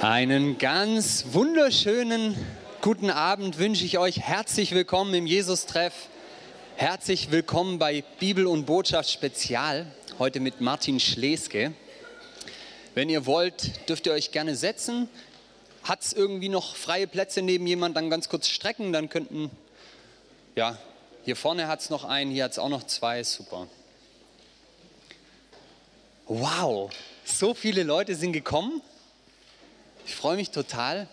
Einen ganz wunderschönen guten Abend wünsche ich euch. Herzlich willkommen im Jesus-Treff. Herzlich willkommen bei Bibel und Botschaft Spezial. Heute mit Martin Schleske. Wenn ihr wollt, dürft ihr euch gerne setzen. Hat es irgendwie noch freie Plätze neben jemand, dann ganz kurz strecken. Dann könnten, ja, hier vorne hat es noch einen, hier hat es auch noch zwei. Super. Wow, so viele Leute sind gekommen. Ich freue mich total.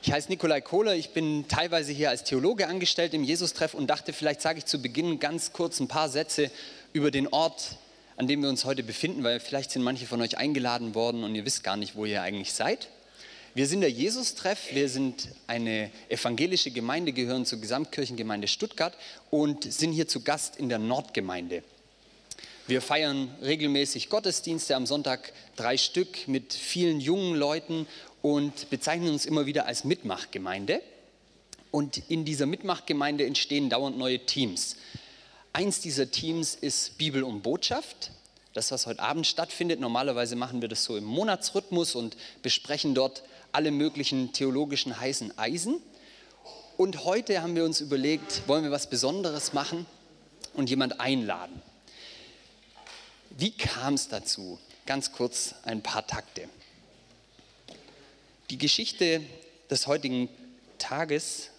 Ich heiße Nikolai Kohler, ich bin teilweise hier als Theologe angestellt im Jesus-Treff und dachte, vielleicht sage ich zu Beginn ganz kurz ein paar Sätze über den Ort, an dem wir uns heute befinden, weil vielleicht sind manche von euch eingeladen worden und ihr wisst gar nicht, wo ihr eigentlich seid. Wir sind der Jesus-Treff, wir sind eine evangelische Gemeinde, gehören zur Gesamtkirchengemeinde Stuttgart und sind hier zu Gast in der Nordgemeinde. Wir feiern regelmäßig Gottesdienste am Sonntag, drei Stück mit vielen jungen Leuten und bezeichnen uns immer wieder als Mitmachgemeinde. Und in dieser Mitmachgemeinde entstehen dauernd neue Teams. Eins dieser Teams ist Bibel und Botschaft. Das, was heute Abend stattfindet. Normalerweise machen wir das so im Monatsrhythmus und besprechen dort alle möglichen theologischen heißen Eisen. Und heute haben wir uns überlegt, wollen wir was Besonderes machen und jemand einladen. Wie kam es dazu? Ganz kurz ein paar Takte. Die Geschichte des heutigen Tages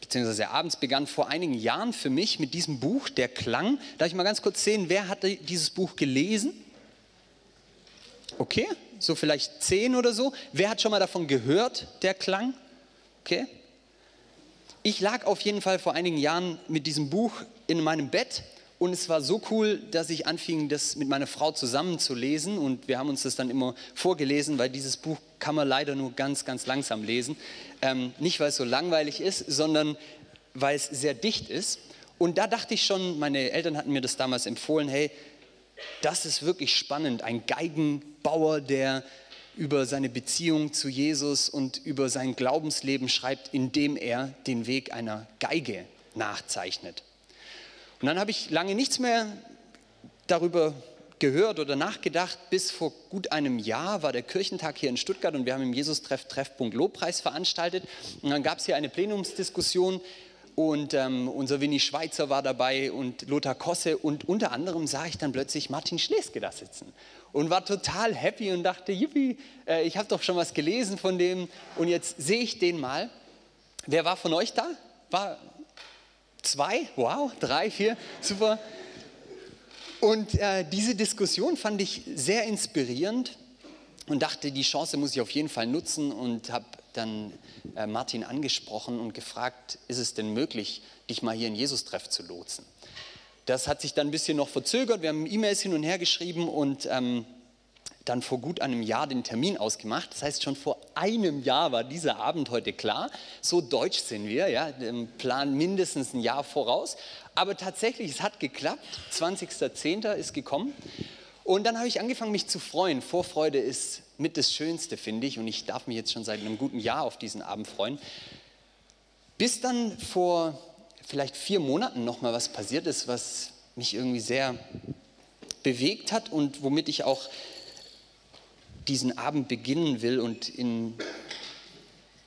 beziehungsweise abends begann vor einigen Jahren für mich mit diesem Buch, Der Klang. Darf ich mal ganz kurz sehen, wer hatte dieses Buch gelesen? Okay, so vielleicht zehn oder so. Wer hat schon mal davon gehört, Der Klang? Okay. Ich lag auf jeden Fall vor einigen Jahren mit diesem Buch in meinem Bett und es war so cool, dass ich anfing, das mit meiner Frau zusammen zu lesen. Und wir haben uns das dann immer vorgelesen, weil dieses Buch kann man leider nur ganz, ganz langsam lesen. Ähm, nicht, weil es so langweilig ist, sondern weil es sehr dicht ist. Und da dachte ich schon, meine Eltern hatten mir das damals empfohlen, hey, das ist wirklich spannend. Ein Geigenbauer, der über seine Beziehung zu Jesus und über sein Glaubensleben schreibt, indem er den Weg einer Geige nachzeichnet. Und dann habe ich lange nichts mehr darüber gehört oder nachgedacht. Bis vor gut einem Jahr war der Kirchentag hier in Stuttgart und wir haben im Jesus-Treff Treffpunkt Lobpreis veranstaltet. Und dann gab es hier eine Plenumsdiskussion und ähm, unser Winnie Schweizer war dabei und Lothar Kosse und unter anderem sah ich dann plötzlich Martin Schleske da sitzen und war total happy und dachte, yippie, äh, ich habe doch schon was gelesen von dem und jetzt sehe ich den mal. Wer war von euch da? War, Zwei, wow, drei, vier, super. Und äh, diese Diskussion fand ich sehr inspirierend und dachte, die Chance muss ich auf jeden Fall nutzen und habe dann äh, Martin angesprochen und gefragt, ist es denn möglich, dich mal hier in Jesus-Treff zu lotsen? Das hat sich dann ein bisschen noch verzögert. Wir haben E-Mails hin und her geschrieben und ähm, dann vor gut einem Jahr den Termin ausgemacht. Das heißt, schon vor einem Jahr war dieser Abend heute klar. So deutsch sind wir, ja, dem Plan mindestens ein Jahr voraus. Aber tatsächlich, es hat geklappt. 20.10. ist gekommen. Und dann habe ich angefangen, mich zu freuen. Vorfreude ist mit das Schönste, finde ich. Und ich darf mich jetzt schon seit einem guten Jahr auf diesen Abend freuen. Bis dann vor vielleicht vier Monaten noch mal was passiert ist, was mich irgendwie sehr bewegt hat und womit ich auch diesen Abend beginnen will und in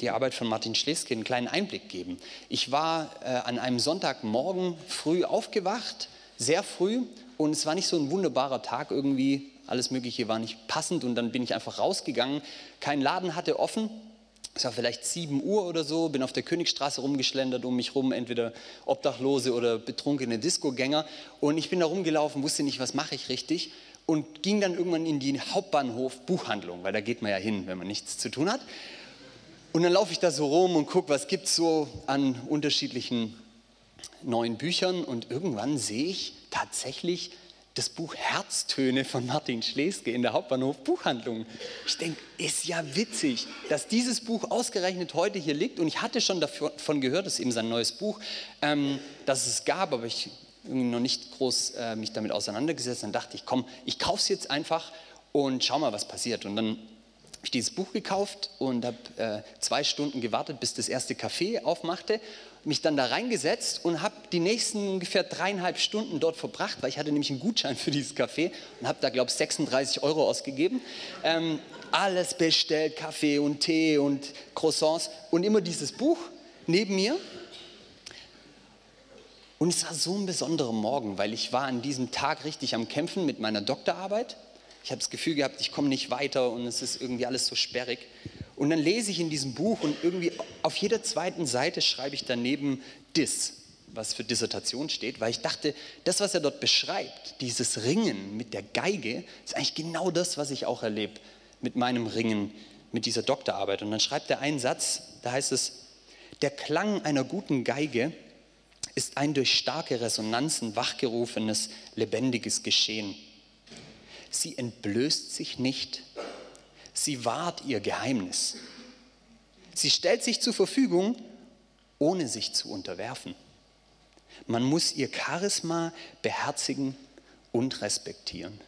die Arbeit von Martin Schleske einen kleinen Einblick geben. Ich war äh, an einem Sonntagmorgen früh aufgewacht, sehr früh, und es war nicht so ein wunderbarer Tag irgendwie. Alles Mögliche war nicht passend und dann bin ich einfach rausgegangen. Kein Laden hatte offen. Es war vielleicht 7 Uhr oder so, bin auf der Königstraße rumgeschlendert, um mich rum, entweder Obdachlose oder betrunkene Discogänger. Und ich bin da rumgelaufen, wusste nicht, was mache ich richtig und ging dann irgendwann in die Hauptbahnhof Buchhandlung, weil da geht man ja hin, wenn man nichts zu tun hat. Und dann laufe ich da so rum und gucke, was gibt es so an unterschiedlichen neuen Büchern und irgendwann sehe ich tatsächlich das Buch Herztöne von Martin Schleske in der Hauptbahnhof Buchhandlung. Ich denke, ist ja witzig, dass dieses Buch ausgerechnet heute hier liegt und ich hatte schon davon gehört, das ist eben sein neues Buch, ähm, dass es gab, aber ich noch nicht groß äh, mich damit auseinandergesetzt. Dann dachte ich, komm, ich kaufe es jetzt einfach und schau mal, was passiert. Und dann habe ich dieses Buch gekauft und habe äh, zwei Stunden gewartet, bis das erste Café aufmachte, mich dann da reingesetzt und habe die nächsten ungefähr dreieinhalb Stunden dort verbracht, weil ich hatte nämlich einen Gutschein für dieses Café und habe da, glaube ich, 36 Euro ausgegeben. Ähm, alles bestellt, Kaffee und Tee und Croissants und immer dieses Buch neben mir. Und es war so ein besonderer Morgen, weil ich war an diesem Tag richtig am Kämpfen mit meiner Doktorarbeit. Ich habe das Gefühl gehabt, ich komme nicht weiter und es ist irgendwie alles so sperrig. Und dann lese ich in diesem Buch und irgendwie auf jeder zweiten Seite schreibe ich daneben Dis, was für Dissertation steht, weil ich dachte, das, was er dort beschreibt, dieses Ringen mit der Geige, ist eigentlich genau das, was ich auch erlebe mit meinem Ringen, mit dieser Doktorarbeit. Und dann schreibt er einen Satz, da heißt es, der Klang einer guten Geige ist ein durch starke Resonanzen wachgerufenes, lebendiges Geschehen. Sie entblößt sich nicht, sie wahrt ihr Geheimnis. Sie stellt sich zur Verfügung, ohne sich zu unterwerfen. Man muss ihr Charisma beherzigen und respektieren.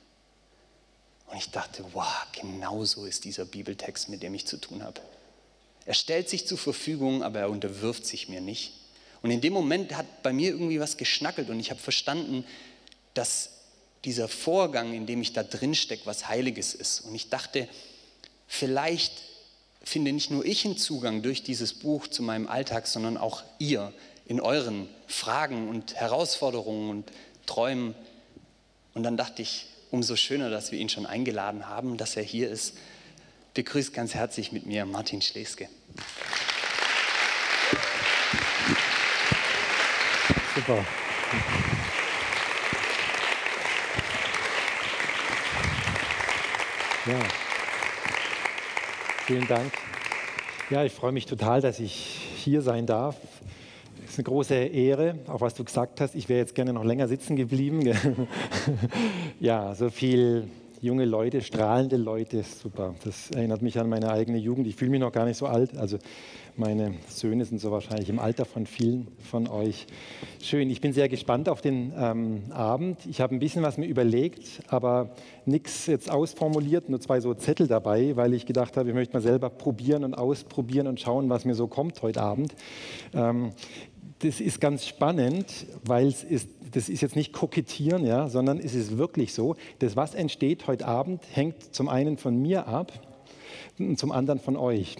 Und ich dachte, wow, genau so ist dieser Bibeltext, mit dem ich zu tun habe. Er stellt sich zur Verfügung, aber er unterwirft sich mir nicht. Und in dem Moment hat bei mir irgendwie was geschnackelt und ich habe verstanden, dass dieser Vorgang, in dem ich da drin stecke, was Heiliges ist. Und ich dachte, vielleicht finde nicht nur ich einen Zugang durch dieses Buch zu meinem Alltag, sondern auch ihr in euren Fragen und Herausforderungen und Träumen. Und dann dachte ich, umso schöner, dass wir ihn schon eingeladen haben, dass er hier ist. Begrüßt ganz herzlich mit mir Martin Schleske. Super. Ja. Vielen Dank. Ja, ich freue mich total, dass ich hier sein darf. Es ist eine große Ehre, auch was du gesagt hast. Ich wäre jetzt gerne noch länger sitzen geblieben. ja, so viel junge Leute, strahlende Leute, super. Das erinnert mich an meine eigene Jugend. Ich fühle mich noch gar nicht so alt. Also meine Söhne sind so wahrscheinlich im Alter von vielen von euch. Schön, ich bin sehr gespannt auf den ähm, Abend. Ich habe ein bisschen was mir überlegt, aber nichts jetzt ausformuliert, nur zwei so Zettel dabei, weil ich gedacht habe, ich möchte mal selber probieren und ausprobieren und schauen, was mir so kommt heute Abend. Ähm, das ist ganz spannend, weil es ist, das ist jetzt nicht kokettieren, ja, sondern es ist wirklich so, das, was entsteht heute Abend, hängt zum einen von mir ab und zum anderen von euch.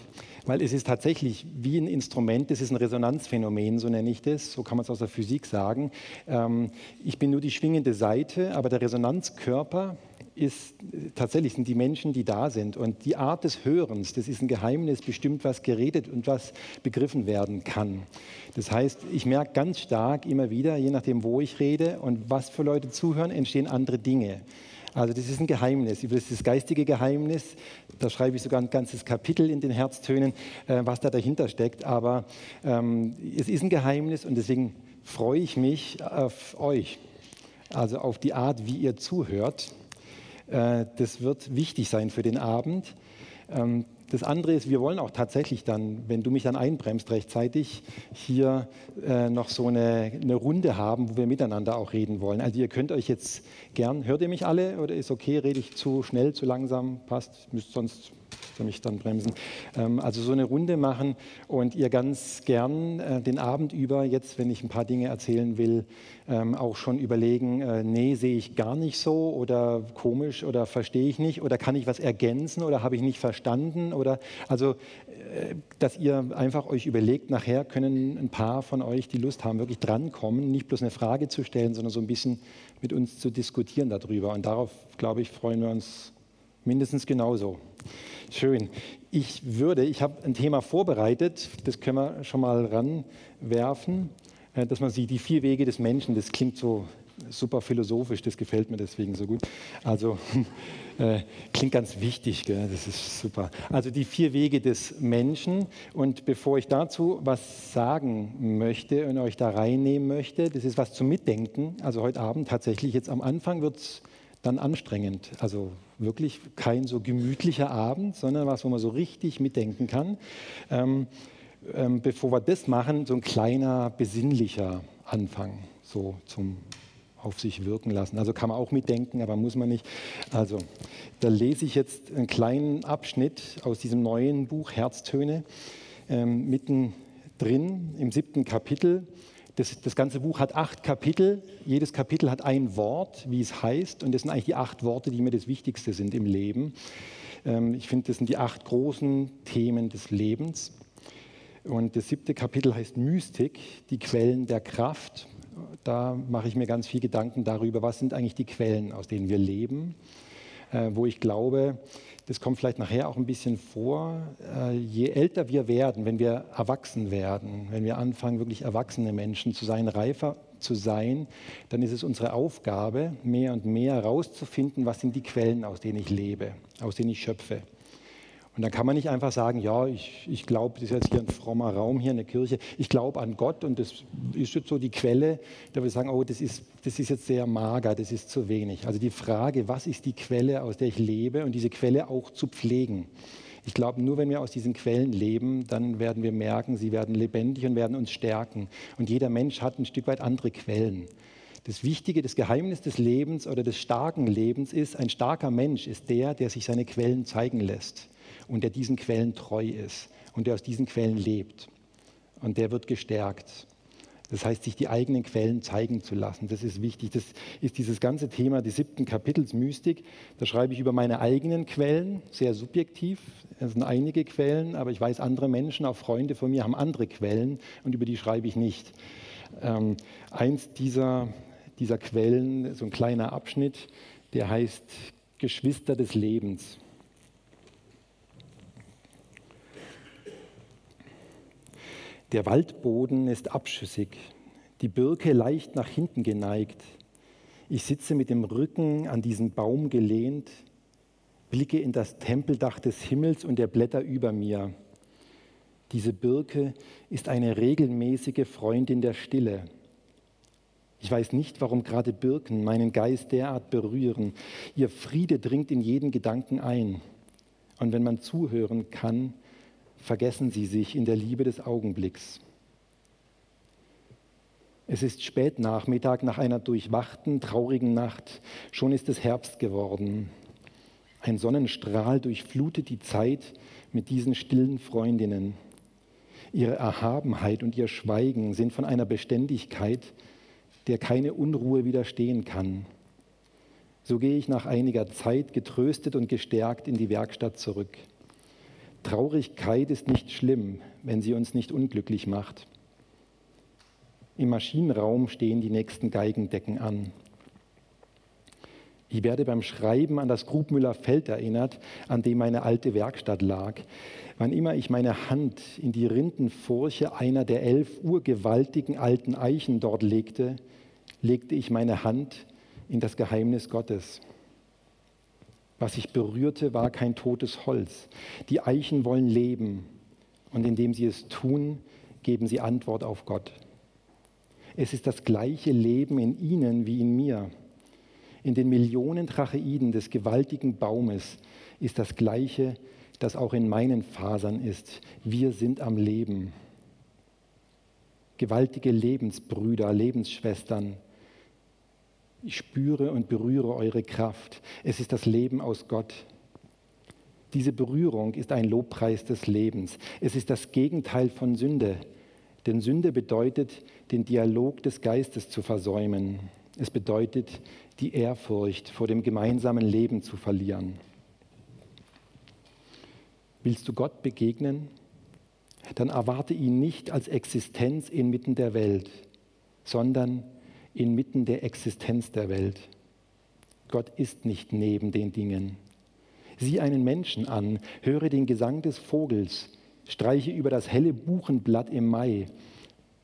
Weil es ist tatsächlich wie ein Instrument, das ist ein Resonanzphänomen, so nenne ich das, so kann man es aus der Physik sagen. Ähm, ich bin nur die schwingende Seite, aber der Resonanzkörper ist tatsächlich sind die Menschen, die da sind. Und die Art des Hörens, das ist ein Geheimnis, bestimmt, was geredet und was begriffen werden kann. Das heißt, ich merke ganz stark immer wieder, je nachdem, wo ich rede und was für Leute zuhören, entstehen andere Dinge. Also das ist ein Geheimnis, über das geistige Geheimnis. Da schreibe ich sogar ein ganzes Kapitel in den Herztönen, äh, was da dahinter steckt. Aber ähm, es ist ein Geheimnis und deswegen freue ich mich auf euch, also auf die Art, wie ihr zuhört. Äh, das wird wichtig sein für den Abend. Ähm, das andere ist, wir wollen auch tatsächlich dann, wenn du mich dann einbremst rechtzeitig, hier äh, noch so eine, eine, Runde haben, wo wir miteinander auch reden wollen. Also ihr könnt euch jetzt gern, hört ihr mich alle oder ist okay, rede ich zu schnell, zu langsam, passt, müsst sonst für mich dann bremsen. Ähm, also so eine Runde machen und ihr ganz gern äh, den Abend über, jetzt wenn ich ein paar Dinge erzählen will, ähm, auch schon überlegen, äh, nee, sehe ich gar nicht so oder komisch oder verstehe ich nicht oder kann ich was ergänzen oder habe ich nicht verstanden oder also, äh, dass ihr einfach euch überlegt, nachher können ein paar von euch, die Lust haben, wirklich drankommen, nicht bloß eine Frage zu stellen, sondern so ein bisschen mit uns zu diskutieren darüber. Und darauf, glaube ich, freuen wir uns mindestens genauso. Schön. Ich würde, ich habe ein Thema vorbereitet, das können wir schon mal ranwerfen, äh, dass man sieht, die vier Wege des Menschen, das klingt so super philosophisch, das gefällt mir deswegen so gut. Also äh, klingt ganz wichtig, gell? das ist super. Also die vier Wege des Menschen. Und bevor ich dazu was sagen möchte und euch da reinnehmen möchte, das ist was zum Mitdenken. Also heute Abend tatsächlich, jetzt am Anfang wird es dann anstrengend. Also wirklich kein so gemütlicher Abend, sondern was, wo man so richtig mitdenken kann. Ähm, ähm, bevor wir das machen, so ein kleiner besinnlicher Anfang, so zum auf sich wirken lassen. Also kann man auch mitdenken, aber muss man nicht. Also da lese ich jetzt einen kleinen Abschnitt aus diesem neuen Buch Herztöne, ähm, mittendrin im siebten Kapitel. Das, das, ganze Buch hat acht Kapitel. Jedes Kapitel hat ein Wort, wie es heißt. Und das sind eigentlich die acht Worte, die mir das Wichtigste sind im Leben. Ähm, ich finde, das sind die acht großen Themen des Lebens. Und das siebte Kapitel heißt Mystik, die Quellen der Kraft. Da mache ich mir ganz viel Gedanken darüber, was sind eigentlich die Quellen, aus denen wir leben, äh, wo ich glaube, das kommt vielleicht nachher auch ein bisschen vor, äh, je älter wir werden, wenn wir erwachsen werden, wenn wir anfangen, wirklich erwachsene Menschen zu sein, reifer zu sein, dann ist es unsere Aufgabe, mehr und mehr herauszufinden, was sind die Quellen, aus denen ich lebe, aus denen ich schöpfe. Und dann kann man nicht einfach sagen, ja, ich, ich glaube, das ist jetzt hier ein frommer Raum, hier eine Kirche, ich glaube an Gott und das ist jetzt so die Quelle, da ich sagen, oh, das ist, das ist jetzt sehr mager, das ist zu wenig. Also die Frage, was ist die Quelle, aus der ich lebe und diese Quelle auch zu pflegen. Ich glaube, nur wenn wir aus diesen Quellen leben, dann werden wir merken, sie werden lebendig und werden uns stärken. Und jeder Mensch hat ein Stück weit andere Quellen. Das Wichtige, das Geheimnis des Lebens oder des starken Lebens ist, ein starker Mensch ist der, der sich seine Quellen zeigen lässt und der diesen Quellen treu ist und der aus diesen Quellen lebt. Und der wird gestärkt. Das heißt, sich die eigenen Quellen zeigen zu lassen. Das ist wichtig. Das ist dieses ganze Thema des siebten Kapitels Mystik. Da schreibe ich über meine eigenen Quellen, sehr subjektiv. Es sind einige Quellen, aber ich weiß, andere Menschen, auch Freunde von mir, haben andere Quellen und über die schreibe ich nicht. Ähm, eins dieser, dieser Quellen, so ein kleiner Abschnitt, der heißt Geschwister des Lebens. Der Waldboden ist abschüssig, die Birke leicht nach hinten geneigt. Ich sitze mit dem Rücken an diesen Baum gelehnt, blicke in das Tempeldach des Himmels und der Blätter über mir. Diese Birke ist eine regelmäßige Freundin der Stille. Ich weiß nicht, warum gerade Birken meinen Geist derart berühren. Ihr Friede dringt in jeden Gedanken ein. Und wenn man zuhören kann, vergessen sie sich in der Liebe des Augenblicks. Es ist Spätnachmittag nach einer durchwachten, traurigen Nacht. Schon ist es Herbst geworden. Ein Sonnenstrahl durchflutet die Zeit mit diesen stillen Freundinnen. Ihre Erhabenheit und ihr Schweigen sind von einer Beständigkeit, der keine Unruhe widerstehen kann. So gehe ich nach einiger Zeit getröstet und gestärkt in die Werkstatt zurück. Traurigkeit ist nicht schlimm, wenn sie uns nicht unglücklich macht. Im Maschinenraum stehen die nächsten Geigendecken an. Ich werde beim Schreiben an das Grubmüller Feld erinnert, an dem meine alte Werkstatt lag. Wann immer ich meine Hand in die Rindenfurche einer der elf urgewaltigen alten Eichen dort legte, legte ich meine Hand in das Geheimnis Gottes. Was ich berührte, war kein totes Holz. Die Eichen wollen leben und indem sie es tun, geben sie Antwort auf Gott. Es ist das gleiche Leben in ihnen wie in mir. In den Millionen Tracheiden des gewaltigen Baumes ist das gleiche, das auch in meinen Fasern ist. Wir sind am Leben. Gewaltige Lebensbrüder, Lebensschwestern, ich spüre und berühre eure Kraft. Es ist das Leben aus Gott. Diese Berührung ist ein Lobpreis des Lebens. Es ist das Gegenteil von Sünde. Denn Sünde bedeutet, den Dialog des Geistes zu versäumen. Es bedeutet, die Ehrfurcht vor dem gemeinsamen Leben zu verlieren. Willst du Gott begegnen? Dann erwarte ihn nicht als Existenz inmitten der Welt, sondern inmitten der Existenz der Welt. Gott ist nicht neben den Dingen. Sieh einen Menschen an, höre den Gesang des Vogels, streiche über das helle Buchenblatt im Mai.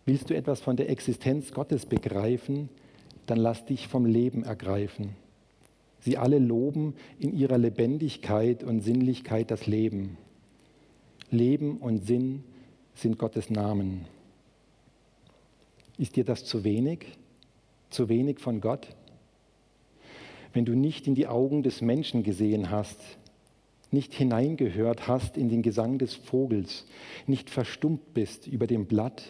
Willst du etwas von der Existenz Gottes begreifen, dann lass dich vom Leben ergreifen. Sie alle loben in ihrer Lebendigkeit und Sinnlichkeit das Leben. Leben und Sinn sind Gottes Namen. Ist dir das zu wenig? Zu wenig von Gott? Wenn du nicht in die Augen des Menschen gesehen hast, nicht hineingehört hast in den Gesang des Vogels, nicht verstummt bist über dem Blatt,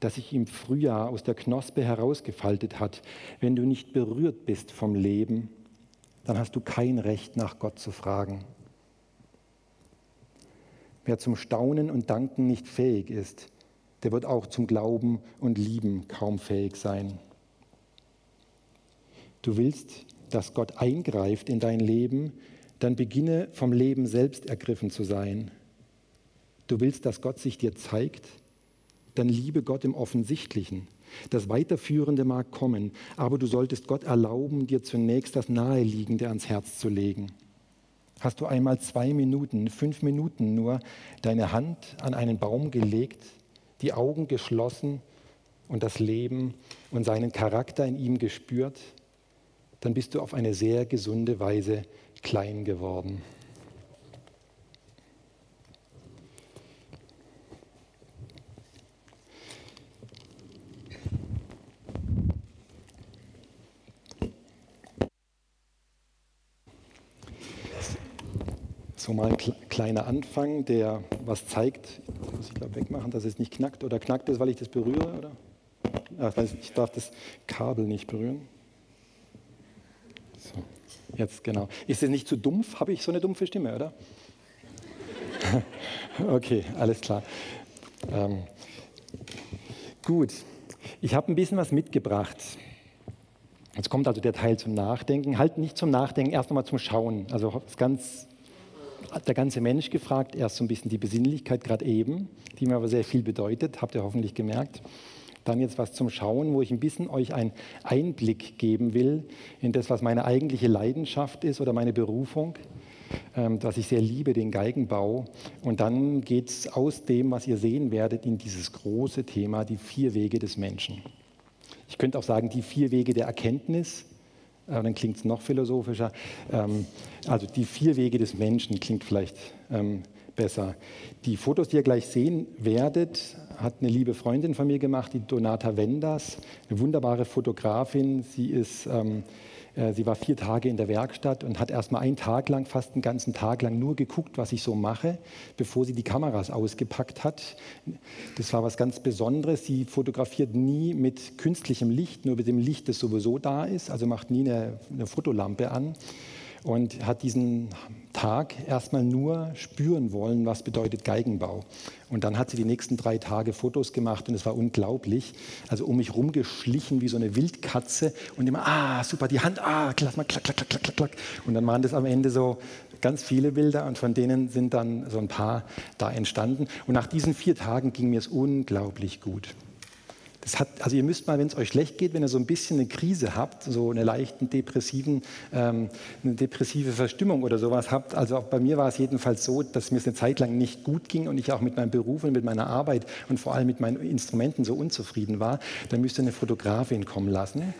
das sich im Frühjahr aus der Knospe herausgefaltet hat, wenn du nicht berührt bist vom Leben, dann hast du kein Recht nach Gott zu fragen. Wer zum Staunen und Danken nicht fähig ist, der wird auch zum Glauben und Lieben kaum fähig sein. Du willst, dass Gott eingreift in dein Leben, dann beginne vom Leben selbst ergriffen zu sein. Du willst, dass Gott sich dir zeigt? Dann liebe Gott im Offensichtlichen. Das Weiterführende mag kommen, aber du solltest Gott erlauben, dir zunächst das Naheliegende ans Herz zu legen. Hast du einmal zwei Minuten, fünf Minuten nur deine Hand an einen Baum gelegt, die Augen geschlossen und das Leben und seinen Charakter in ihm gespürt, dann bist du auf eine sehr gesunde Weise klein geworden. So mal ein kleiner Anfang, der was zeigt. Das muss ich glaube wegmachen, dass es nicht knackt. Oder knackt es, weil ich das berühre? Oder? Ich darf das Kabel nicht berühren. So, jetzt genau. Ist es nicht zu dumpf? Habe ich so eine dumpfe Stimme, oder? okay, alles klar. Ähm, gut, ich habe ein bisschen was mitgebracht. Jetzt kommt also der Teil zum Nachdenken. Halt nicht zum Nachdenken, erst nochmal zum Schauen. Also ganz der ganze Mensch gefragt, erst so ein bisschen die Besinnlichkeit gerade eben, die mir aber sehr viel bedeutet, habt ihr hoffentlich gemerkt. Dann jetzt was zum Schauen, wo ich ein bisschen euch einen Einblick geben will in das, was meine eigentliche Leidenschaft ist oder meine Berufung, ähm, dass ich sehr liebe, den Geigenbau. Und dann geht es aus dem, was ihr sehen werdet, in dieses große Thema, die vier Wege des Menschen. Ich könnte auch sagen, die vier Wege der Erkenntnis, aber dann klingt es noch philosophischer. Ähm, also die vier Wege des Menschen klingt vielleicht ähm, besser. Die Fotos, die ihr gleich sehen werdet, hat eine liebe Freundin von mir gemacht, die Donata Wendas, eine wunderbare Fotografin. Sie ist ähm, äh, sie war vier Tage in der Werkstatt und hat erst mal einen Tag lang, fast einen ganzen Tag lang nur geguckt, was ich so mache, bevor sie die Kameras ausgepackt hat. Das war was ganz Besonderes. Sie fotografiert nie mit künstlichem Licht, nur mit dem Licht, das sowieso da ist, also macht nie eine, eine Fotolampe an und hat diesen Tag erstmal nur spüren wollen, was bedeutet Geigenbau. Und dann hat sie die nächsten drei Tage Fotos gemacht und es war unglaublich. Also um mich rumgeschlichen wie so eine Wildkatze und immer, ah, super, die Hand, ah, mal, klack, klack, klack, klack, klack. Und dann waren das am Ende so ganz viele Bilder und von denen sind dann so ein paar da entstanden. Und nach diesen vier Tagen ging mir es unglaublich gut. Das hat, also ihr müsst mal, wenn es euch schlecht geht, wenn ihr so ein bisschen eine Krise habt, so eine leichten depressiven, ähm, eine depressive Verstimmung oder sowas habt. Also auch bei mir war es jedenfalls so, dass mir es eine Zeit lang nicht gut ging und ich auch mit meinem Beruf und mit meiner Arbeit und vor allem mit meinen Instrumenten so unzufrieden war. Dann müsst ihr eine Fotografin kommen lassen,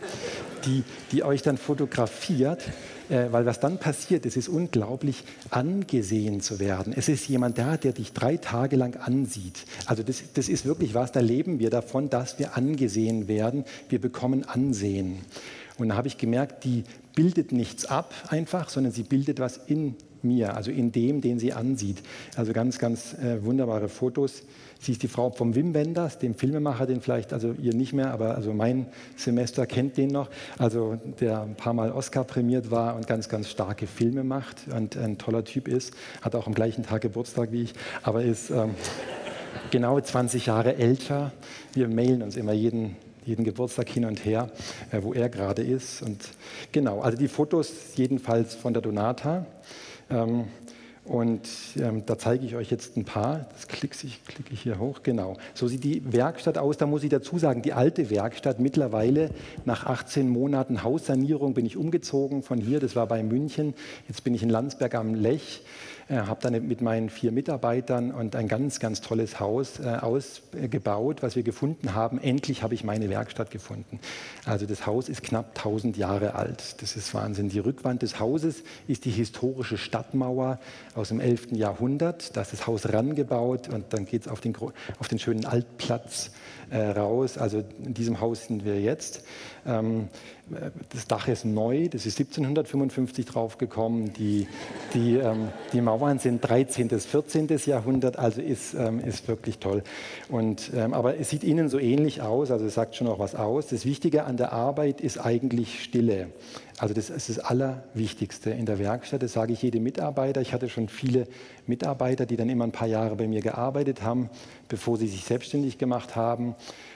die, die euch dann fotografiert äh, weil was dann passiert, es ist unglaublich, angesehen zu werden. Es ist jemand da, der dich drei Tage lang ansieht. Also das, das ist wirklich was, da leben wir davon, dass wir angesehen werden. Wir bekommen Ansehen. Und da habe ich gemerkt, die bildet nichts ab einfach, sondern sie bildet was in mir, also in dem, den sie ansieht. Also ganz, ganz äh, wunderbare Fotos. Sie ist die Frau vom Wim Wenders, dem Filmemacher, den vielleicht, also ihr nicht mehr, aber also mein Semester kennt den noch, also der ein paar Mal Oscar prämiert war und ganz, ganz starke Filme macht und ein toller Typ ist, hat auch am gleichen Tag Geburtstag wie ich, aber ist ähm, genau 20 Jahre älter. Wir mailen uns immer jeden, jeden Geburtstag hin und her, äh, wo er gerade ist. Und genau, also die Fotos jedenfalls von der Donata. Ähm, und ähm, da zeige ich euch jetzt ein paar. Das klicke ich, klicke ich hier hoch. Genau. So sieht die Werkstatt aus. Da muss ich dazu sagen, die alte Werkstatt mittlerweile nach 18 Monaten Haussanierung bin ich umgezogen von hier. Das war bei München. Jetzt bin ich in Landsberg am Lech. Äh, habe dann mit meinen vier Mitarbeitern und ein ganz, ganz tolles Haus äh, ausgebaut, was wir gefunden haben. Endlich habe ich meine Werkstatt gefunden. Also das Haus ist knapp 1000 Jahre alt. Das ist Wahnsinn. Die Rückwand des Hauses ist die historische Stadtmauer aus dem 11. Jahrhundert. Da ist das Haus rangebaut und dann geht es auf den, auf den schönen Altplatz äh, raus. Also in diesem Haus sind wir jetzt. Ähm, das Dach ist neu, das ist 1755 draufgekommen. Die, die, ähm, die Mauern sind 13. bis 14. Jahrhundert, also ist, ähm, ist wirklich toll. Und, ähm, aber es sieht innen so ähnlich aus, also es sagt schon auch was aus. Das Wichtige an der Arbeit ist eigentlich Stille. Also das ist das Allerwichtigste in der Werkstatt. Das sage ich jedem Mitarbeiter. Ich hatte schon viele Mitarbeiter, die dann immer ein paar Jahre bei mir gearbeitet haben, bevor sie sich selbstständig gemacht haben.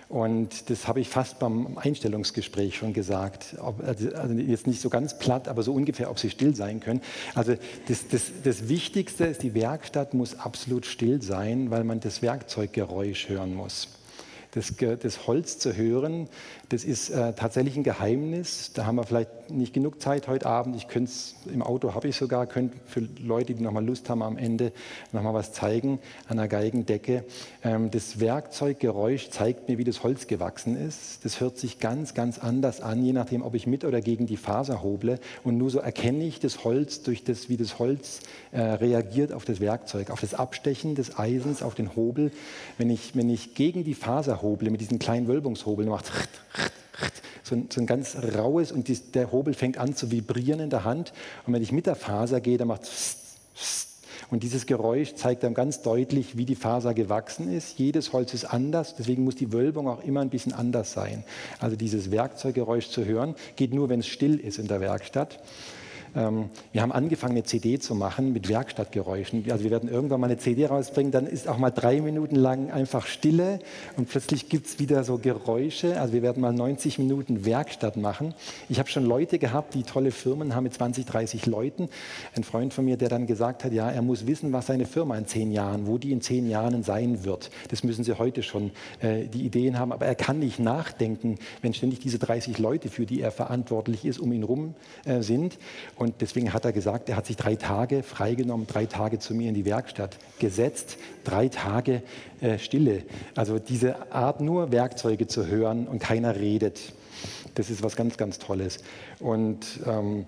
Und das habe ich fast beim Einstellungsgespräch schon gesagt. Also, also jetzt nicht so ganz platt, aber so ungefähr, ob sie still sein können. Also das, das, das Wichtigste ist, die Werkstatt muss absolut still sein, weil man das Werkzeuggeräusch hören muss das, das Holz zu hören, das ist äh, tatsächlich ein Geheimnis. Da haben wir vielleicht nicht genug Zeit heute Abend. Ich könnte es, im Auto habe ich sogar, könnte für Leute, die noch mal Lust haben, am Ende noch mal was zeigen an der Geigendecke. Ähm, das Werkzeuggeräusch zeigt mir, wie das Holz gewachsen ist. Das hört sich ganz, ganz anders an, je nachdem, ob ich mit oder gegen die Faser hoble. Und nur so erkenne ich das Holz durch das, wie das Holz äh, reagiert auf das Werkzeug, auf das Abstechen des Eisens, auf den Hobel. Wenn ich, wenn ich gegen die Faser hoble mit diesen kleinen Wölbungshobeln, macht so ein, so ein ganz raues und die, der Hobel fängt an zu vibrieren in der Hand. Und wenn ich mit der Faser gehe, dann macht es und dieses Geräusch zeigt dann ganz deutlich, wie die Faser gewachsen ist. Jedes Holz ist anders, deswegen muss die Wölbung auch immer ein bisschen anders sein. Also dieses Werkzeuggeräusch zu hören, geht nur, wenn es still ist in der Werkstatt. Ähm, wir haben angefangen, eine CD zu machen mit Werkstattgeräuschen. Also wir werden irgendwann mal eine CD rausbringen, dann ist auch mal drei Minuten lang einfach Stille und plötzlich gibt es wieder so Geräusche. Also wir werden mal 90 Minuten Werkstatt machen. Ich habe schon Leute gehabt, die tolle Firmen haben mit 20, 30 Leuten. Ein Freund von mir, der dann gesagt hat, ja, er muss wissen, was seine Firma in zehn Jahren, wo die in zehn Jahren sein wird. Das müssen sie heute schon äh, die Ideen haben, aber er kann nicht nachdenken, wenn ständig diese 30 Leute, für die er verantwortlich ist, um ihn rum äh, sind. Und deswegen hat er gesagt, er hat sich drei Tage freigenommen, drei Tage zu mir in die Werkstatt gesetzt, drei Tage äh, Stille. Also diese Art, nur Werkzeuge zu hören und keiner redet, das ist was ganz, ganz Tolles. Und ähm,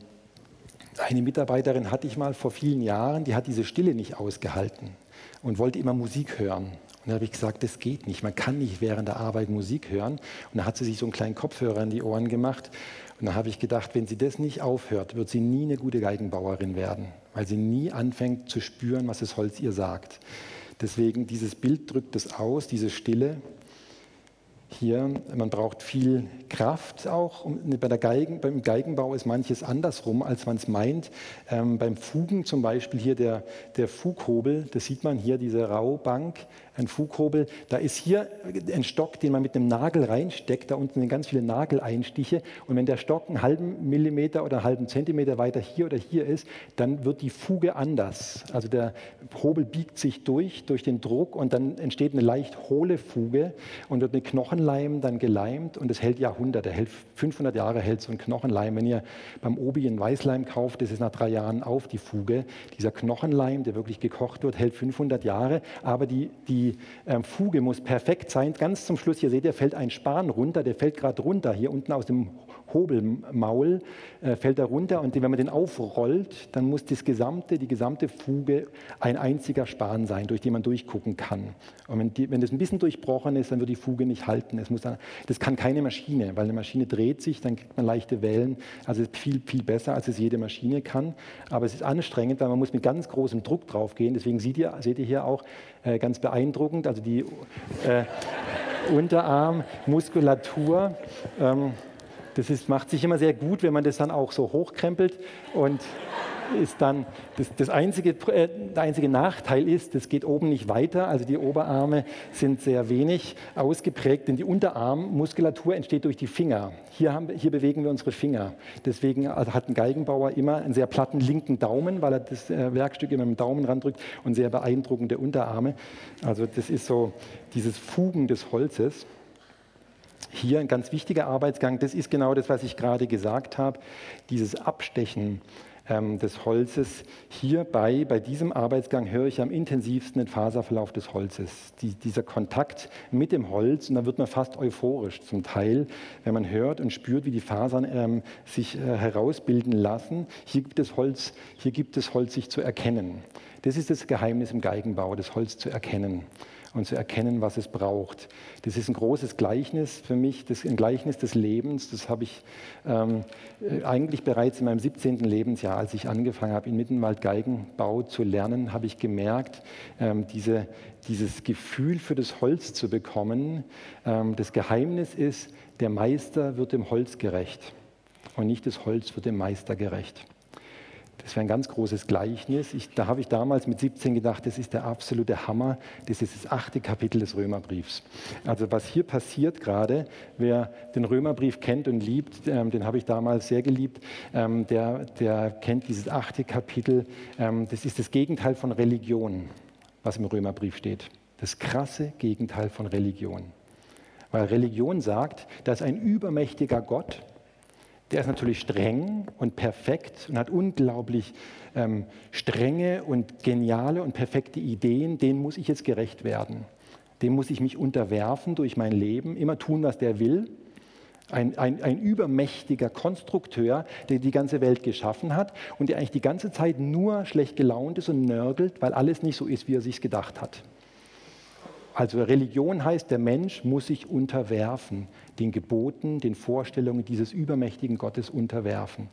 eine Mitarbeiterin hatte ich mal vor vielen Jahren, die hat diese Stille nicht ausgehalten und wollte immer Musik hören. Und da habe ich gesagt, das geht nicht. Man kann nicht während der Arbeit Musik hören. Und da hat sie sich so einen kleinen Kopfhörer in die Ohren gemacht und da habe ich gedacht, wenn sie das nicht aufhört, wird sie nie eine gute Geigenbauerin werden, weil sie nie anfängt zu spüren, was das Holz ihr sagt. Deswegen dieses Bild drückt es aus, diese Stille. Hier, man braucht viel Kraft auch. Bei der Geigen, beim Geigenbau ist manches andersrum, als man es meint. Ähm, beim Fugen zum Beispiel hier der, der Fughobel, das sieht man hier, diese Raubank, ein Fughobel. Da ist hier ein Stock, den man mit einem Nagel reinsteckt. Da unten sind ganz viele Nageleinstiche. Und wenn der Stock einen halben Millimeter oder einen halben Zentimeter weiter hier oder hier ist, dann wird die Fuge anders. Also der Hobel biegt sich durch, durch den Druck und dann entsteht eine leicht hohle Fuge und wird mit Knochenleim dann geleimt und es hält Jahrhunderte, hält 500 Jahre hält so ein Knochenleim. Wenn ihr beim Obi einen Weißleim kauft, das ist nach drei Jahren auf, die Fuge. Dieser Knochenleim, der wirklich gekocht wird, hält 500 Jahre, aber die, die die ähm, Fuge muss perfekt sein. Ganz zum Schluss, hier seht ihr, fällt ein Span runter, der fällt gerade runter, hier unten aus dem Hobelmaul äh, fällt er runter und wenn man den aufrollt, dann muss das gesamte, die gesamte Fuge ein einziger Span sein, durch den man durchgucken kann. Und wenn, die, wenn das ein bisschen durchbrochen ist, dann wird die Fuge nicht halten. Es muss dann, das kann keine Maschine, weil eine Maschine dreht sich, dann kriegt man leichte Wellen. Also es ist viel, viel besser, als es jede Maschine kann. Aber es ist anstrengend, weil man muss mit ganz großem Druck drauf gehen. Deswegen seht ihr, seht ihr hier auch äh, ganz beeindruckend, also die äh, Unterarmmuskulatur. Ähm, das ist, macht sich immer sehr gut, wenn man das dann auch so hochkrempelt und ist dann das, das einzige, äh, der einzige Nachteil ist, das geht oben nicht weiter. Also die Oberarme sind sehr wenig ausgeprägt, denn die Unterarmmuskulatur entsteht durch die Finger. Hier, haben, hier bewegen wir unsere Finger. Deswegen hat ein Geigenbauer immer einen sehr platten linken Daumen, weil er das äh, Werkstück immer mit dem Daumen randrückt und sehr beeindruckende Unterarme. Also das ist so dieses Fugen des Holzes. Hier ein ganz wichtiger Arbeitsgang, das ist genau das, was ich gerade gesagt habe, dieses Abstechen ähm, des Holzes. Hierbei, bei diesem Arbeitsgang, höre ich am intensivsten den Faserverlauf des Holzes. Die, dieser Kontakt mit dem Holz, und da wird man fast euphorisch zum Teil, wenn man hört und spürt, wie die Fasern ähm, sich äh, herausbilden lassen. Hier gibt, es Holz, hier gibt es Holz sich zu erkennen. Das ist das Geheimnis im Geigenbau, das Holz zu erkennen und zu erkennen, was es braucht. Das ist ein großes Gleichnis für mich, das ein Gleichnis des Lebens. Das habe ich ähm, äh, eigentlich bereits in meinem 17. Lebensjahr, als ich angefangen habe, in Mittenwald Geigenbau zu lernen, habe ich gemerkt, ähm, diese, dieses Gefühl für das Holz zu bekommen. Ähm, das Geheimnis ist, der Meister wird dem Holz gerecht. und nicht das Holz wird dem Meister gerecht. Das wäre ein ganz großes Gleichnis. Ich, da habe ich damals mit 17 gedacht, das ist der absolute Hammer. Das ist das achte Kapitel des Römerbriefs. Also was hier passiert gerade, wer den Römerbrief kennt und liebt, ähm, den habe ich damals sehr geliebt, ähm, der, der kennt dieses achte Kapitel. Ähm, das ist das Gegenteil von Religion, was im Römerbrief steht. Das krasse Gegenteil von Religion. Weil Religion sagt, dass ein übermächtiger Gott, der ist natürlich streng und perfekt und hat unglaublich ähm, strenge und geniale und perfekte Ideen. Den muss ich jetzt gerecht werden. Dem muss ich mich unterwerfen durch mein Leben, immer tun, was der will. Ein, ein, ein übermächtiger Konstrukteur, der die ganze Welt geschaffen hat und der eigentlich die ganze Zeit nur schlecht gelaunt ist und nörgelt, weil alles nicht so ist, wie er sich gedacht hat. Also Religion heißt, der Mensch muss sich unterwerfen, den Geboten, den Vorstellungen dieses übermächtigen Gottes unterwerfen.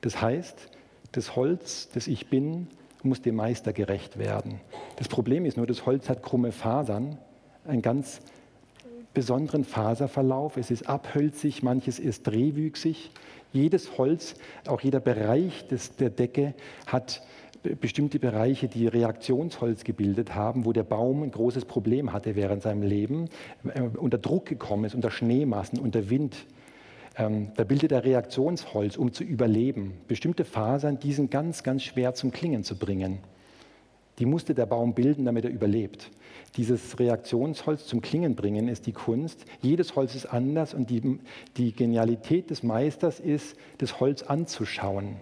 Das heißt, das Holz, das ich bin, muss dem Meister gerecht werden. Das Problem ist nur, das Holz hat krumme Fasern, einen ganz besonderen Faserverlauf. Es ist abhölzig, manches ist drehwüchsig. Jedes Holz, auch jeder Bereich des, der Decke hat bestimmte Bereiche, die Reaktionsholz gebildet haben, wo der Baum ein großes Problem hatte während seinem Leben, äh, unter Druck gekommen ist, unter Schneemassen, unter Wind. Ähm, da bildet er Reaktionsholz, um zu überleben. Bestimmte Fasern, die sind ganz, ganz schwer zum Klingen zu bringen. Die musste der Baum bilden, damit er überlebt. Dieses Reaktionsholz zum Klingen bringen ist die Kunst. Jedes Holz ist anders und die, die Genialität des Meisters ist, das Holz anzuschauen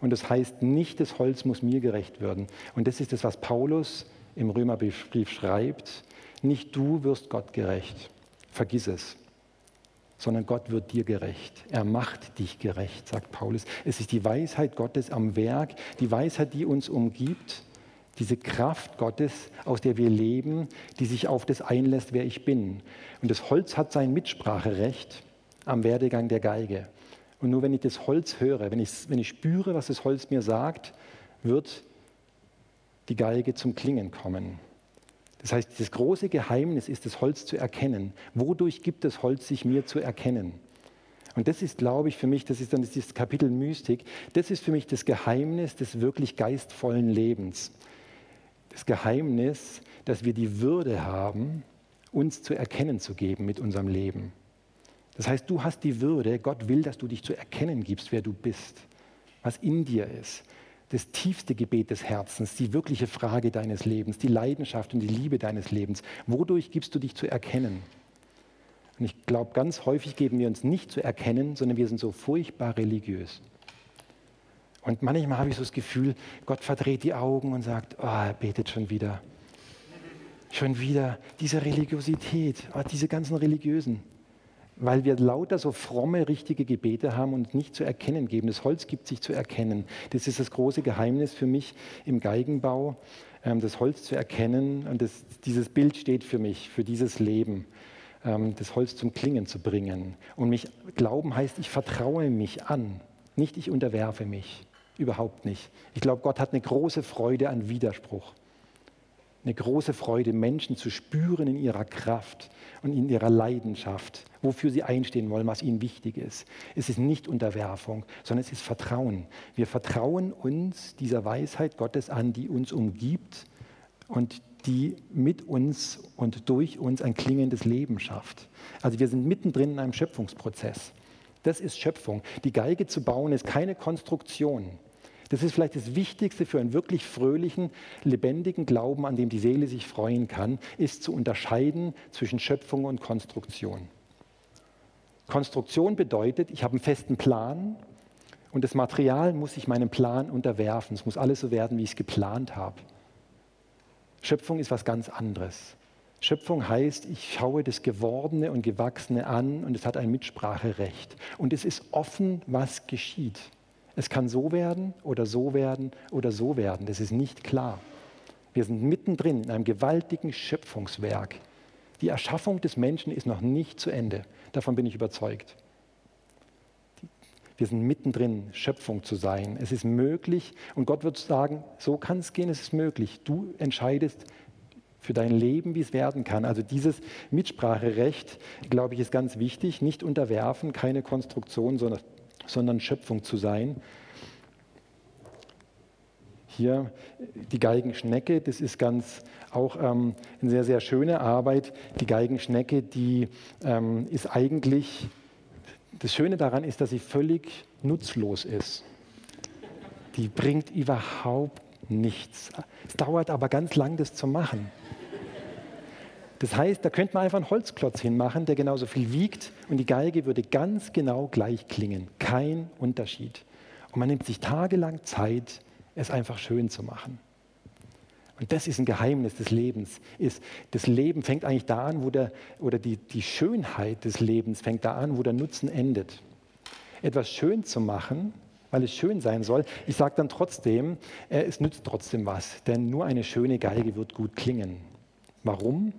und das heißt nicht, das Holz muss mir gerecht werden. Und das ist das, was Paulus im Römerbrief schreibt. Nicht du wirst Gott gerecht. Vergiss es. Sondern Gott wird dir gerecht. Er macht dich gerecht, sagt Paulus. Es ist die Weisheit Gottes am Werk, die Weisheit, die uns umgibt, diese Kraft Gottes, aus der wir leben, die sich auf das einlässt, wer ich bin. Und das Holz hat sein Mitspracherecht am Werdegang der Geige. Und nur wenn ich das Holz höre, wenn ich, wenn ich spüre, was das Holz mir sagt, wird die Geige zum Klingen kommen. Das heißt, das große Geheimnis ist, das Holz zu erkennen. Wodurch gibt das Holz sich mir zu erkennen? Und das ist, glaube ich, für mich, das ist dann dieses Kapitel Mystik, das ist für mich das Geheimnis des wirklich geistvollen Lebens. Das Geheimnis, dass wir die Würde haben, uns zu erkennen zu geben mit unserem Leben. Das heißt, du hast die Würde, Gott will, dass du dich zu erkennen gibst, wer du bist, was in dir ist. Das tiefste Gebet des Herzens, die wirkliche Frage deines Lebens, die Leidenschaft und die Liebe deines Lebens. Wodurch gibst du dich zu erkennen? Und ich glaube, ganz häufig geben wir uns nicht zu erkennen, sondern wir sind so furchtbar religiös. Und manchmal habe ich so das Gefühl, Gott verdreht die Augen und sagt, oh, er betet schon wieder. Schon wieder diese Religiosität, oh, diese ganzen Religiösen weil wir lauter so fromme, richtige Gebete haben und nicht zu erkennen geben. Das Holz gibt sich zu erkennen. Das ist das große Geheimnis für mich im Geigenbau, ähm, das Holz zu erkennen. Und das, dieses Bild steht für mich, für dieses Leben, ähm, das Holz zum Klingen zu bringen. Und mich glauben heißt, ich vertraue mich an, nicht ich unterwerfe mich. Überhaupt nicht. Ich glaube, Gott hat eine große Freude an Widerspruch eine große Freude, Menschen zu spüren in ihrer Kraft und in ihrer Leidenschaft, wofür sie einstehen wollen, was ihnen wichtig ist. Es ist nicht Unterwerfung, sondern es ist Vertrauen. Wir vertrauen uns dieser Weisheit Gottes an, die uns umgibt und die mit uns und durch uns ein klingendes Leben schafft. Also wir sind mittendrin in einem Schöpfungsprozess. Das ist Schöpfung. Die Geige zu bauen ist keine Konstruktion. Das ist vielleicht das Wichtigste für einen wirklich fröhlichen, lebendigen Glauben, an dem die Seele sich freuen kann, ist zu unterscheiden zwischen Schöpfung und Konstruktion. Konstruktion bedeutet, ich habe einen festen Plan und das Material muss sich meinem Plan unterwerfen. Es muss alles so werden, wie ich es geplant habe. Schöpfung ist was ganz anderes. Schöpfung heißt, ich schaue das Gewordene und Gewachsene an und es hat ein Mitspracherecht. Und es ist offen, was geschieht. Es kann so werden oder so werden oder so werden. Das ist nicht klar. Wir sind mittendrin in einem gewaltigen Schöpfungswerk. Die Erschaffung des Menschen ist noch nicht zu Ende. Davon bin ich überzeugt. Wir sind mittendrin, Schöpfung zu sein. Es ist möglich und Gott wird sagen, so kann es gehen, es ist möglich. Du entscheidest für dein Leben, wie es werden kann. Also dieses Mitspracherecht, glaube ich, ist ganz wichtig. Nicht unterwerfen, keine Konstruktion, sondern sondern Schöpfung zu sein. Hier die Geigenschnecke, das ist ganz auch ähm, eine sehr, sehr schöne Arbeit. Die Geigenschnecke, die ähm, ist eigentlich, das Schöne daran ist, dass sie völlig nutzlos ist. Die bringt überhaupt nichts. Es dauert aber ganz lang, das zu machen. Das heißt, da könnte man einfach einen Holzklotz hinmachen, der genauso viel wiegt und die Geige würde ganz genau gleich klingen. Kein Unterschied. Und man nimmt sich tagelang Zeit, es einfach schön zu machen. Und das ist ein Geheimnis des Lebens. Ist, das Leben fängt eigentlich da an, wo der, oder die, die Schönheit des Lebens fängt da an, wo der Nutzen endet. Etwas schön zu machen, weil es schön sein soll. Ich sage dann trotzdem, äh, es nützt trotzdem was, denn nur eine schöne Geige wird gut klingen. Warum?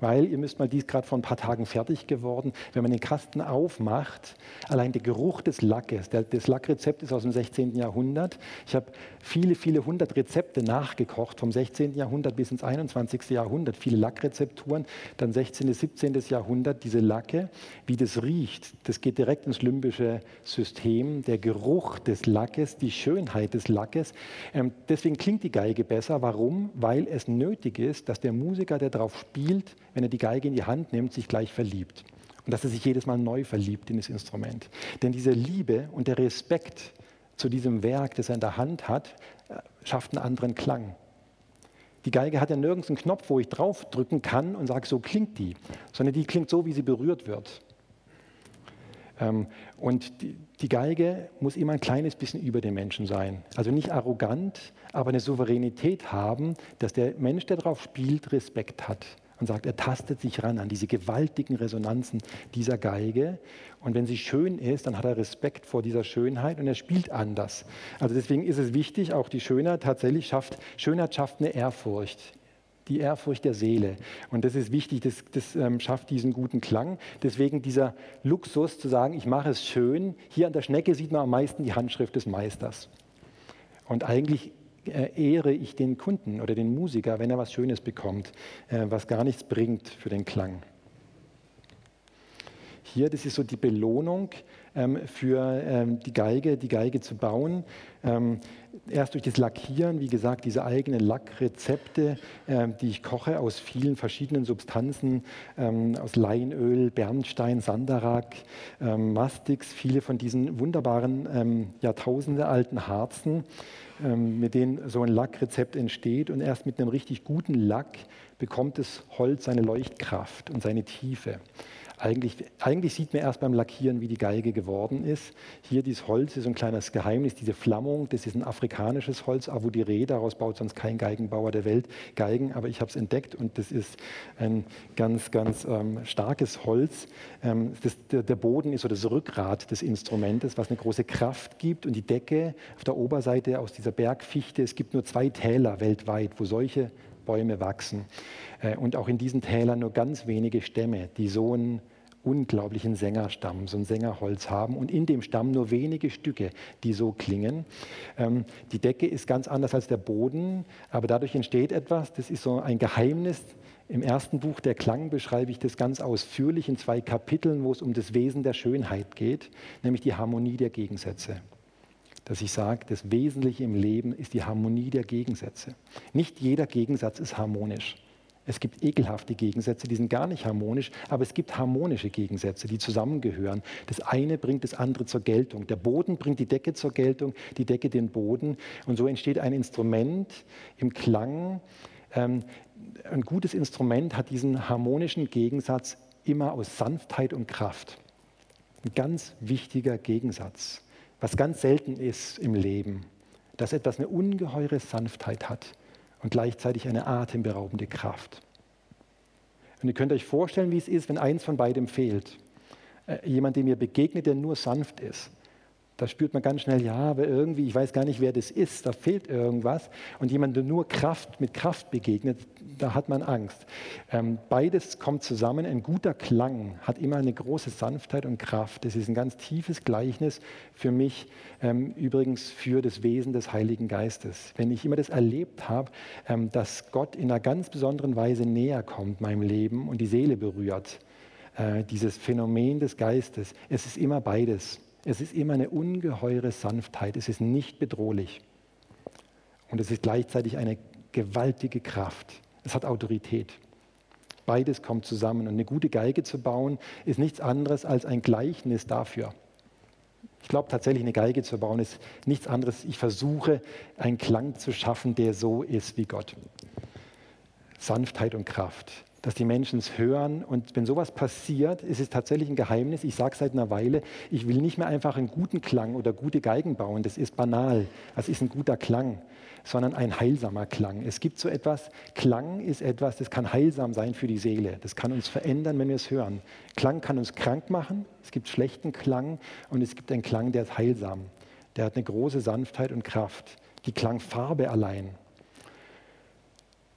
Weil, ihr müsst mal, die ist gerade vor ein paar Tagen fertig geworden, wenn man den Kasten aufmacht, allein der Geruch des Lackes, der, das Lackrezept ist aus dem 16. Jahrhundert. Ich habe viele, viele hundert Rezepte nachgekocht, vom 16. Jahrhundert bis ins 21. Jahrhundert, viele Lackrezepturen, dann 16., 17. Jahrhundert, diese Lacke, wie das riecht, das geht direkt ins limbische System, der Geruch des Lackes, die Schönheit des Lackes. Ähm, deswegen klingt die Geige besser. Warum? Weil es nötig ist, dass der Musiker, der darauf spielt, wenn er die Geige in die Hand nimmt, sich gleich verliebt. Und dass er sich jedes Mal neu verliebt in das Instrument. Denn diese Liebe und der Respekt zu diesem Werk, das er in der Hand hat, äh, schafft einen anderen Klang. Die Geige hat ja nirgends einen Knopf, wo ich draufdrücken kann und sage, so klingt die, sondern die klingt so, wie sie berührt wird. Ähm, und die Geige muss immer ein kleines bisschen über den Menschen sein. Also nicht arrogant, aber eine Souveränität haben, dass der Mensch, der drauf spielt, Respekt hat und sagt, er tastet sich ran an diese gewaltigen Resonanzen dieser Geige. Und wenn sie schön ist, dann hat er Respekt vor dieser Schönheit und er spielt anders. Also deswegen ist es wichtig, auch die Schönheit tatsächlich schafft, Schönheit schafft eine Ehrfurcht. Die Ehrfurcht der Seele. Und das ist wichtig, das, das ähm, schafft diesen guten Klang. Deswegen dieser Luxus zu sagen, ich mache es schön. Hier an der Schnecke sieht man am meisten die Handschrift des Meisters. Und eigentlich ehre ich den Kunden oder den Musiker, wenn er was Schönes bekommt, äh, was gar nichts bringt für den Klang. Hier, das ist so die Belohnung ähm, für ähm, die Geige, die Geige zu bauen. Ähm, erst durch das Lackieren, wie gesagt, diese eigenen Lackrezepte, die ich koche aus vielen verschiedenen Substanzen, aus Leinöl, Bernstein, Sandarak, Mastix, viele von diesen wunderbaren Jahrtausende alten Harzen. Ähm, mit denen so ein Lackrezept entsteht. Und erst mit einem richtig guten Lack bekommt das Holz seine Leuchtkraft und seine Tiefe. Eigentlich, eigentlich, sieht man erst beim Lackieren, wie die Geige geworden ist. Hier dieses Holz ist ein kleines Geheimnis, diese Flammung, das ist ein afrikanisches Holz, Avodire, daraus baut sonst kein Geigenbauer der Welt Geigen, aber ich habe es entdeckt und das ist ein ganz, ganz ähm, starkes Holz. Ähm, das, der, der, Boden ist so das Rückgrat des Instrumentes, was eine große Kraft gibt und die Decke auf der Oberseite aus dieser Bergfichte, es gibt nur zwei Täler weltweit, wo solche Bäume wachsen. Äh, und auch in diesen Tälern nur ganz wenige Stämme, die so einen unglaublichen Sängerstamm, so ein Sängerholz haben und in dem Stamm nur wenige Stücke, die so klingen. Ähm, die Decke ist ganz anders als der Boden, aber dadurch entsteht etwas, das ist so ein Geheimnis. Im ersten Buch der Klang beschreibe ich das ganz ausführlich in zwei Kapiteln, wo es um das Wesen der Schönheit geht, nämlich die Harmonie der Gegensätze dass ich sage, das Wesentliche im Leben ist die Harmonie der Gegensätze. Nicht jeder Gegensatz ist harmonisch. Es gibt ekelhafte Gegensätze, die sind gar nicht harmonisch, aber es gibt harmonische Gegensätze, die zusammengehören. Das eine bringt das andere zur Geltung. Der Boden bringt die Decke zur Geltung, die Decke den Boden. Und so entsteht ein Instrument im Klang. Ähm, ein gutes Instrument hat diesen harmonischen Gegensatz immer aus Sanftheit und Kraft. Ein ganz wichtiger Gegensatz was ganz selten ist im Leben, dass etwas eine ungeheure Sanftheit hat und gleichzeitig eine atemberaubende Kraft. Und ihr könnt euch vorstellen, wie es ist, wenn eins von beidem fehlt. Äh, jemand, dem ihr begegnet, der nur sanft ist da spürt man ganz schnell, ja, aber irgendwie, ich weiß gar nicht, wer das ist, da fehlt irgendwas. Und jemand, der nur Kraft mit Kraft begegnet, da hat man Angst. Ähm, beides kommt zusammen. Ein guter Klang hat immer eine große Sanftheit und Kraft. Das ist ein ganz tiefes Gleichnis für mich, ähm, übrigens für das Wesen des Heiligen Geistes. Wenn ich immer das erlebt habe, ähm, dass Gott in einer ganz besonderen Weise näher kommt meinem Leben und die Seele berührt, äh, dieses Phänomen des Geistes, es ist immer beides. Es ist immer eine ungeheure Sanftheit. Es ist nicht bedrohlich. Und es ist gleichzeitig eine gewaltige Kraft. Es hat Autorität. Beides kommt zusammen. Und eine gute Geige zu bauen, ist nichts anderes als ein Gleichnis dafür. Ich glaube tatsächlich, eine Geige zu bauen ist nichts anderes. Ich versuche, einen Klang zu schaffen, der so ist wie Gott. Sanftheit und Kraft dass die Menschen es hören. Und wenn sowas passiert, ist es tatsächlich ein Geheimnis. Ich sage seit einer Weile, ich will nicht mehr einfach einen guten Klang oder gute Geigen bauen. Das ist banal. Das ist ein guter Klang, sondern ein heilsamer Klang. Es gibt so etwas, Klang ist etwas, das kann heilsam sein für die Seele. Das kann uns verändern, wenn wir es hören. Klang kann uns krank machen. Es gibt schlechten Klang und es gibt einen Klang, der ist heilsam. Der hat eine große Sanftheit und Kraft. Die Klangfarbe allein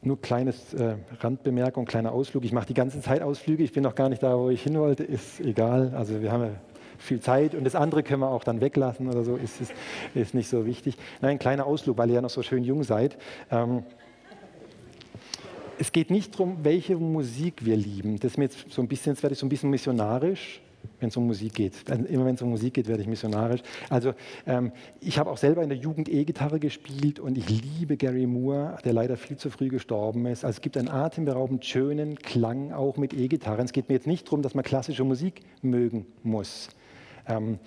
nur kleines äh, Randbemerkung, kleiner Ausflug. Ich mache die ganze Zeit Ausflüge. Ich bin noch gar nicht da, wo ich hin wollte. Ist egal. Also wir haben ja viel Zeit und das andere können wir auch dann weglassen oder so. Ist, ist, ist nicht so wichtig. Nein, kleiner Ausflug, weil ihr ja noch so schön jung seid. Ähm, es geht nicht darum, welche Musik wir lieben. Das ist mir jetzt so ein bisschen, jetzt werde ich so ein bisschen missionarisch wenn es um Musik geht. Immer wenn es um Musik geht, werde ich missionarisch. Also ähm, ich habe auch selber in der Jugend E-Gitarre gespielt und ich liebe Gary Moore, der leider viel zu früh gestorben ist. Also es gibt einen atemberaubend schönen Klang auch mit E-Gitarren. Es geht mir jetzt nicht darum, dass man klassische Musik mögen muss. Ähm,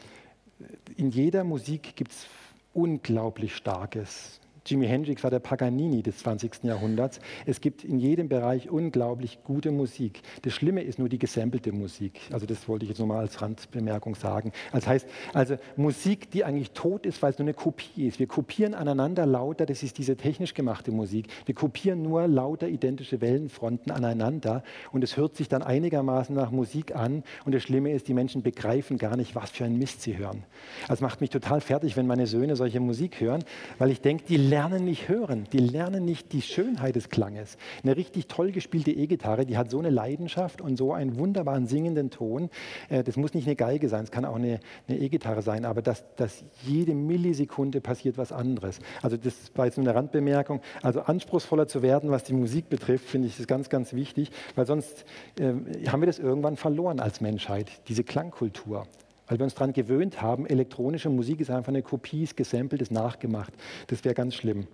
in jeder Musik gibt es unglaublich starkes Jimi Hendrix war der Paganini des 20. Jahrhunderts. Es gibt in jedem Bereich unglaublich gute Musik. Das Schlimme ist nur die gesampelte Musik. Also das wollte ich jetzt nur mal als Randbemerkung sagen. Das heißt, also Musik, die eigentlich tot ist, weil es nur eine Kopie ist. Wir kopieren aneinander lauter, das ist diese technisch gemachte Musik. Wir kopieren nur lauter identische Wellenfronten aneinander und es hört sich dann einigermaßen nach Musik an. Und das Schlimme ist, die Menschen begreifen gar nicht, was für ein Mist sie hören. Also macht mich total fertig, wenn meine Söhne solche Musik hören, weil ich denke, die lernen nicht hören, die lernen nicht die Schönheit des Klanges. Eine richtig toll gespielte E-Gitarre, die hat so eine Leidenschaft und so einen wunderbaren singenden Ton. Äh, das muss nicht eine Geige sein, es kann auch eine E-Gitarre sein, aber dass, dass jede Millisekunde passiert was anderes. Also das war jetzt nur eine Randbemerkung. Also anspruchsvoller zu werden, was die Musik betrifft, finde ich, ist ganz, ganz wichtig, weil sonst äh, haben wir das irgendwann verloren als Menschheit, diese Klangkultur weil wir uns daran gewöhnt haben, elektronische Musik ist einfach eine Kopie, ist gesampelt, ist nachgemacht. Das wäre ganz schlimm.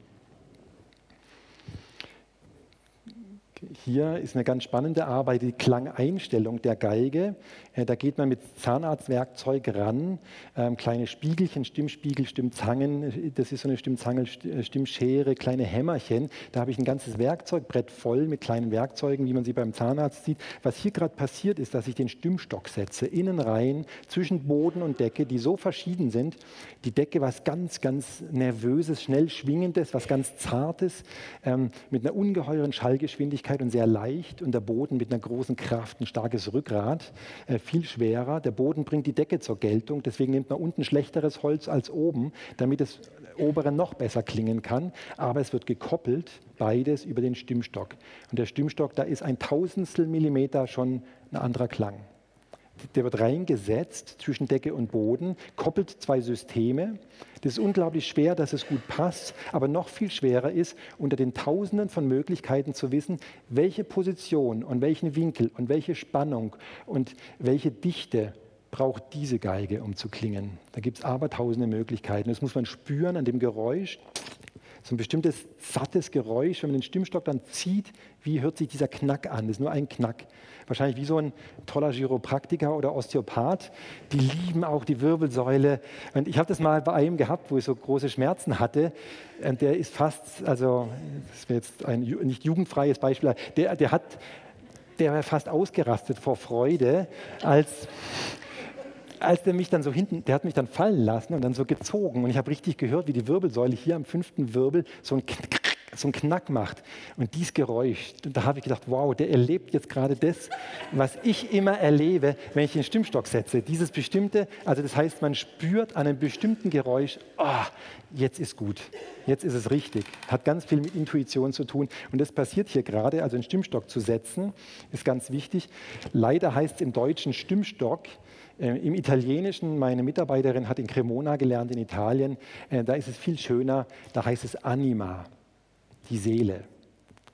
Hier ist eine ganz spannende Arbeit, die Klangeinstellung der Geige. Äh, da geht man mit Zahnarztwerkzeug ran, ähm, kleine Spiegelchen, Stimmspiegel, Stimmzangen, das ist so eine Stimmzange, äh, Stimmschere, kleine Hämmerchen. Da habe ich ein ganzes Werkzeugbrett voll mit kleinen Werkzeugen, wie man sie beim Zahnarzt sieht. Was hier gerade passiert ist, dass ich den Stimmstock setze, innen rein, zwischen Boden und Decke, die so verschieden sind. Die Decke was ganz, ganz Nervöses, schnell Schwingendes, was ganz Zartes, ähm, mit einer ungeheuren Schallgeschwindigkeit und sehr leicht und der Boden mit einer großen Kraft, ein starkes Rückgrat. Viel schwerer. Der Boden bringt die Decke zur Geltung, deswegen nimmt man unten schlechteres Holz als oben, damit das obere noch besser klingen kann. Aber es wird gekoppelt, beides über den Stimmstock. Und der Stimmstock, da ist ein Tausendstel Millimeter schon ein anderer Klang der wird reingesetzt zwischen Decke und Boden, koppelt zwei Systeme. Das ist unglaublich schwer, dass es gut passt, aber noch viel schwerer ist, unter den Tausenden von Möglichkeiten zu wissen, welche Position und welchen Winkel und welche Spannung und welche Dichte braucht diese Geige, um zu klingen. Da gibt es abertausende Möglichkeiten. Das muss man spüren an dem Geräusch so ein bestimmtes sattes Geräusch, wenn man den Stimmstock dann zieht, wie hört sich dieser Knack an? Das ist nur ein Knack. Wahrscheinlich wie so ein toller Chiropraktiker oder Osteopath. Die lieben auch die Wirbelsäule. Und ich habe das mal bei einem gehabt, wo ich so große Schmerzen hatte. Und der ist fast, also das wäre jetzt ein nicht jugendfreies Beispiel, der, der hat, der war fast ausgerastet vor Freude, als als der mich dann so hinten, der hat mich dann fallen lassen und dann so gezogen und ich habe richtig gehört, wie die Wirbelsäule hier am fünften Wirbel so ein so einen Knack macht. Und dieses Geräusch, da habe ich gedacht, wow, der erlebt jetzt gerade das, was ich immer erlebe, wenn ich den Stimmstock setze. Dieses bestimmte, also das heißt, man spürt an einem bestimmten Geräusch, oh, jetzt ist gut, jetzt ist es richtig. Hat ganz viel mit Intuition zu tun. Und das passiert hier gerade, also einen Stimmstock zu setzen, ist ganz wichtig. Leider heißt es im Deutschen Stimmstock, Im Italienischen, meine Mitarbeiterin hat in Cremona gelernt, in Italien, äh, da ist es viel schöner, da heißt es Anima, die Seele.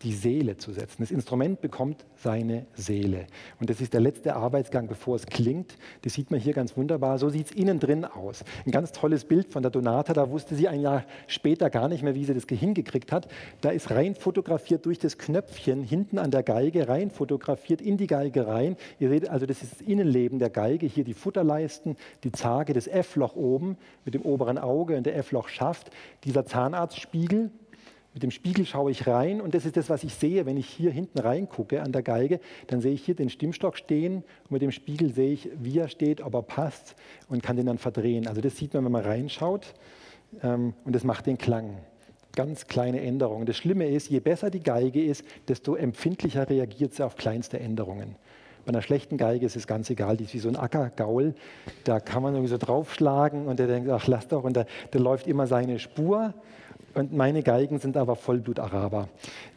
Die Seele zu setzen. Das Instrument bekommt seine Seele. Und das ist der letzte Arbeitsgang, bevor es klingt. Das sieht man hier ganz wunderbar. So sieht es innen drin aus. Ein ganz tolles Bild von der Donata. Da wusste sie ein Jahr später gar nicht mehr, wie sie das hingekriegt hat. Da ist rein fotografiert durch das Knöpfchen hinten an der Geige, rein fotografiert in die Geige rein. Ihr seht also, das ist das Innenleben der Geige. Hier die Futterleisten, die Zage, das F-Loch oben mit dem oberen Auge und der F-Loch-Schaft. Dieser Zahnarztspiegel, mit dem Spiegel schaue ich rein und das ist das, was ich sehe, wenn ich hier hinten reingucke an der Geige. Dann sehe ich hier den Stimmstock stehen und mit dem Spiegel sehe ich, wie er steht, ob er passt und kann den dann verdrehen. Also das sieht man, wenn man reinschaut ähm, und das macht den Klang. Ganz kleine Änderungen. Das Schlimme ist, je besser die Geige ist, desto empfindlicher reagiert sie auf kleinste Änderungen. Bei einer schlechten Geige ist es ganz egal, die ist wie so ein Ackergaul. Da kann man irgendwie so draufschlagen und der denkt, ach lass doch, und der, der läuft immer seine Spur. Und meine Geigen sind aber Vollblut-Araber.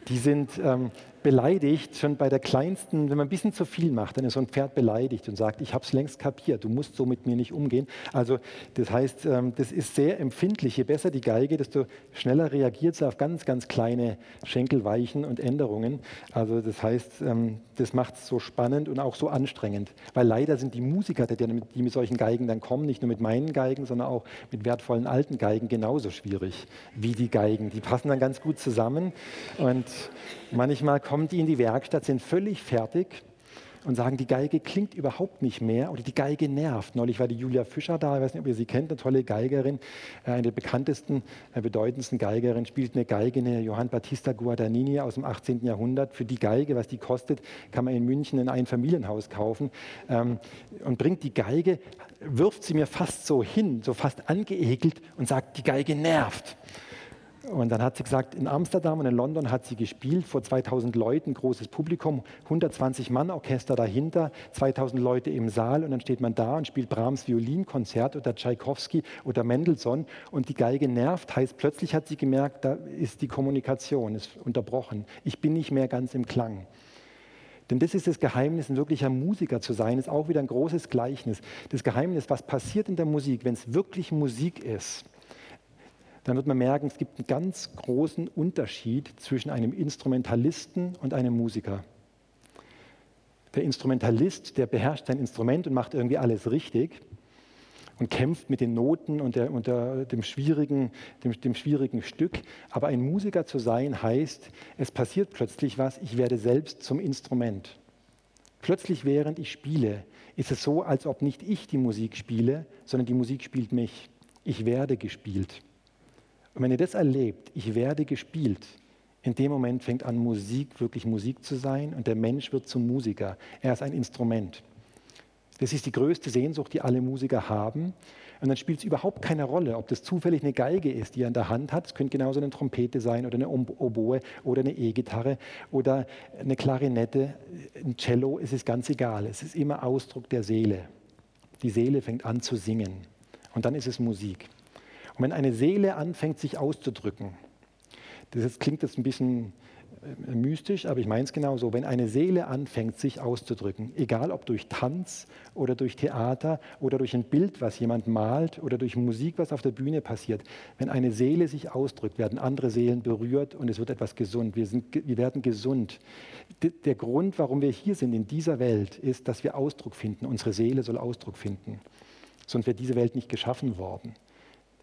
Die sind ähm, beleidigt, schon bei der kleinsten, wenn man ein bisschen zu viel macht, dann ist so ein Pferd beleidigt und sagt, ich habe es längst kapiert, du musst so mit mir nicht umgehen. Also das heißt, ähm, das ist sehr empfindlich. Je besser die Geige, desto schneller reagiert sie auf ganz, ganz kleine Schenkelweichen und Änderungen. Also das heißt, ähm, das macht es so spannend und auch so anstrengend. Weil leider sind die Musiker, die mit solchen Geigen dann kommen, nicht nur mit meinen Geigen, sondern auch mit wertvollen alten Geigen genauso schwierig wie die Geigen. Die passen dann ganz gut zusammen und manchmal kommen die in die Werkstatt, sind völlig fertig und sagen, die Geige klingt überhaupt nicht mehr oder die Geige nervt. Neulich war die Julia Fischer da, ich weiß nicht, ob ihr sie kennt, eine tolle Geigerin, äh, eine der bekanntesten, äh, bedeutendsten Geigerinnen, spielt eine Geige, eine Johann Battista Guadagnini aus dem 18. Jahrhundert. Für die Geige, was die kostet, kann man in München in ein Familienhaus kaufen ähm, und bringt die Geige, wirft sie mir fast so hin, so fast angeekelt und sagt, die Geige nervt. Und dann hat sie gesagt, in Amsterdam und in London hat sie gespielt, vor 2000 Leuten, großes Publikum, 120 Mann Orchester dahinter, 2000 Leute im Saal und dann steht man da und spielt Brahms Violinkonzert oder Tschaikowski oder Mendelssohn und die Geige nervt, heißt plötzlich hat sie gemerkt, da ist die Kommunikation, ist unterbrochen. Ich bin nicht mehr ganz im Klang. Denn das ist das Geheimnis, ein wirklicher Musiker zu sein, ist auch wieder ein großes Gleichnis. Das Geheimnis, was passiert in der Musik, wenn es wirklich Musik ist dann wird man merken, es gibt einen ganz großen Unterschied zwischen einem Instrumentalisten und einem Musiker. Der Instrumentalist, der beherrscht sein Instrument und macht irgendwie alles richtig und kämpft mit den Noten und, der, und der, dem, schwierigen, dem, dem schwierigen Stück. Aber ein Musiker zu sein heißt, es passiert plötzlich was, ich werde selbst zum Instrument. Plötzlich, während ich spiele, ist es so, als ob nicht ich die Musik spiele, sondern die Musik spielt mich. Ich werde gespielt. Und wenn ihr das erlebt, ich werde gespielt, in dem Moment fängt an, Musik wirklich Musik zu sein und der Mensch wird zum Musiker. Er ist ein Instrument. Das ist die größte Sehnsucht, die alle Musiker haben. Und dann spielt es überhaupt keine Rolle, ob das zufällig eine Geige ist, die er in der Hand hat. Es könnte genauso eine Trompete sein oder eine Oboe oder eine E-Gitarre oder eine Klarinette, ein Cello. Es ist ganz egal. Es ist immer Ausdruck der Seele. Die Seele fängt an zu singen. Und dann ist es Musik. Und wenn eine Seele anfängt, sich auszudrücken, das jetzt klingt jetzt ein bisschen äh, mystisch, aber ich meine es genau so, wenn eine Seele anfängt, sich auszudrücken, egal ob durch Tanz oder durch Theater oder durch ein Bild, was jemand malt oder durch Musik, was auf der Bühne passiert, wenn eine Seele sich ausdrückt, werden andere Seelen berührt und es wird etwas gesund. Wir, sind, wir werden gesund. Der Grund, warum wir hier sind in dieser Welt, ist, dass wir Ausdruck finden. Unsere Seele soll Ausdruck finden. Sonst wäre diese Welt nicht geschaffen worden.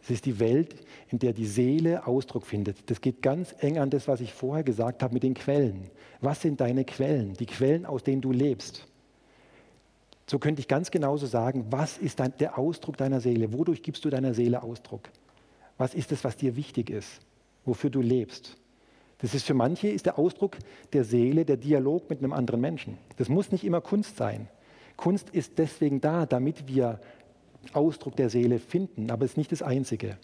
Es ist die Welt, in der die Seele Ausdruck findet. Das geht ganz eng an das, was ich vorher gesagt habe mit den Quellen. Was sind deine Quellen? Die Quellen, aus denen du lebst. So könnte ich ganz genauso sagen, was ist dein, der Ausdruck deiner Seele? Wodurch gibst du deiner Seele Ausdruck? Was ist es, was dir wichtig ist? Wofür du lebst? Das ist für manche ist der Ausdruck der Seele der Dialog mit einem anderen Menschen. Das muss nicht immer Kunst sein. Kunst ist deswegen da, damit wir Ausdruck der Seele finden, aber es ist nicht das Einzige.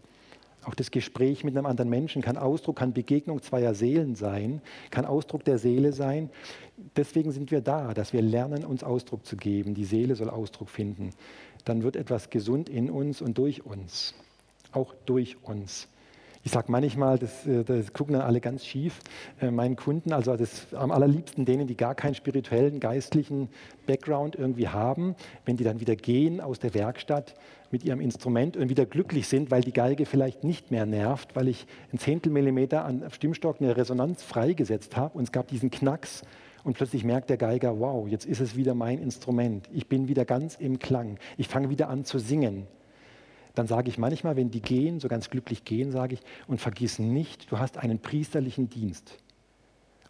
Auch das Gespräch mit einem anderen Menschen kann Ausdruck, kann Begegnung zweier Seelen sein, kann Ausdruck der Seele sein. Deswegen sind wir da, dass wir lernen, uns Ausdruck zu geben. Die Seele soll Ausdruck finden. Dann wird etwas gesund in uns und durch uns. Auch durch uns. Ich sage manchmal, das, äh, das, gucken dann alle ganz schief, äh, meinen Kunden, also das, am allerliebsten denen, die gar keinen spirituellen, geistlichen Background irgendwie haben, wenn die dann wieder gehen aus der Werkstatt mit ihrem Instrument und wieder glücklich sind, weil die Geige vielleicht nicht mehr nervt, weil ich ein Zehntel Millimeter an Stimmstock eine Resonanz freigesetzt habe und es gab diesen Knacks und plötzlich merkt der Geiger, wow, jetzt ist es wieder mein Instrument. Ich bin wieder ganz im Klang. Ich fange wieder an zu singen dann sage ich manchmal, wenn die gehen, so ganz glücklich gehen, sage ich, und vergiss nicht, du hast einen priesterlichen Dienst.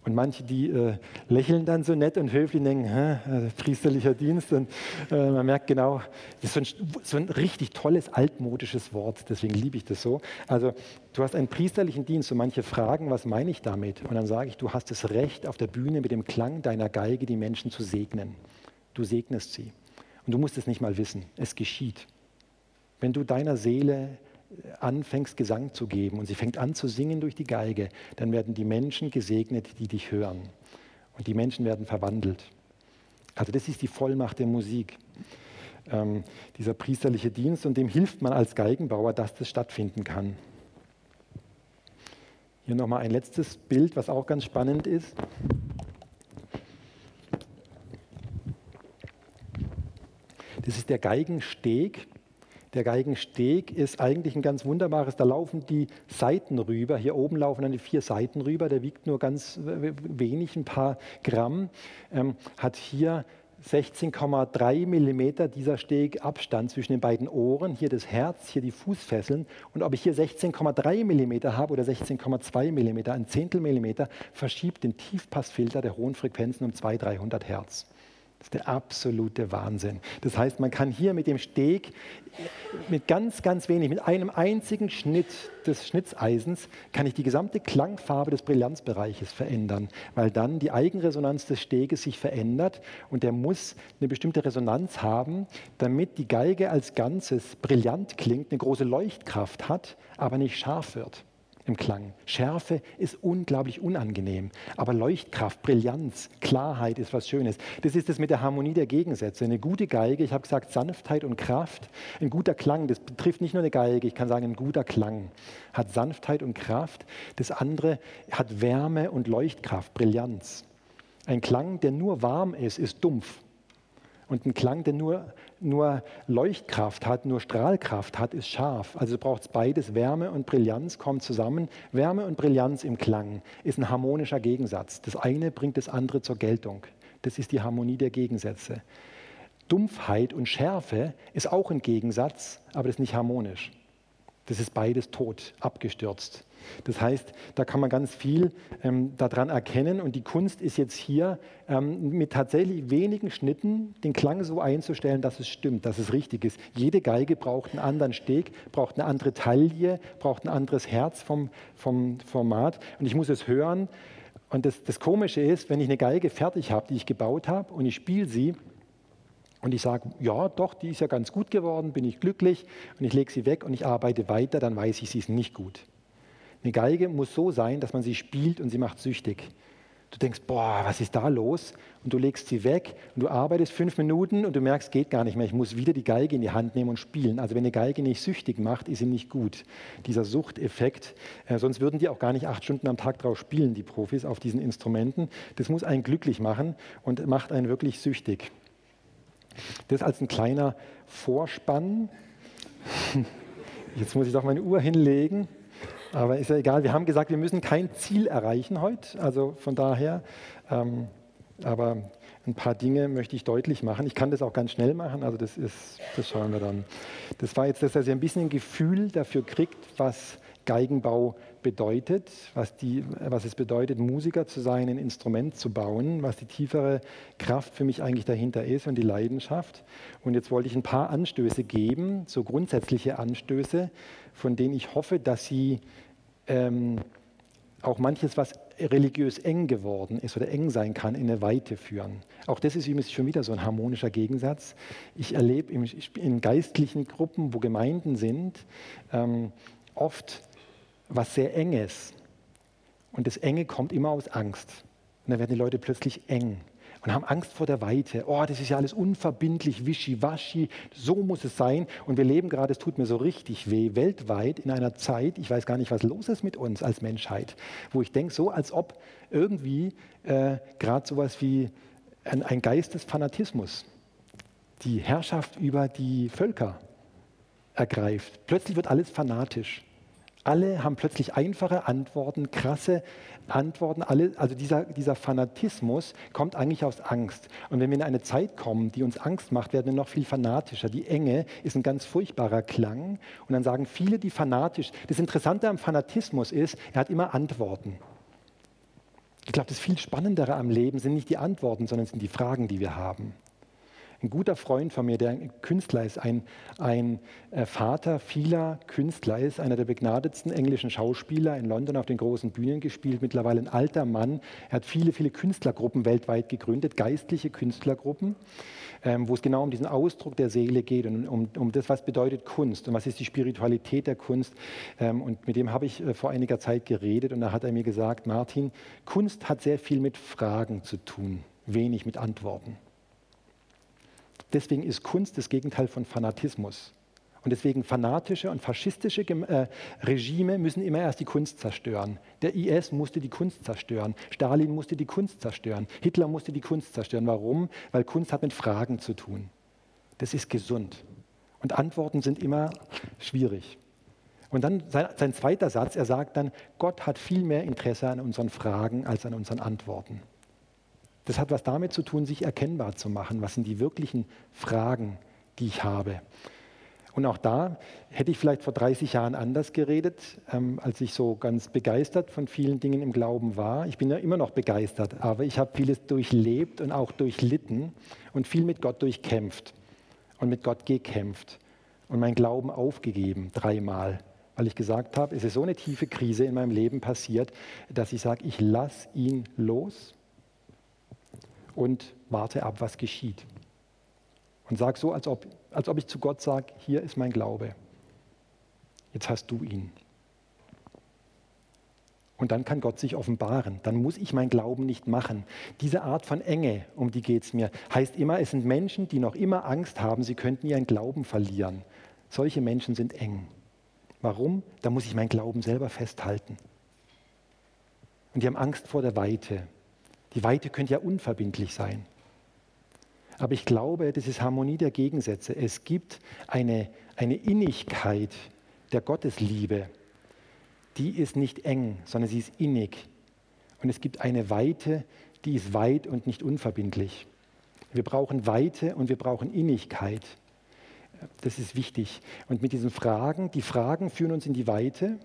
Und manche, die äh, lächeln dann so nett und höflich und denken, äh, priesterlicher Dienst. Und äh, man merkt genau, das ist so ein, so ein, richtig tolles, altmodisches Wort, deswegen liebe ich das so. Also du hast einen priesterlichen Dienst und manche fragen, was meine ich damit? Und dann sage ich, du hast das Recht, auf der Bühne mit dem Klang deiner Geige die Menschen zu segnen. Du segnest sie. Und du musst es nicht mal wissen, es geschieht. Wenn du deiner Seele anfängst, Gesang zu geben und sie fängt an zu singen durch die Geige, dann werden die Menschen gesegnet, die dich hören. Und die Menschen werden verwandelt. Also das ist die Vollmacht der Musik. Ähm, dieser priesterliche Dienst und dem hilft man als Geigenbauer, dass das stattfinden kann. Hier nochmal ein letztes Bild, was auch ganz spannend ist. Das ist der Geigensteg. Der Geigensteg ist eigentlich ein ganz wunderbares, da laufen die Seiten rüber. Hier oben laufen dann die vier Seiten rüber, der wiegt nur ganz wenig, ein paar Gramm, ähm, hat hier 16,3 Millimeter dieser Steg Abstand zwischen den beiden Ohren, hier das Herz, hier die Fußfesseln. Und ob ich hier 16,3 Millimeter habe oder 16,2 Millimeter, ein Zehntel Millimeter, verschiebt den Tiefpassfilter der hohen Frequenzen um 200, 300 Hertz. Das ist der absolute Wahnsinn. Das heißt, man kann hier mit dem Steg, mit ganz, ganz wenig, mit einem einzigen Schnitt des Schnitzeisens, kann ich die gesamte Klangfarbe des Brillanzbereiches verändern, weil dann die Eigenresonanz des Steges sich verändert und der muss eine bestimmte Resonanz haben, damit die Geige als Ganzes brillant klingt, eine große Leuchtkraft hat, aber nicht scharf wird im Klang. Schärfe ist unglaublich unangenehm, aber Leuchtkraft, Brillanz, Klarheit ist was Schönes. Das ist es mit der Harmonie der Gegensätze. Eine gute Geige, ich habe gesagt Sanftheit und Kraft, ein guter Klang, das betrifft nicht nur eine Geige, ich kann sagen ein guter Klang hat Sanftheit und Kraft. Das andere hat Wärme und Leuchtkraft, Brillanz. Ein Klang, der nur warm ist, ist dumpf. Und ein Klang, der nur, nur Leuchtkraft hat, nur Strahlkraft hat, ist scharf. Also braucht es beides. Wärme und Brillanz kommen zusammen. Wärme und Brillanz im Klang ist ein harmonischer Gegensatz. Das eine bringt das andere zur Geltung. Das ist die Harmonie der Gegensätze. Dumpfheit und Schärfe ist auch ein Gegensatz, aber das ist nicht harmonisch. Das ist beides tot, abgestürzt. Das heißt, da kann man ganz viel ähm, daran erkennen und die Kunst ist jetzt hier ähm, mit tatsächlich wenigen Schnitten den Klang so einzustellen, dass es stimmt, dass es richtig ist. Jede Geige braucht einen anderen Steg, braucht eine andere Taille, braucht ein anderes Herz vom, vom Format und ich muss es hören. Und das, das Komische ist, wenn ich eine Geige fertig habe, die ich gebaut habe und ich spiele sie, und ich sage, ja, doch, die ist ja ganz gut geworden, bin ich glücklich und ich lege sie weg und ich arbeite weiter, dann weiß ich, sie ist nicht gut. Eine Geige muss so sein, dass man sie spielt und sie macht süchtig. Du denkst, boah, was ist da los? Und du legst sie weg und du arbeitest fünf Minuten und du merkst, geht gar nicht mehr. Ich muss wieder die Geige in die Hand nehmen und spielen. Also wenn eine Geige nicht süchtig macht, ist sie nicht gut. Dieser Suchteffekt, äh, sonst würden die auch gar nicht acht Stunden am Tag drauf spielen, die Profis auf diesen Instrumenten. Das muss einen glücklich machen und macht einen wirklich süchtig. Das als ein kleiner Vorspann. Jetzt muss ich doch meine Uhr hinlegen. Aber ist ja egal, wir haben gesagt, wir müssen kein Ziel erreichen heute. Also von daher, ähm, aber ein paar Dinge möchte ich deutlich machen. Ich kann das auch ganz schnell machen, also das, ist, das schauen wir dann. Das war jetzt, dass er ein bisschen ein Gefühl dafür kriegt, was Geigenbau bedeutet, was, die, was es bedeutet, Musiker zu sein, ein Instrument zu bauen, was die tiefere Kraft für mich eigentlich dahinter ist und die Leidenschaft. Und jetzt wollte ich ein paar Anstöße geben, so grundsätzliche Anstöße, von denen ich hoffe, dass sie ähm, auch manches, was religiös eng geworden ist oder eng sein kann, in eine Weite führen. Auch das ist übrigens schon wieder so ein harmonischer Gegensatz. Ich erlebe in geistlichen Gruppen, wo Gemeinden sind, ähm, oft was sehr Enges. Und das Enge kommt immer aus Angst. Und dann werden die Leute plötzlich eng. und haben Angst vor der Weite. Oh, das ist ja alles unverbindlich, wischiwaschi, so muss es sein. Und wir leben gerade, es tut mir so richtig weh, weltweit in einer Zeit, ich weiß gar nicht, was los ist mit uns als Menschheit, wo ich denke, so als ob irgendwie äh, gerade sowas wie ein, ein Geist die Herrschaft über die Völker ergreift. Plötzlich wird alles fanatisch. Alle haben plötzlich einfache Antworten, krasse Antworten. Alle, also dieser, dieser Fanatismus kommt eigentlich aus Angst. Und wenn wir in eine Zeit kommen, die uns Angst macht, werden wir noch viel fanatischer. Die Enge ist ein ganz furchtbarer Klang. Und dann sagen viele, die fanatisch. Das Interessante am Fanatismus ist, er hat immer Antworten. Ich glaube, das viel Spannendere am Leben sind nicht die Antworten, sondern sind die Fragen, die wir haben. Ein guter Freund von mir, der ein Künstler ist, ein, ein äh, Vater vieler Künstler ist, einer der begnadetsten englischen Schauspieler in London auf den großen Bühnen gespielt, mittlerweile ein alter Mann. Er hat viele, viele Künstlergruppen weltweit gegründet, geistliche Künstlergruppen, ähm, wo es genau um diesen Ausdruck der Seele geht und um, um das, was bedeutet Kunst und was ist die Spiritualität der Kunst. Ähm, und mit dem habe ich äh, vor einiger Zeit geredet und da hat er mir gesagt, Martin, Kunst hat sehr viel mit Fragen zu tun, wenig mit Antworten. Deswegen ist Kunst das Gegenteil von Fanatismus. Und deswegen fanatische und faschistische äh, Regime müssen immer erst die Kunst zerstören. Der IS musste die Kunst zerstören. Stalin musste die Kunst zerstören. Hitler musste die Kunst zerstören. Warum? Weil Kunst hat mit Fragen zu tun. Das ist gesund. Und Antworten sind immer schwierig. Und dann sein, sein zweiter Satz, er sagt dann, Gott hat viel mehr Interesse an unseren Fragen als an unseren Antworten. Das hat was damit zu tun, sich erkennbar zu machen. Was sind die wirklichen Fragen, die ich habe? Und auch da hätte ich vielleicht vor 30 Jahren anders geredet, ähm, als ich so ganz begeistert von vielen Dingen im Glauben war. Ich bin ja immer noch begeistert, aber ich habe vieles durchlebt und auch durchlitten und viel mit Gott durchkämpft und mit Gott gekämpft und meinen Glauben aufgegeben, dreimal, weil ich gesagt habe, es ist so eine tiefe Krise in meinem Leben passiert, dass ich sage, ich lasse ihn los und warte ab, was geschieht. Und sag so, als ob, als ob ich zu Gott sage, hier ist mein Glaube. Jetzt hast du ihn. Und dann kann Gott sich offenbaren. Dann muss ich mein Glauben nicht machen. Diese Art von Enge, um die geht es mir, heißt immer, es sind Menschen, die noch immer Angst haben, sie könnten ihren Glauben verlieren. Solche Menschen sind eng. Warum? Da muss ich meinen Glauben selber festhalten. Und die haben Angst vor der Weite. Die Weite könnte ja unverbindlich sein. Aber ich glaube, das ist Harmonie der Gegensätze. Es gibt eine, eine Innigkeit der Gottesliebe, die ist nicht eng, sondern sie ist innig. Und es gibt eine Weite, die ist weit und nicht unverbindlich. Wir brauchen Weite und wir brauchen Innigkeit. Das ist wichtig. Und mit diesen Fragen, die Fragen führen uns in die Weite,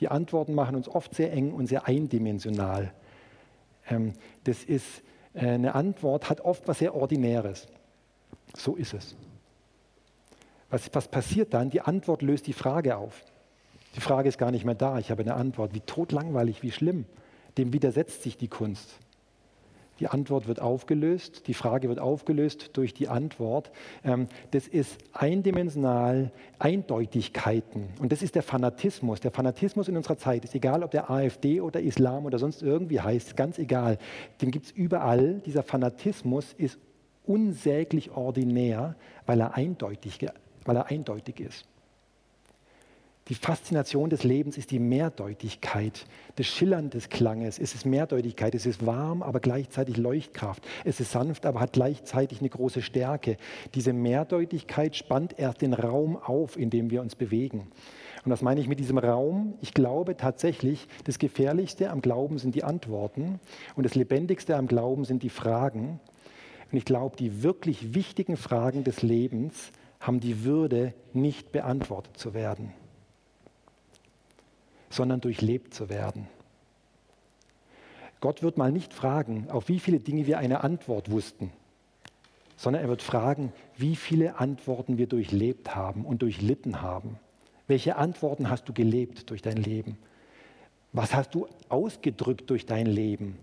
die Antworten machen uns oft sehr eng und sehr eindimensional. Ähm, das ist äh, eine Antwort, hat oft was sehr Ordinäres. So ist es. Was, was passiert dann? Die Antwort löst die Frage auf. Die Frage ist gar nicht mehr da. Ich habe eine Antwort. Wie totlangweilig, wie schlimm. Dem widersetzt sich die Kunst. Die Antwort wird aufgelöst, die Frage wird aufgelöst durch die Antwort. Ähm, das ist eindimensional Eindeutigkeiten. Und das ist der Fanatismus. Der Fanatismus in unserer Zeit ist egal, ob der AfD oder Islam oder sonst irgendwie heißt, ganz egal. Den gibt es überall. Dieser Fanatismus ist unsäglich ordinär, weil er eindeutig, weil er eindeutig ist. Die Faszination des Lebens ist die Mehrdeutigkeit des Schillern des Klanges. Es ist Mehrdeutigkeit, es ist warm, aber gleichzeitig Leuchtkraft. Es ist sanft, aber hat gleichzeitig eine große Stärke. Diese Mehrdeutigkeit spannt erst den Raum auf, in dem wir uns bewegen. Und was meine ich mit diesem Raum? Ich glaube tatsächlich, das Gefährlichste am Glauben sind die Antworten und das Lebendigste am Glauben sind die Fragen. Und ich glaube, die wirklich wichtigen Fragen des Lebens haben die Würde, nicht beantwortet zu werden sondern durchlebt zu werden. Gott wird mal nicht fragen, auf wie viele Dinge wir eine Antwort wussten, sondern er wird fragen, wie viele Antworten wir durchlebt haben und durchlitten haben. Welche Antworten hast du gelebt durch dein Leben? Was hast du ausgedrückt durch dein Leben?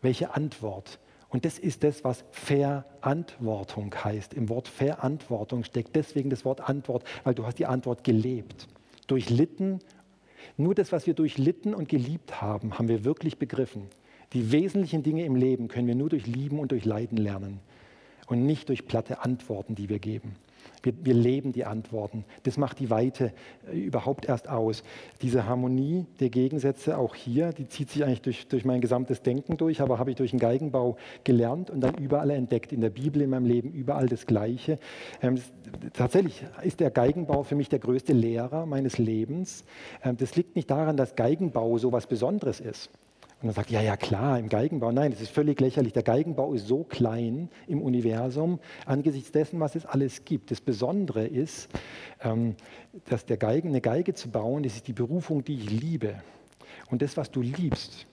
Welche Antwort? Und das ist das, was Verantwortung heißt. Im Wort Verantwortung steckt deswegen das Wort Antwort, weil du hast die Antwort gelebt, durchlitten nur das, was wir durchlitten und geliebt haben, haben wir wirklich begriffen. Die wesentlichen Dinge im Leben können wir nur durch Lieben und durch Leiden lernen und nicht durch platte Antworten, die wir geben. Wir, wir, leben die Antworten. Das macht die Weite äh, überhaupt erst aus. Diese Harmonie der Gegensätze, auch hier, die zieht sich eigentlich durch, durch mein gesamtes Denken durch, aber habe ich durch den Geigenbau gelernt und dann überall entdeckt. In der Bibel, in meinem Leben, überall das Gleiche. Ähm, tatsächlich ist der Geigenbau für mich der größte Lehrer meines Lebens. Ähm, das liegt nicht daran, dass Geigenbau so was Besonderes ist. Und man sagt, ja, ja, klar, im Geigenbau. Nein, das ist völlig lächerlich. Der Geigenbau ist so klein im Universum angesichts dessen, was es alles gibt. Das Besondere ist, ähm, dass der Geigen, eine Geige zu bauen, das ist die Berufung, die ich liebe. Und das, was du liebst,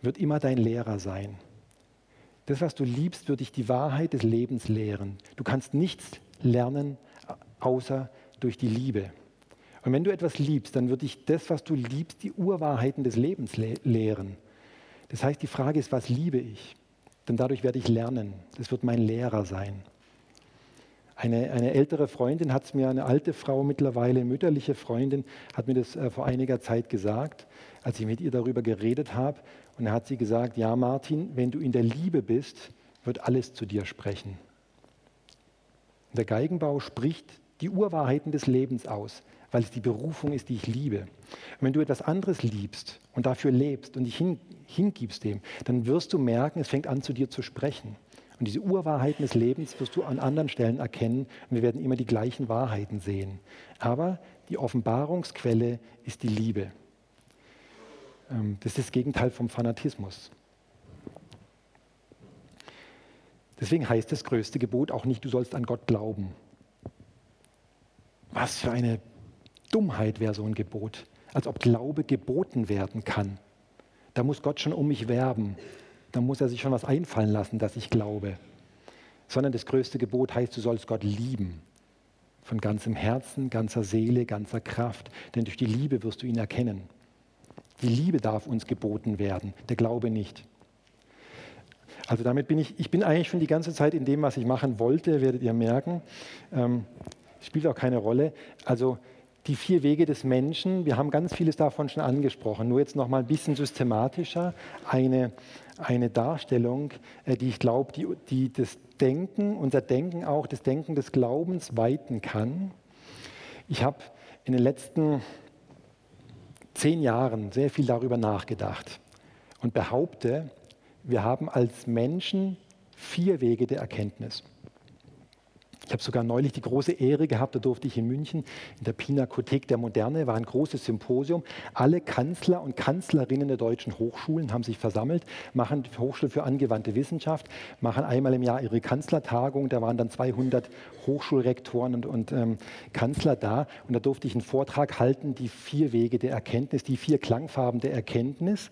wird immer dein Lehrer sein. Das, was du liebst, wird dich die Wahrheit des Lebens lehren. Du kannst nichts lernen, außer durch die Liebe. Und wenn du etwas liebst, dann wird dich das, was du liebst, die Urwahrheiten des Lebens lehren. Das heißt, die Frage ist, was liebe ich? Denn dadurch werde ich lernen. Das wird mein Lehrer sein. Eine, eine ältere Freundin hat es mir, eine alte Frau mittlerweile, mütterliche Freundin, hat mir das äh, vor einiger Zeit gesagt, als ich mit ihr darüber geredet habe. Und da hat sie gesagt, ja Martin, wenn du in der Liebe bist, wird alles zu dir sprechen. Der Geigenbau spricht die Urwahrheiten des Lebens aus weil es die Berufung ist, die ich liebe. Und wenn du etwas anderes liebst und dafür lebst und dich hin, hingibst dem, dann wirst du merken, es fängt an zu dir zu sprechen. Und diese Urwahrheiten des Lebens wirst du an anderen Stellen erkennen und wir werden immer die gleichen Wahrheiten sehen. Aber die Offenbarungsquelle ist die Liebe. Ähm, das ist das Gegenteil vom Fanatismus. Deswegen heißt das größte Gebot auch nicht, du sollst an Gott glauben. Was für eine Dummheit wäre so ein Gebot, als ob Glaube geboten werden kann. Da muss Gott schon um mich werben. Da muss er sich schon was einfallen lassen, dass ich glaube. Sondern das größte Gebot heißt, du sollst Gott lieben. Von ganzem Herzen, ganzer Seele, ganzer Kraft. Denn durch die Liebe wirst du ihn erkennen. Die Liebe darf uns geboten werden, der Glaube nicht. Also damit bin ich, ich bin eigentlich schon die ganze Zeit in dem, was ich machen wollte, werdet ihr merken. Ähm, spielt auch keine Rolle. Also die vier Wege des Menschen. Wir haben ganz vieles davon schon angesprochen, nur jetzt noch mal ein bisschen systematischer. Eine, eine Darstellung, äh, die ich glaube, die, die das Denken, unser Denken auch, das Denken des Glaubens weiten kann. Ich habe in den letzten zehn Jahren sehr viel darüber nachgedacht und behaupte, wir haben als Menschen vier Wege der Erkenntnis. Ich habe sogar neulich die große Ehre gehabt, da durfte ich in München in der Pinakothek der Moderne, war ein großes Symposium. Alle Kanzler und Kanzlerinnen der deutschen Hochschulen haben sich versammelt, machen die Hochschule für angewandte Wissenschaft, machen einmal im Jahr ihre Kanzlertagung. Da waren dann 200 Hochschulrektoren und, und ähm, Kanzler da. Und da durfte ich einen Vortrag halten, die vier Wege der Erkenntnis, die vier Klangfarben der Erkenntnis.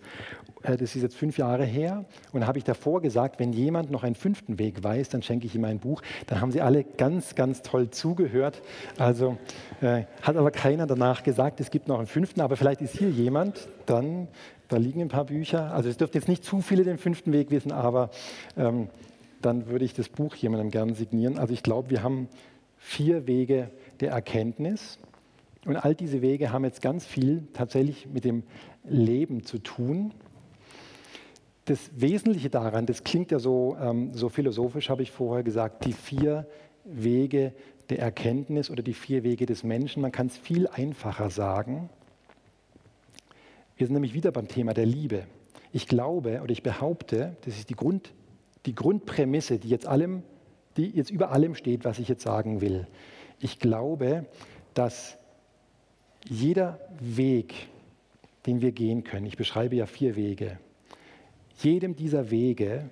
Äh, das ist jetzt fünf Jahre her. Und habe ich davor gesagt, wenn jemand noch einen fünften Weg weiß, dann schenke ich ihm ein Buch. Dann haben sie alle ganz, ganz toll zugehört. Also äh, hat aber keiner danach gesagt, es gibt noch einen fünften, aber vielleicht ist hier jemand, dann, da liegen ein paar Bücher. Also es dürften jetzt nicht zu viele den fünften Weg wissen, aber ähm, dann würde ich das Buch jemandem gerne signieren. Also ich glaube, wir haben vier Wege der Erkenntnis. Und all diese Wege haben jetzt ganz viel tatsächlich mit dem Leben zu tun das Wesentliche daran, das klingt ja so, ähm, so philosophisch, habe ich vorher gesagt, die vier Wege der Erkenntnis oder die vier Wege des Menschen. Man kann es viel einfacher sagen. Wir sind nämlich wieder beim Thema der Liebe. Ich glaube oder ich behaupte, das ist die, Grund, die Grundprämisse, die jetzt, allem, die jetzt über allem steht, was ich jetzt sagen will. Ich glaube, dass jeder Weg, den wir gehen können, ich beschreibe ja vier Wege, jedem dieser Wege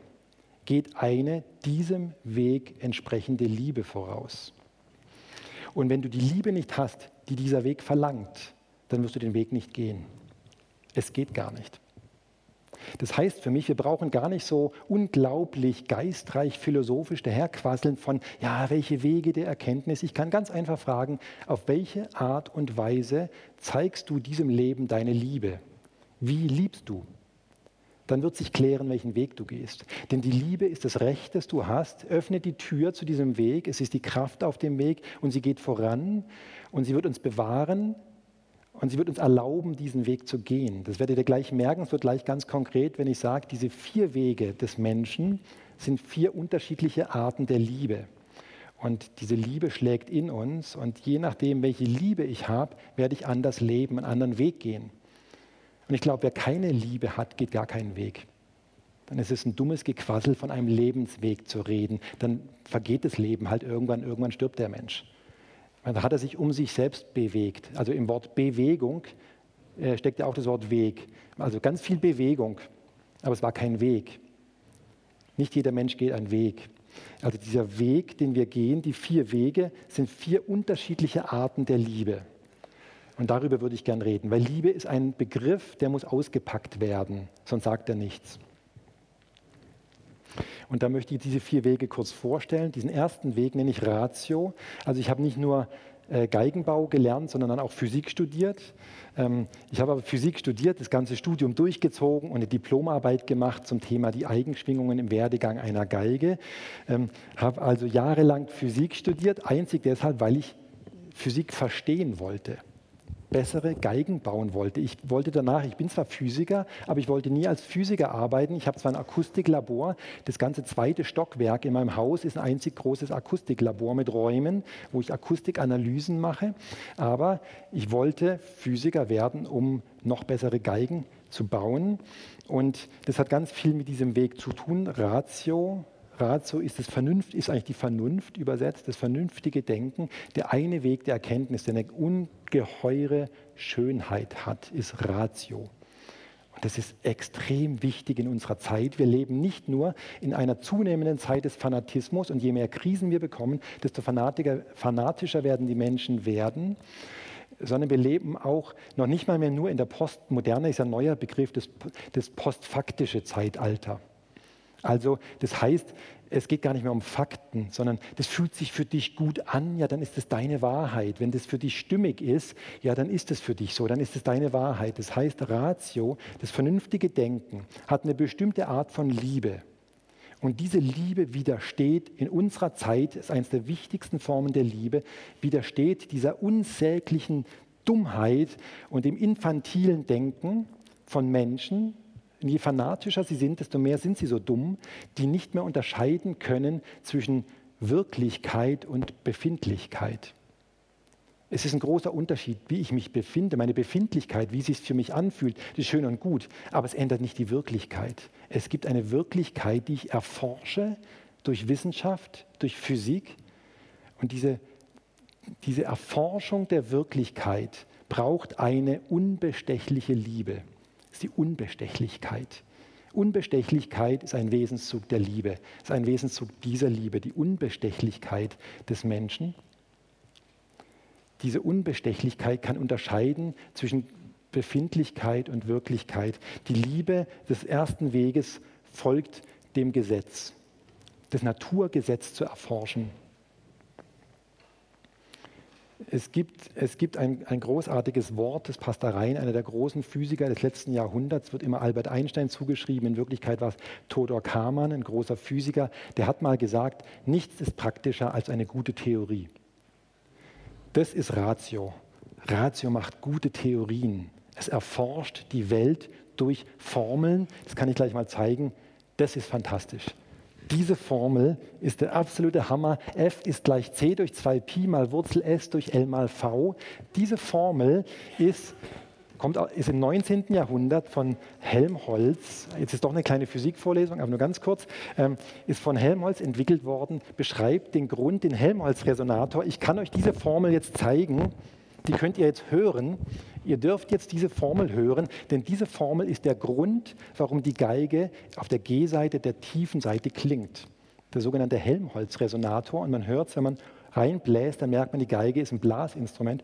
geht eine diesem Weg entsprechende Liebe voraus. Und wenn du die Liebe nicht hast, die dieser Weg verlangt, dann wirst du den Weg nicht gehen. Es geht gar nicht. Das heißt für mich, wir brauchen gar nicht so unglaublich geistreich philosophisch daherquasseln von, ja, welche Wege der Erkenntnis. Ich kann ganz einfach fragen, auf welche Art und Weise zeigst du diesem Leben deine Liebe? Wie liebst du? Dann wird sich klären, welchen Weg du gehst. Denn die Liebe ist das Recht, das du hast. Öffne die Tür zu diesem Weg. Es ist die Kraft auf dem Weg und sie geht voran und sie wird uns bewahren Und sie wird uns erlauben, diesen Weg zu gehen. Das werdet ihr gleich merken. Es wird gleich ganz konkret, wenn ich sage, diese vier Wege des Menschen sind vier unterschiedliche Arten der Liebe. Und diese Liebe schlägt in uns. Und je nachdem, welche Liebe ich habe, werde ich anders leben, einen anderen Weg gehen. Und ich glaube, wer keine Liebe hat, geht gar keinen Weg. Dann ist es ein dummes Gequassel, von einem Lebensweg zu reden. Dann vergeht das Leben halt irgendwann, irgendwann stirbt der Mensch. Da hat er sich um sich selbst bewegt. Also im Wort Bewegung äh, steckt ja auch das Wort Weg. Also ganz viel Bewegung, aber es war kein Weg. Nicht jeder Mensch geht einen Weg. Also dieser Weg, den wir gehen, die vier Wege, sind vier unterschiedliche Arten der Liebe. Und darüber würde ich gern reden, weil Liebe ist ein Begriff, der muss ausgepackt werden, sonst sagt er nichts. Und da möchte ich diese vier Wege kurz vorstellen. Diesen ersten Weg nenne ich Ratio. Also ich habe nicht nur äh, Geigenbau gelernt, sondern dann auch Physik studiert. Ähm, ich habe aber Physik studiert, das ganze Studium durchgezogen und eine Diplomarbeit gemacht zum Thema die Eigenschwingungen im Werdegang einer Geige. Ähm, habe also jahrelang Physik studiert, einzig deshalb, weil ich Physik verstehen wollte bessere Geigen bauen wollte. Ich wollte danach, ich bin zwar Physiker, aber ich wollte nie als Physiker arbeiten. Ich habe zwar ein Akustiklabor, das ganze zweite Stockwerk in meinem Haus ist ein einzig großes Akustiklabor mit Räumen, wo ich Akustikanalysen mache, aber ich wollte Physiker werden, um noch bessere Geigen zu bauen. Und das hat ganz viel mit diesem Weg zu tun. Ratio, Ratio ist, das Vernunft, ist eigentlich die Vernunft übersetzt, das vernünftige Denken. Der eine Weg der Erkenntnis, der eine ungeheure Schönheit hat, ist Ratio. Und das ist extrem wichtig in unserer Zeit. Wir leben nicht nur in einer zunehmenden Zeit des Fanatismus und je mehr Krisen wir bekommen, desto fanatischer werden die Menschen werden, sondern wir leben auch noch nicht mal mehr nur in der Postmoderne, ist ein neuer Begriff, das, das postfaktische Zeitalter. Also das heißt, es geht gar nicht mehr um Fakten, sondern das fühlt sich für dich gut an, ja, dann ist es deine Wahrheit. Wenn das für dich stimmig ist, ja, dann ist es für dich so, dann ist es deine Wahrheit. Das heißt, Ratio, das vernünftige Denken, hat eine bestimmte Art von Liebe. Und diese Liebe widersteht in unserer Zeit, ist eines der wichtigsten Formen der Liebe, widersteht dieser unsäglichen Dummheit und dem infantilen Denken von Menschen, und je fanatischer sie sind, desto mehr sind sie so dumm, die nicht mehr unterscheiden können zwischen Wirklichkeit und Befindlichkeit. Es ist ein großer Unterschied, wie ich mich befinde, meine Befindlichkeit, wie es sich für mich anfühlt, das ist schön und gut, aber es ändert nicht die Wirklichkeit. Es gibt eine Wirklichkeit, die ich erforsche durch Wissenschaft, durch Physik. Und diese, diese Erforschung der Wirklichkeit braucht eine unbestechliche Liebe ist die Unbestechlichkeit. Unbestechlichkeit ist ein Wesenszug der Liebe, ist ein Wesenszug dieser Liebe, die Unbestechlichkeit des Menschen. Diese Unbestechlichkeit kann unterscheiden zwischen Befindlichkeit und Wirklichkeit. Die Liebe des ersten Weges folgt dem Gesetz, das Naturgesetz zu erforschen. Es gibt, es gibt ein, ein, großartiges Wort, das passt da rein. Einer der großen Physiker des letzten Jahrhunderts wird immer Albert Einstein zugeschrieben. In Wirklichkeit war es Todor Kamann, ein großer Physiker. Der hat mal gesagt, nichts ist praktischer als eine gute Theorie. Das ist Ratio. Ratio macht gute Theorien. Es erforscht die Welt durch Formeln. Das kann ich gleich mal zeigen. Das ist fantastisch. Diese Formel ist der absolute Hammer. F ist gleich c durch 2pi mal Wurzel s durch L mal v. Diese Formel ist, kommt, ist im 19. Jahrhundert von Helmholtz, jetzt ist doch eine kleine Physikvorlesung, aber nur ganz kurz, ähm, ist von Helmholtz entwickelt worden, beschreibt den Grund, den Helmholtz-Resonator. Ich kann euch diese Formel jetzt zeigen die könnt ihr jetzt hören. Ihr dürft jetzt diese Formel hören, denn diese Formel ist der Grund, warum die Geige auf der G-Seite der tiefen Seite klingt. Der sogenannte Helmholtz-Resonator. Und man hört es, wenn man reinbläst, dann merkt man, die Geige ist ein Blasinstrument.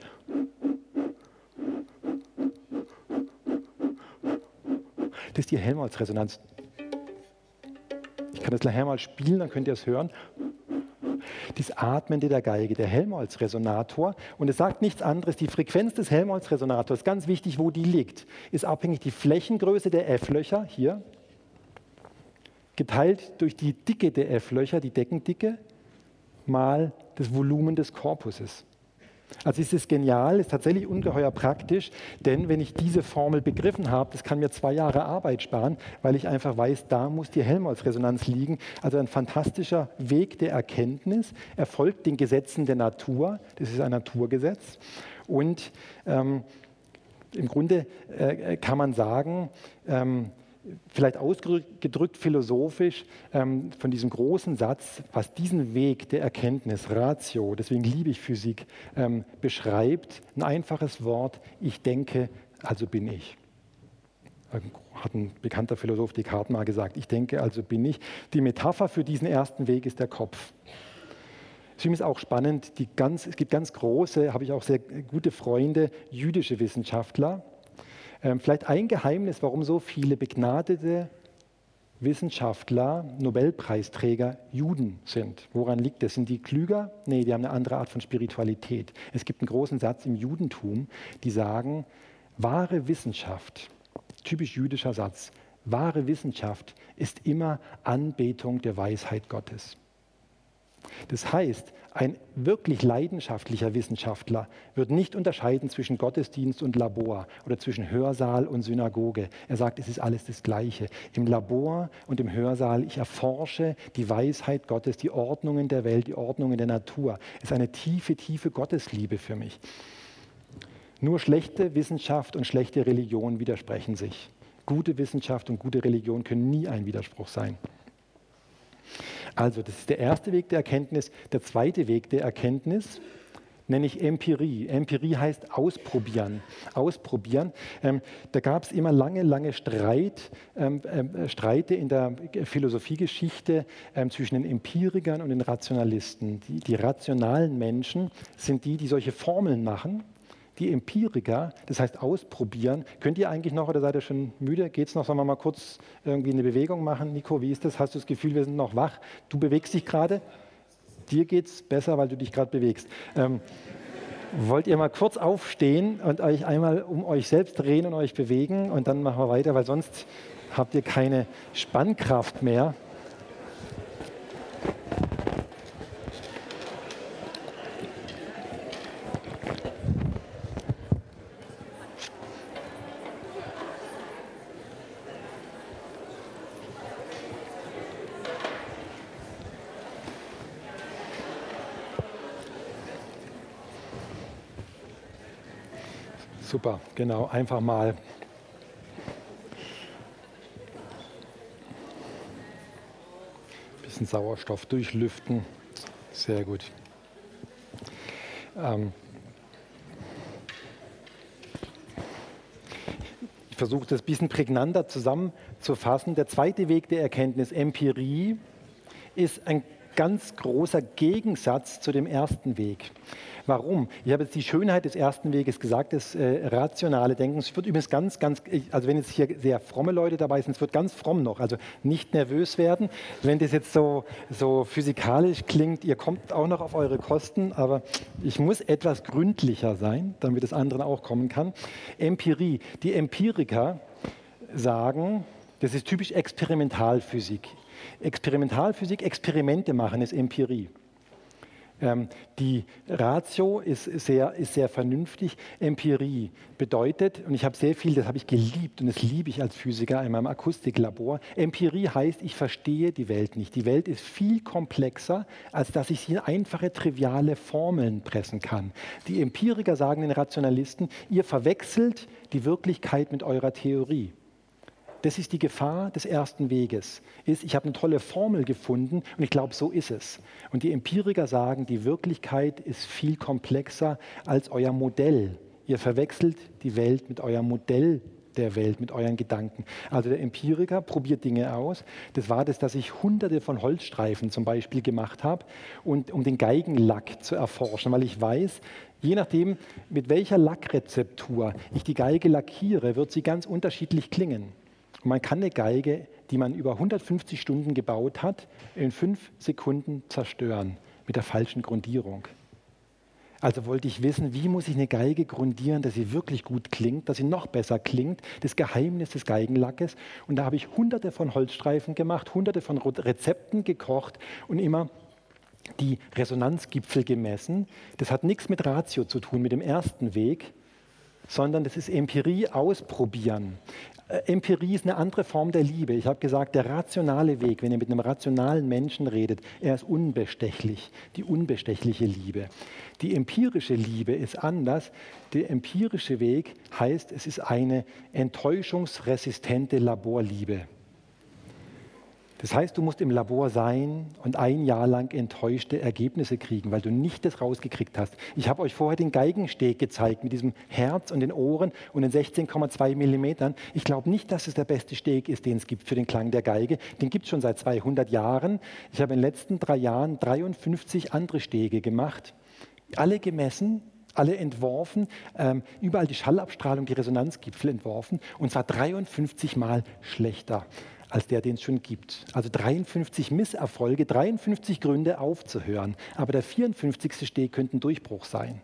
Das ist die Helmholtz-Resonanz. Ich kann das nachher mal spielen, dann könnt ihr es hören das Atmende der Geige, der Helmholtz-Resonator. Und es sagt nichts anderes, die Frequenz des Helmholtz-Resonators, ganz wichtig, wo die liegt, ist abhängig die Flächengröße der F-Löcher, hier, geteilt durch die Dicke der F-Löcher, die Deckendicke, mal das Volumen des Korpuses. Also ist es genial, ist tatsächlich ungeheuer praktisch, denn wenn ich diese Formel begriffen habe, das kann mir zwei Jahre Arbeit sparen, weil ich einfach weiß, da muss die Helmholtz-Resonanz liegen. Also ein fantastischer Weg der Erkenntnis, erfolgt den Gesetzen der Natur, das ist ein Naturgesetz. Und ähm, im Grunde äh, kann man sagen, ähm, vielleicht ausgedrückt philosophisch ähm, von diesem großen Satz, was diesen Weg der Erkenntnis, Ratio, deswegen liebe ich Physik, ähm, beschreibt, ein einfaches Wort, ich denke, also bin ich. Hat ein bekannter Philosoph Descartes mal gesagt, ich denke, also bin ich. Die Metapher für diesen ersten Weg ist der Kopf. Es ist auch spannend, ganz, es gibt ganz große, habe ich auch sehr gute Freunde, jüdische Wissenschaftler, vielleicht ein Geheimnis, warum so viele begnadete Wissenschaftler, Nobelpreisträger Juden sind. Woran liegt das? Sind die klüger? Nee, die haben eine andere Art von Spiritualität. Es gibt einen großen Satz im Judentum, die sagen, wahre Wissenschaft, typisch jüdischer Satz, wahre Wissenschaft ist immer Anbetung der Weisheit Gottes. Das heißt, ein wirklich leidenschaftlicher Wissenschaftler wird nicht unterscheiden zwischen Gottesdienst und Labor oder zwischen Hörsaal und Synagoge. Er sagt, es ist alles das Gleiche. Im Labor und im Hörsaal, ich erforsche die Weisheit Gottes, die Ordnungen der Welt, die Ordnungen der Natur. Es ist eine tiefe, tiefe Gottesliebe für mich. Nur schlechte Wissenschaft und schlechte Religion widersprechen sich. Gute Wissenschaft und gute Religion können nie ein Widerspruch sein. Also das ist der erste Weg der Erkenntnis. Der zweite Weg der Erkenntnis nenne ich Empirie. Empirie heißt ausprobieren. Ausprobieren. Ähm, da gab es immer lange, lange Streit, ähm, äh, Streite in der Philosophiegeschichte ähm, zwischen den Empirikern und den Rationalisten. Die, die rationalen Menschen sind die, die solche Formeln machen die Empiriker, das heißt ausprobieren. Könnt ihr eigentlich noch oder seid ihr schon müde? Geht es noch? Sollen wir mal kurz irgendwie eine Bewegung machen? Nico, wie ist das? Hast du das Gefühl, wir sind noch wach? Du bewegst dich gerade? Dir geht es besser, weil du dich gerade bewegst. Ähm, wollt ihr mal kurz aufstehen und euch einmal um euch selbst drehen und euch bewegen und dann machen wir weiter, weil sonst habt ihr keine Spannkraft mehr. Super, genau, einfach mal. Bisschen Sauerstoff durchlüften. Sehr gut. Ähm ich versuche das ein bisschen prägnanter zusammenzufassen. Der zweite Weg der Erkenntnis, Empirie, ist ein ganz großer Gegensatz zu dem ersten Weg. Warum? Ich habe jetzt die Schönheit des ersten Weges gesagt, das äh, rationale Denken. Es wird übrigens ganz, ganz, also wenn jetzt hier sehr fromme Leute dabei sind, es wird ganz fromm noch, also nicht nervös werden. Wenn das jetzt so, so physikalisch klingt, ihr kommt auch noch auf eure Kosten, aber ich muss etwas gründlicher sein, damit das anderen auch kommen kann. Empirie. Die Empiriker sagen, das ist typisch Experimentalphysik. Experimentalphysik, Experimente machen ist Empirie. Ähm, die Ratio ist sehr, ist sehr vernünftig. Empirie bedeutet, und ich habe sehr viel, das habe ich geliebt und das liebe ich als Physiker in meinem Akustiklabor. Empirie heißt, ich verstehe die Welt nicht. Die Welt ist viel komplexer, als dass ich sie in einfache, triviale Formeln pressen kann. Die Empiriker sagen den Rationalisten, ihr verwechselt die Wirklichkeit mit eurer Theorie. Das ist die Gefahr des ersten Weges. Ist, ich habe eine tolle Formel gefunden und ich glaube, so ist es. Und die Empiriker sagen, die Wirklichkeit ist viel komplexer als euer Modell. Ihr verwechselt die Welt mit eurem Modell der Welt, mit euren Gedanken. Also der Empiriker probiert Dinge aus. Das war das, dass ich hunderte von Holzstreifen zum Beispiel gemacht habe, und, um den Geigenlack zu erforschen, weil ich weiß, je nachdem, mit welcher Lackrezeptur ich die Geige lackiere, wird sie ganz unterschiedlich klingen. Und man kann eine Geige, die man über 150 Stunden gebaut hat, in fünf Sekunden zerstören mit der falschen Grundierung. Also wollte ich wissen, wie muss ich eine Geige grundieren, dass sie wirklich gut klingt, dass sie noch besser klingt, das Geheimnis des Geigenlackes. Und da habe ich hunderte von Holzstreifen gemacht, hunderte von Rezepten gekocht und immer die Resonanzgipfel gemessen. Das hat nichts mit Ratio zu tun, mit dem ersten Weg, sondern das ist Empirie ausprobieren. Äh, Empirie ist eine andere Form der Liebe. Ich habe gesagt, der rationale Weg, wenn ihr mit einem rationalen Menschen redet, er ist unbestechlich, die unbestechliche Liebe. Die empirische Liebe ist anders. Der empirische Weg heißt, es ist eine enttäuschungsresistente Laborliebe. Das heißt, du musst im Labor sein und ein Jahr lang enttäuschte Ergebnisse kriegen, weil du nicht das rausgekriegt hast. Ich habe euch vorher den Geigensteg gezeigt mit diesem Herz und den Ohren und den 16,2 Millimetern. Ich glaube nicht, dass es der beste Steg ist, den es gibt für den Klang der Geige. Den gibt es schon seit 200 Jahren. Ich habe in den letzten drei Jahren 53 andere Stege gemacht, alle gemessen, alle entworfen, ähm, überall die Schallabstrahlung, die Resonanzgipfel entworfen und zwar 53 Mal schlechter als der, den es schon gibt. Also 53 Misserfolge, 53 Gründe aufzuhören. Aber der 54. Steg könnte ein Durchbruch sein.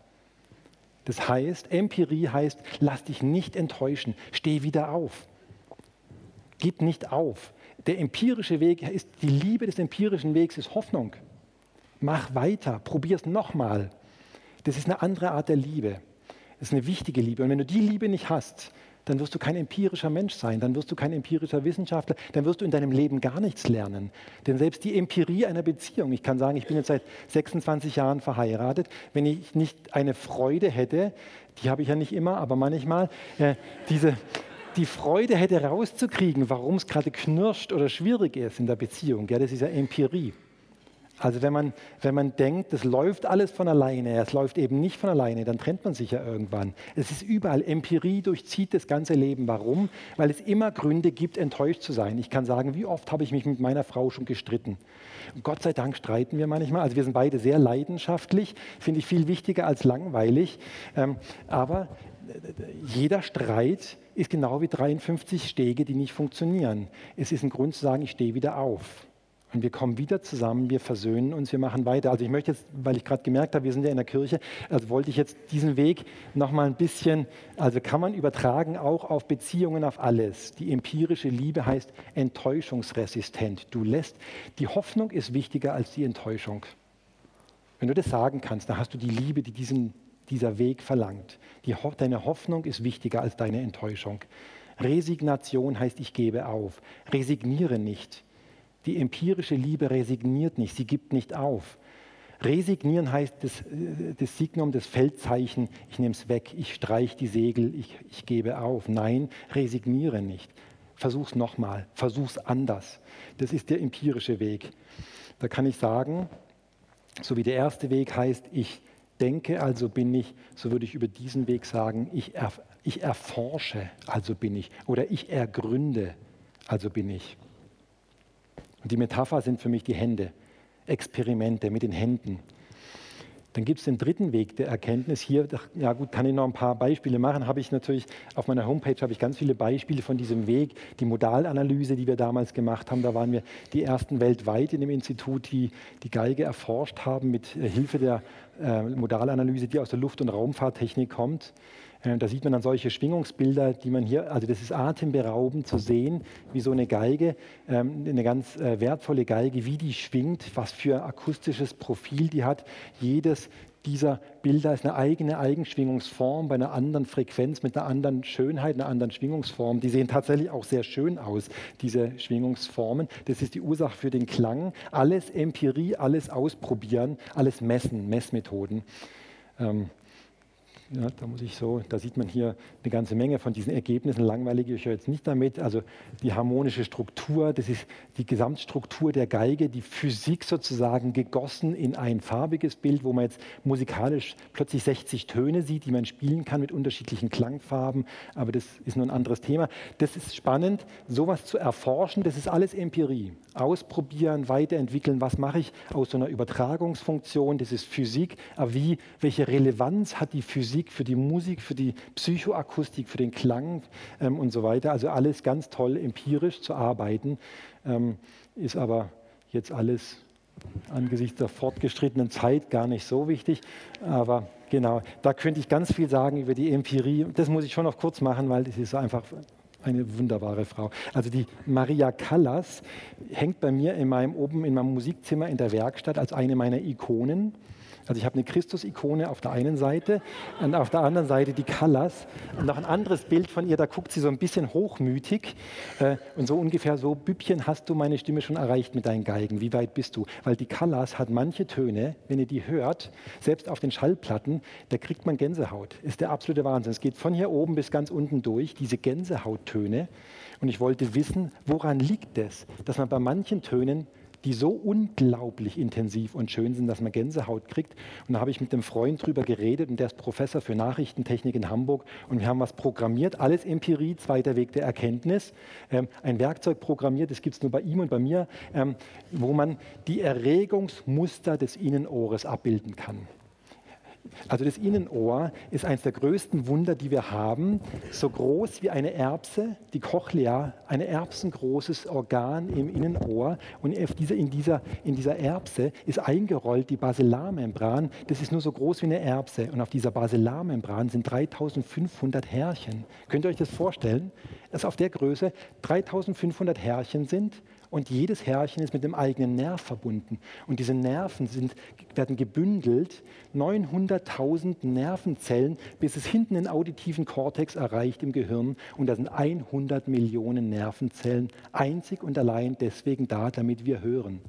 Das heißt, Empirie heißt, lass dich nicht enttäuschen, steh wieder auf. Gib nicht auf. Der empirische Weg ist, die Liebe des empirischen Wegs ist Hoffnung. Mach weiter, probier es nochmal. Das ist eine andere Art der Liebe. Das ist eine wichtige Liebe. Und wenn du die Liebe nicht hast, dann wirst du kein empirischer Mensch sein, dann wirst du kein empirischer Wissenschaftler, dann wirst du in deinem Leben gar nichts lernen. Denn selbst die Empirie einer Beziehung, ich kann sagen, ich bin jetzt seit 26 Jahren verheiratet, wenn ich nicht eine Freude hätte, die habe ich ja nicht immer, aber manchmal, äh, diese, die Freude hätte rauszukriegen, warum es gerade knirscht oder schwierig ist in der Beziehung, ja, das ist ja Empirie. Also wenn man, wenn man denkt, das läuft alles von alleine, es läuft eben nicht von alleine, dann trennt man sich ja irgendwann. Es ist überall, Empirie durchzieht das ganze Leben. Warum? Weil es immer Gründe gibt, enttäuscht zu sein. Ich kann sagen, wie oft habe ich mich mit meiner Frau schon gestritten. Und Gott sei Dank streiten wir manchmal. Also wir sind beide sehr leidenschaftlich, finde ich viel wichtiger als langweilig. Ähm, aber jeder Streit ist genau wie 53 Stege, die nicht funktionieren. Es ist ein Grund zu sagen, ich stehe wieder auf. Und wir kommen wieder zusammen, wir versöhnen uns, wir machen weiter. Also ich möchte jetzt, weil ich gerade gemerkt habe, wir sind ja in der Kirche, also wollte ich jetzt diesen Weg noch mal ein bisschen, also kann man übertragen auch auf Beziehungen, auf alles. Die empirische Liebe heißt enttäuschungsresistent. Du lässt, die Hoffnung ist wichtiger als die Enttäuschung. Wenn du das sagen kannst, dann hast du die Liebe, die diesen, dieser Weg verlangt. Die, deine Hoffnung ist wichtiger als deine Enttäuschung. Resignation heißt, ich gebe auf. Resigniere nicht. Die empirische Liebe resigniert nicht, sie gibt nicht auf. Resignieren heißt das, das Signum, das Feldzeichen, ich nehme es weg, ich streiche die Segel, ich, ich gebe auf. Nein, resigniere nicht. Versuch's nochmal, versuch's anders. Das ist der empirische Weg. Da kann ich sagen, so wie der erste Weg heißt, ich denke, also bin ich, so würde ich über diesen Weg sagen, ich, erf ich erforsche, also bin ich. Oder ich ergründe, also bin ich. Und die Metapher sind für mich die Hände, Experimente mit den Händen. Dann gibt es den dritten Weg der Erkenntnis. Hier, ja gut, kann ich noch ein paar Beispiele machen. Habe ich natürlich auf meiner Homepage habe ich ganz viele Beispiele von diesem Weg. Die Modalanalyse, die wir damals gemacht haben, da waren wir die ersten weltweit in dem Institut, die die Geige erforscht haben mit Hilfe der äh, Modalanalyse, die aus der Luft- und Raumfahrttechnik kommt. Äh, da sieht man dann solche Schwingungsbilder, die man hier, also das ist atemberaubend zu sehen, wie so eine Geige, ähm, eine ganz äh, wertvolle Geige, wie die schwingt, was für akustisches Profil die hat. Jedes dieser Bilder ist eine eigene Eigenschwingungsform bei einer anderen Frequenz, mit einer anderen Schönheit, einer anderen Schwingungsform. Die sehen tatsächlich auch sehr schön aus, diese Schwingungsformen. Das ist die Ursache für den Klang. Alles Empirie, alles ausprobieren, alles messen, Messmethoden. Ähm, ja, da muss ich so, da sieht man hier eine ganze Menge von diesen Ergebnissen. Langweilige ich jetzt nicht damit. Also die harmonische Struktur, das ist die Gesamtstruktur der Geige, die Physik sozusagen gegossen in ein farbiges Bild, wo man jetzt musikalisch plötzlich 60 Töne sieht, die man spielen kann mit unterschiedlichen Klangfarben. Aber das ist nur ein anderes Thema. Das ist spannend, sowas zu erforschen. Das ist alles Empirie. Ausprobieren, weiterentwickeln. Was mache ich aus so einer Übertragungsfunktion? Das ist Physik. Aber wie, welche Relevanz hat die Physik? Für die Musik, für die Psychoakustik, für den Klang ähm, und so weiter. Also alles ganz toll empirisch zu arbeiten, ähm, ist aber jetzt alles angesichts der fortgeschrittenen Zeit gar nicht so wichtig. Aber genau, da könnte ich ganz viel sagen über die Empirie. Das muss ich schon noch kurz machen, weil das ist einfach Eine wunderbare Frau. Also die Maria Callas hängt bei mir in meinem oben in meinem Musikzimmer in der Werkstatt als eine meiner Ikonen. Also ich habe eine Christus-Ikone auf der einen Seite und auf der anderen Seite die Callas. Und noch ein anderes Bild von ihr, da guckt sie so ein bisschen hochmütig äh, und so ungefähr so, Bübchen, hast du meine Stimme schon erreicht mit deinen Geigen? Wie weit bist du? Weil die Callas hat manche Töne, wenn ihr die hört, selbst auf den Schallplatten, da kriegt man Gänsehaut. Ist der absolute Wahnsinn. Es geht von hier oben bis ganz unten durch, diese Gänsehauttöne. Und ich wollte wissen, woran liegt es, dass man bei manchen Tönen die so unglaublich intensiv und schön sind, dass man Gänsehaut kriegt. Und da habe ich mit einem Freund drüber geredet und der ist Professor für Nachrichtentechnik in Hamburg und wir haben was programmiert, alles Empirie, zweiter Weg der Erkenntnis. Ähm, ein Werkzeug programmiert, das gibt es nur bei ihm und bei mir, ähm, wo man die Erregungsmuster des Innenohres abbilden kann. Also das Innenohr ist eines der größten Wunder, die wir haben. So groß wie eine Erbse, die Cochlea, ein erbsengroßes Organ im Innenohr. Und in dieser, in dieser Erbse ist eingerollt die Basellarmembran. Das ist nur so groß wie eine Erbse. Und auf dieser Basellarmembran sind 3500 Härchen. Könnt ihr euch das vorstellen? Dass auf der Größe 3500 Härchen sind und jedes Härchen ist mit dem eigenen Nerv verbunden. Und diese Nerven sind, werden gebündelt, 900.000 Nervenzellen, bis es hinten den auditiven Kortex erreicht im Gehirn. Und da sind 100 Millionen Nervenzellen einzig und allein deswegen da, damit wir hören.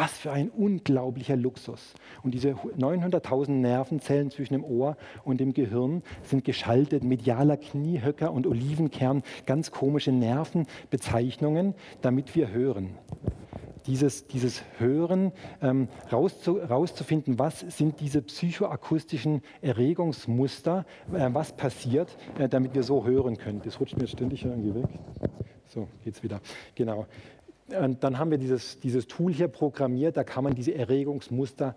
Was für ein unglaublicher Luxus. Und diese 900.000 Nervenzellen zwischen dem Ohr und dem Gehirn sind geschaltet. Medialer Kniehöcker und Olivenkern, ganz komische Nervenbezeichnungen, damit wir hören. Dieses, dieses Hören, ähm, rauszu, rauszufinden, was sind diese psychoakustischen Erregungsmuster, äh, was passiert, äh, damit wir so hören können. Das rutscht mir ständig irgendwie weg. So, geht's wieder. Genau. Und dann haben wir dieses, dieses Tool hier programmiert, da kann man diese Erregungsmuster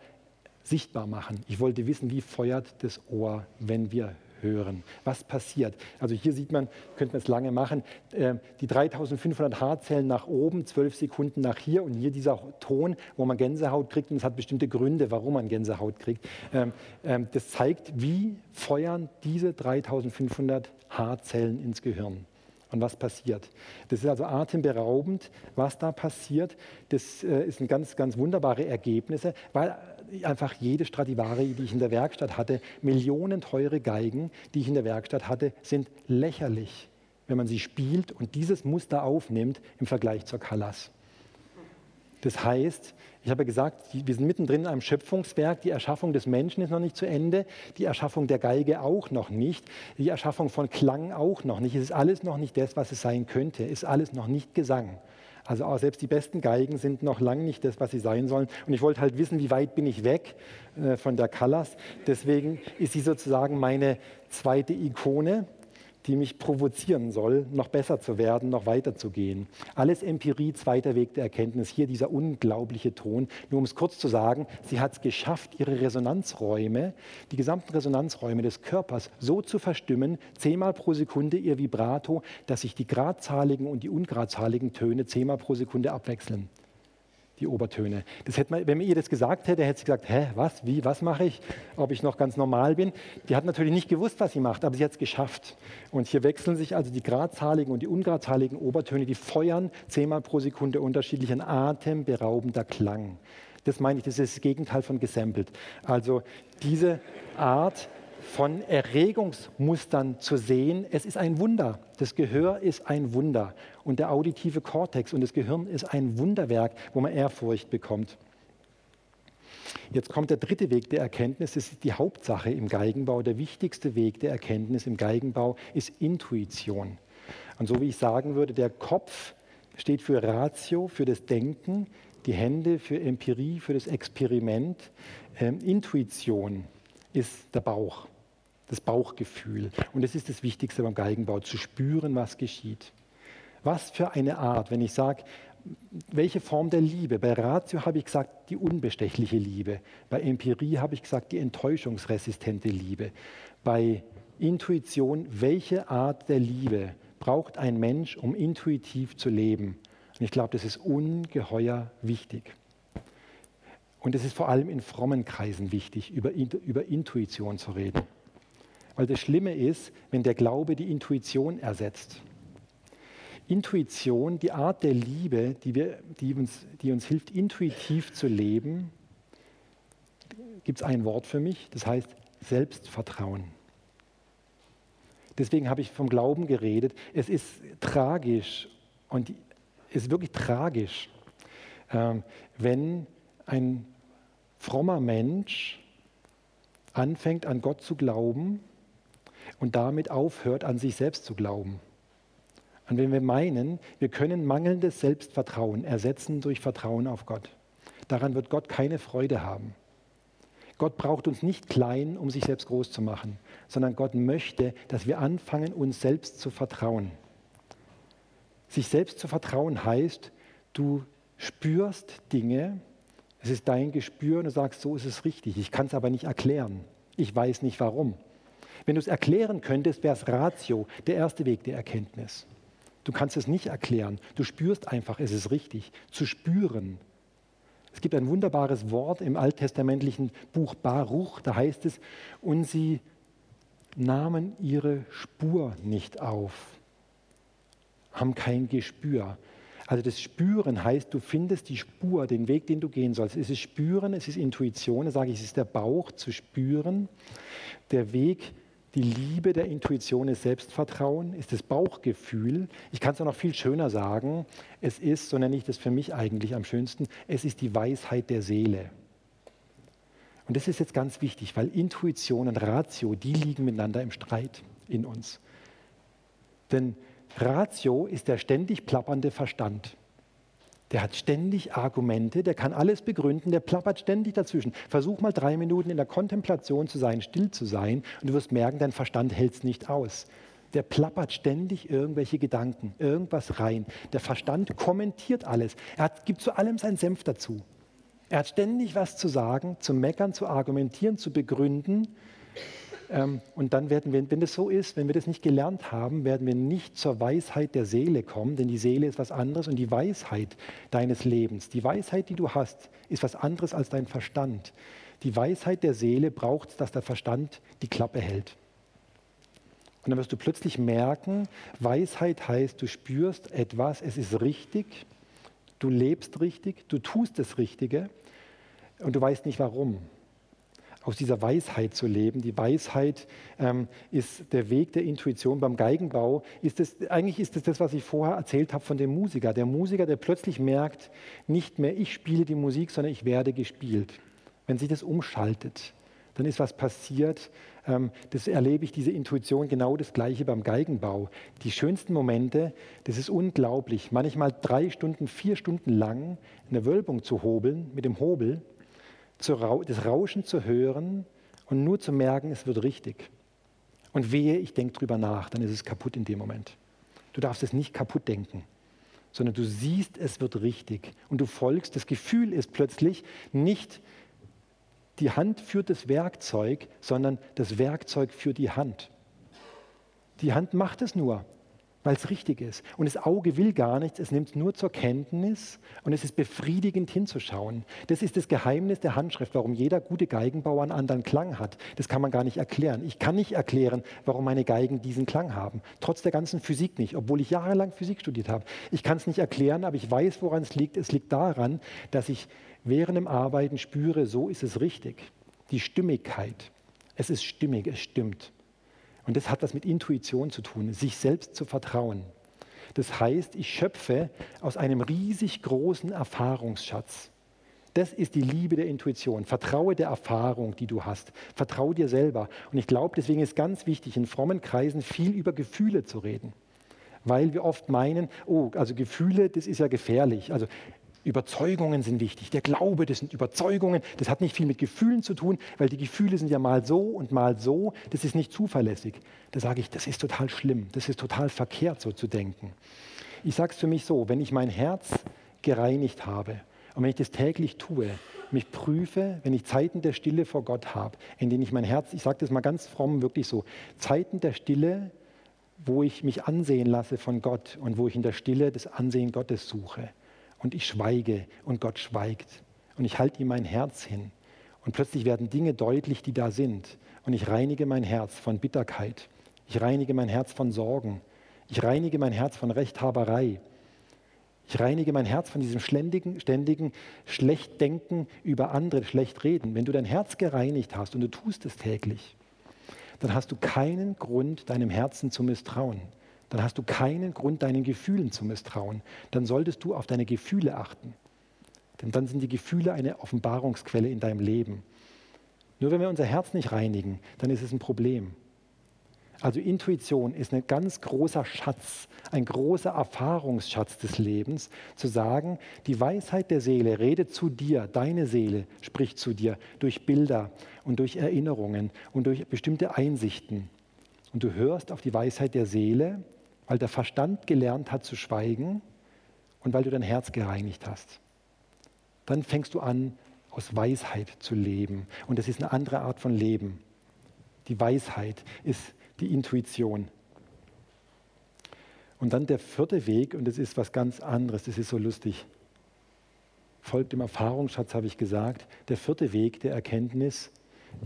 sichtbar machen. Ich wollte wissen, wie feuert das Ohr, wenn wir hören. Was passiert? Also hier sieht man, könnte man es lange machen, äh, die 3500 Haarzellen nach oben, 12 Sekunden nach hier und hier dieser Ton, wo man Gänsehaut kriegt und es hat bestimmte Gründe, warum man Gänsehaut kriegt. Ähm, ähm, das zeigt, wie feuern diese 3500 Haarzellen ins Gehirn und was passiert. Das ist also atemberaubend, was da passiert. Das äh, ein ganz, ganz wunderbare Ergebnisse, weil einfach jede Stradivari, die ich in der Werkstatt hatte, Millionen teure Geigen, die ich in der Werkstatt hatte, sind lächerlich, wenn man sie spielt und dieses Muster aufnimmt im Vergleich zur Callas. Das heißt, ich habe gesagt, wir sind mittendrin in einem Schöpfungswerk. Die Erschaffung des Menschen ist noch nicht zu Ende. Die Erschaffung der Geige auch noch nicht. Die Erschaffung von Klang auch noch nicht. Es ist alles noch nicht das, was es sein könnte. Es ist alles noch nicht Gesang. Also auch selbst die besten Geigen sind noch lange nicht das, was sie sein sollen. Und ich wollte halt wissen, wie weit bin ich weg äh, von der Callas. Deswegen ist sie sozusagen meine zweite Ikone die mich provozieren soll, noch besser zu werden, noch weiter zu gehen. Alles Empirie, zweiter Weg der Erkenntnis. Hier dieser unglaubliche Ton. Nur um es kurz zu sagen, sie hat es geschafft, ihre Resonanzräume, die gesamten Resonanzräume des Körpers so zu verstimmen, zehnmal pro Sekunde ihr Vibrato, dass sich die gradzahligen und die ungrazahligen Töne zehnmal pro Sekunde abwechseln die Obertöne. Das hätte man, wenn man ihr das gesagt hätte, hätte sie gesagt, hä, was, wie, was mache ich, ob ich noch ganz normal bin. Die hat natürlich nicht gewusst, was sie macht, aber sie hat es geschafft. Und hier wechseln sich also die gradzahligen und die ungrazahligen Obertöne, die feuern zehnmal pro Sekunde unterschiedlich ein atemberaubender Klang. Das meine ich, das ist das Gegenteil von gesampelt. Also diese Art von Erregungsmustern zu sehen. Es ist ein Wunder. Das Gehör ist ein Wunder. Und der auditive Kortex und das Gehirn ist ein Wunderwerk, wo man Ehrfurcht bekommt. Jetzt kommt der dritte Weg der Erkenntnis. Das ist die Hauptsache im Geigenbau. Der wichtigste Weg der Erkenntnis im Geigenbau ist Intuition. Und so wie ich sagen würde, der Kopf steht für Ratio, für das Denken, die Hände für Empirie, für das Experiment. Ähm, Intuition ist der Bauch das Bauchgefühl. Und das ist das Wichtigste beim Geigenbau, zu spüren, was geschieht. Was für eine Art, wenn ich sage, welche Form der Liebe? Bei Ratio habe ich gesagt, die unbestechliche Liebe. Bei Empirie habe ich gesagt, die enttäuschungsresistente Liebe. Bei Intuition, welche Art der Liebe braucht ein Mensch, um intuitiv zu leben? Und ich glaube, das ist ungeheuer wichtig. Und es ist vor allem in frommen Kreisen wichtig, über, über Intuition zu reden. Weil das Schlimme ist, wenn der Glaube die Intuition ersetzt. Intuition, die Art der Liebe, die, wir, die, uns, die uns hilft, intuitiv zu leben, gibt es ein Wort für mich, das heißt Selbstvertrauen. Deswegen habe ich vom Glauben geredet. Es ist tragisch und es ist wirklich tragisch, ähm, wenn ein frommer Mensch anfängt an Gott zu glauben und damit aufhört an sich selbst zu glauben. Und wenn wir meinen, wir können mangelndes Selbstvertrauen ersetzen durch Vertrauen auf Gott, daran wird Gott keine Freude haben. Gott braucht uns nicht klein, um sich selbst groß zu machen, sondern Gott möchte, dass wir anfangen, uns selbst zu vertrauen. Sich selbst zu vertrauen heißt, du spürst Dinge, es ist dein Gespür und du sagst, so ist es richtig. Ich kann es aber nicht erklären. Ich weiß nicht warum. Wenn du es erklären könntest, wäre es Ratio, der erste Weg der Erkenntnis. Du kannst es nicht erklären. Du spürst einfach, es ist richtig. Zu spüren. Es gibt ein wunderbares Wort im alttestamentlichen Buch Baruch, da heißt es, und sie nahmen ihre Spur nicht auf, haben kein Gespür. Also das Spüren heißt, du findest die Spur, den Weg, den du gehen sollst. Es ist Spüren, es ist Intuition, da sage ich, es ist der Bauch zu spüren. Der Weg, die Liebe der Intuition ist Selbstvertrauen, ist das Bauchgefühl. Ich kann es auch noch viel schöner sagen. Es ist, so nenne ich das für mich eigentlich am schönsten, es ist die Weisheit der Seele. Und das ist jetzt ganz wichtig, weil Intuition und Ratio, die liegen miteinander im Streit in uns. Denn Ratio ist der ständig plappernde Verstand. Der hat ständig Argumente, der kann alles begründen, der plappert ständig dazwischen. Versuch mal drei Minuten in der Kontemplation zu sein, still zu sein und du wirst merken, dein Verstand hält es nicht aus. Der plappert ständig irgendwelche Gedanken, irgendwas rein. Der Verstand kommentiert alles. Er hat, gibt zu allem seinen Senf dazu. Er hat ständig was zu sagen, zu meckern, zu argumentieren, zu begründen. Ähm, und dann werden wir, wenn das so ist, wenn wir das nicht gelernt haben, werden wir nicht zur Weisheit der Seele kommen, denn die Seele ist was anderes und die Weisheit deines Lebens, die Weisheit, die du hast, ist was anderes als dein Verstand. Die Weisheit der Seele braucht, dass der Verstand die Klappe hält. Und dann wirst du plötzlich merken, Weisheit heißt, du spürst etwas, es ist richtig, du lebst richtig, du tust das Richtige und du weißt nicht warum aus dieser Weisheit zu leben. Die Weisheit ähm, ist der Weg der Intuition. Beim Geigenbau ist es, eigentlich ist es das, was ich vorher erzählt habe von dem Musiker. Der Musiker, der plötzlich merkt, nicht mehr ich spiele die Musik, sondern ich werde gespielt. Wenn sich das umschaltet, dann ist was passiert. Ähm, das erlebe ich, diese Intuition, genau das Gleiche beim Geigenbau. Die schönsten Momente, das ist unglaublich. Manchmal drei Stunden, vier Stunden lang eine Wölbung zu hobeln mit dem Hobel das Rauschen zu hören und nur zu merken, es wird richtig. Und wehe, ich denke drüber nach, dann ist es kaputt in dem Moment. Du darfst es nicht kaputt denken, sondern du siehst, es wird richtig. Und du folgst, das Gefühl ist plötzlich nicht, die Hand führt das Werkzeug, sondern das Werkzeug führt die Hand. Die Hand macht es nur weil es richtig ist. Und das Auge will gar nichts, es nimmt es nur zur Kenntnis und es ist befriedigend hinzuschauen. Das ist das Geheimnis der Handschrift, warum jeder gute Geigenbauer einen anderen Klang hat. Das kann man gar nicht erklären. Ich kann nicht erklären, warum meine Geigen diesen Klang haben. Trotz der ganzen Physik nicht, obwohl ich jahrelang Physik studiert habe. Ich kann es nicht erklären, aber ich weiß, woran es liegt. Es liegt daran, dass ich während dem Arbeiten spüre, so ist es richtig. Die Stimmigkeit. Es ist stimmig, es stimmt. Und das hat was mit Intuition zu tun, sich selbst zu vertrauen. Das heißt, ich schöpfe aus einem riesig großen Erfahrungsschatz. Das ist die Liebe der Intuition. Vertraue der Erfahrung, die du hast. Vertraue dir selber. Und ich glaube, deswegen ist ganz wichtig, in frommen Kreisen viel über Gefühle zu reden. Weil wir oft meinen, oh, also Gefühle, das ist ja gefährlich. Also Überzeugungen sind wichtig. Der Glaube, das sind Überzeugungen. Das hat nicht viel mit Gefühlen zu tun, weil die Gefühle sind ja mal so und mal so. Das ist nicht zuverlässig. Da sage ich, das ist total schlimm. Das ist total verkehrt, so zu denken. Ich sage es für mich so, wenn ich mein Herz gereinigt habe und wenn ich das täglich tue, mich prüfe, wenn ich Zeiten der Stille vor Gott habe, in denen ich mein Herz, ich sage das mal ganz fromm, wirklich so, Zeiten der Stille, wo ich mich ansehen lasse von Gott und wo ich in der Stille das Ansehen Gottes suche und ich schweige und Gott schweigt und ich halte ihm mein Herz hin und plötzlich werden Dinge deutlich, die da sind und ich reinige mein Herz von Bitterkeit, ich reinige mein Herz von Sorgen, Ich reinige mein Herz von Rechthaberei. Ich reinige mein Herz von diesem ständigen, ständigen Schlechtdenken über andere, Schlechtreden. Wenn du dein Herz gereinigt hast und du tust es täglich, dann hast du keinen Grund, deinem Herzen zu misstrauen. Dann hast du keinen Grund, deinen Gefühlen zu misstrauen. Dann solltest du auf deine Gefühle achten. Denn dann sind die Gefühle eine Offenbarungsquelle in deinem Leben. Nur wenn wir unser Herz nicht reinigen, dann ist es ein Problem. Also Intuition ist ein ganz großer Schatz, ein großer Erfahrungsschatz des Lebens, zu sagen, die Weisheit der Seele redet zu dir, deine Seele spricht zu dir durch Bilder und durch Erinnerungen und durch bestimmte Einsichten. Und du hörst auf die Weisheit der Seele, weil der Verstand gelernt hat zu schweigen und weil du dein Herz gereinigt hast. Dann fängst du an, aus Weisheit zu leben. Und das ist eine andere Art von Leben. Die Weisheit ist die Intuition. Und dann der vierte Weg, und das ist was ganz anderes, das ist so lustig. Folgt dem Erfahrungsschatz, habe ich gesagt. Der vierte Weg der Erkenntnis,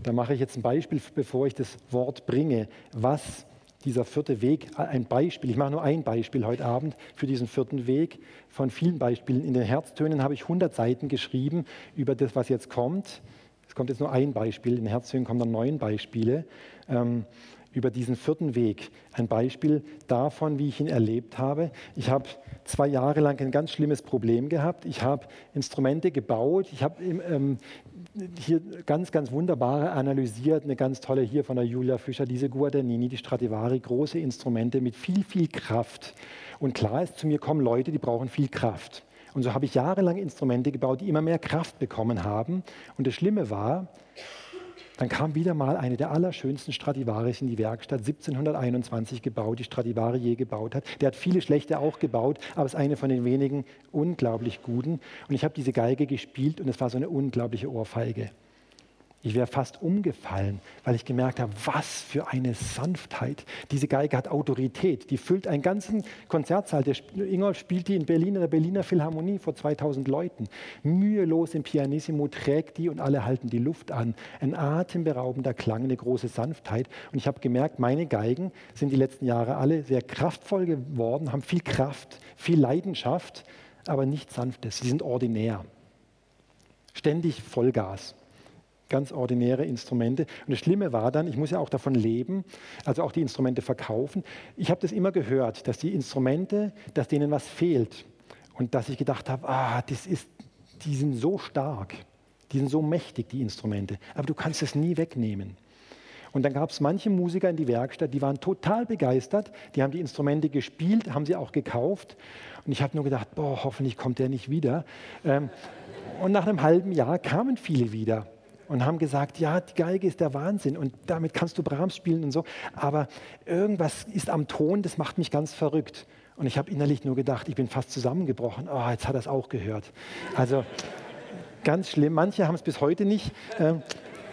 da mache ich jetzt ein Beispiel, bevor ich das Wort bringe, was dieser vierte Weg, ein Beispiel, ich mache nur ein Beispiel heute Abend für diesen vierten Weg von vielen Beispielen. In den Herztönen habe ich 100 Seiten geschrieben über das, was jetzt kommt. Es kommt jetzt nur ein Beispiel, in den Herztönen kommen dann neun Beispiele. Ähm, über diesen vierten Weg. Ein Beispiel davon, wie ich ihn erlebt habe. Ich habe zwei Jahre lang ein ganz schlimmes Problem gehabt. Ich habe Instrumente gebaut. Ich habe ähm, hier ganz, ganz wunderbare analysiert. Eine ganz tolle hier von der Julia Fischer, diese Guadagnini, die Stradivari, große Instrumente mit viel, viel Kraft. Und klar ist, zu mir kommen Leute, die brauchen viel Kraft. Und so habe ich jahrelang Instrumente gebaut, die immer mehr Kraft bekommen haben. Und das Schlimme war, dann kam wieder mal eine der allerschönsten Stradivaris in die Werkstatt, 1721 gebaut, die Stradivari je gebaut hat. Der hat viele schlechte auch gebaut, aber ist eine von den wenigen unglaublich guten. Und ich habe diese Geige gespielt und es war so eine unglaubliche Ohrfeige. Ich wäre fast umgefallen, weil ich gemerkt habe, was für eine Sanftheit. Diese Geige hat Autorität. Die füllt einen ganzen Konzertsaal. Der Ingolf spielt die in Berlin in der Berliner Philharmonie vor 2000 Leuten. Mühelos im Pianissimo trägt die und alle halten die Luft an. Ein atemberaubender Klang, eine große Sanftheit. Und ich habe gemerkt, meine Geigen sind die letzten Jahre alle sehr kraftvoll geworden, haben viel Kraft, viel Leidenschaft, aber nicht Sanftes. Sie sind ordinär. Ständig Vollgas ganz ordinäre Instrumente. Und das Schlimme war dann, ich muss ja auch davon leben, also auch die Instrumente verkaufen. Ich habe das immer gehört, dass die Instrumente, dass denen was fehlt. Und dass ich gedacht habe, ah, das ist, die sind so stark, die sind so mächtig, die Instrumente. Aber du kannst es nie wegnehmen. Und dann gab es manche Musiker in die Werkstatt, die waren total begeistert, die haben die Instrumente gespielt, haben sie auch gekauft. Und ich habe nur gedacht, boah, hoffentlich kommt der nicht wieder. Ähm, und nach einem halben Jahr kamen viele wieder und haben gesagt, ja, die Geige ist der Wahnsinn und damit kannst du Brahms spielen und so. Aber irgendwas ist am Ton, das macht mich ganz verrückt. Und ich habe innerlich nur gedacht, ich bin fast zusammengebrochen. Oh, jetzt hat er es auch gehört. Also ganz schlimm. Manche haben es bis heute nicht äh,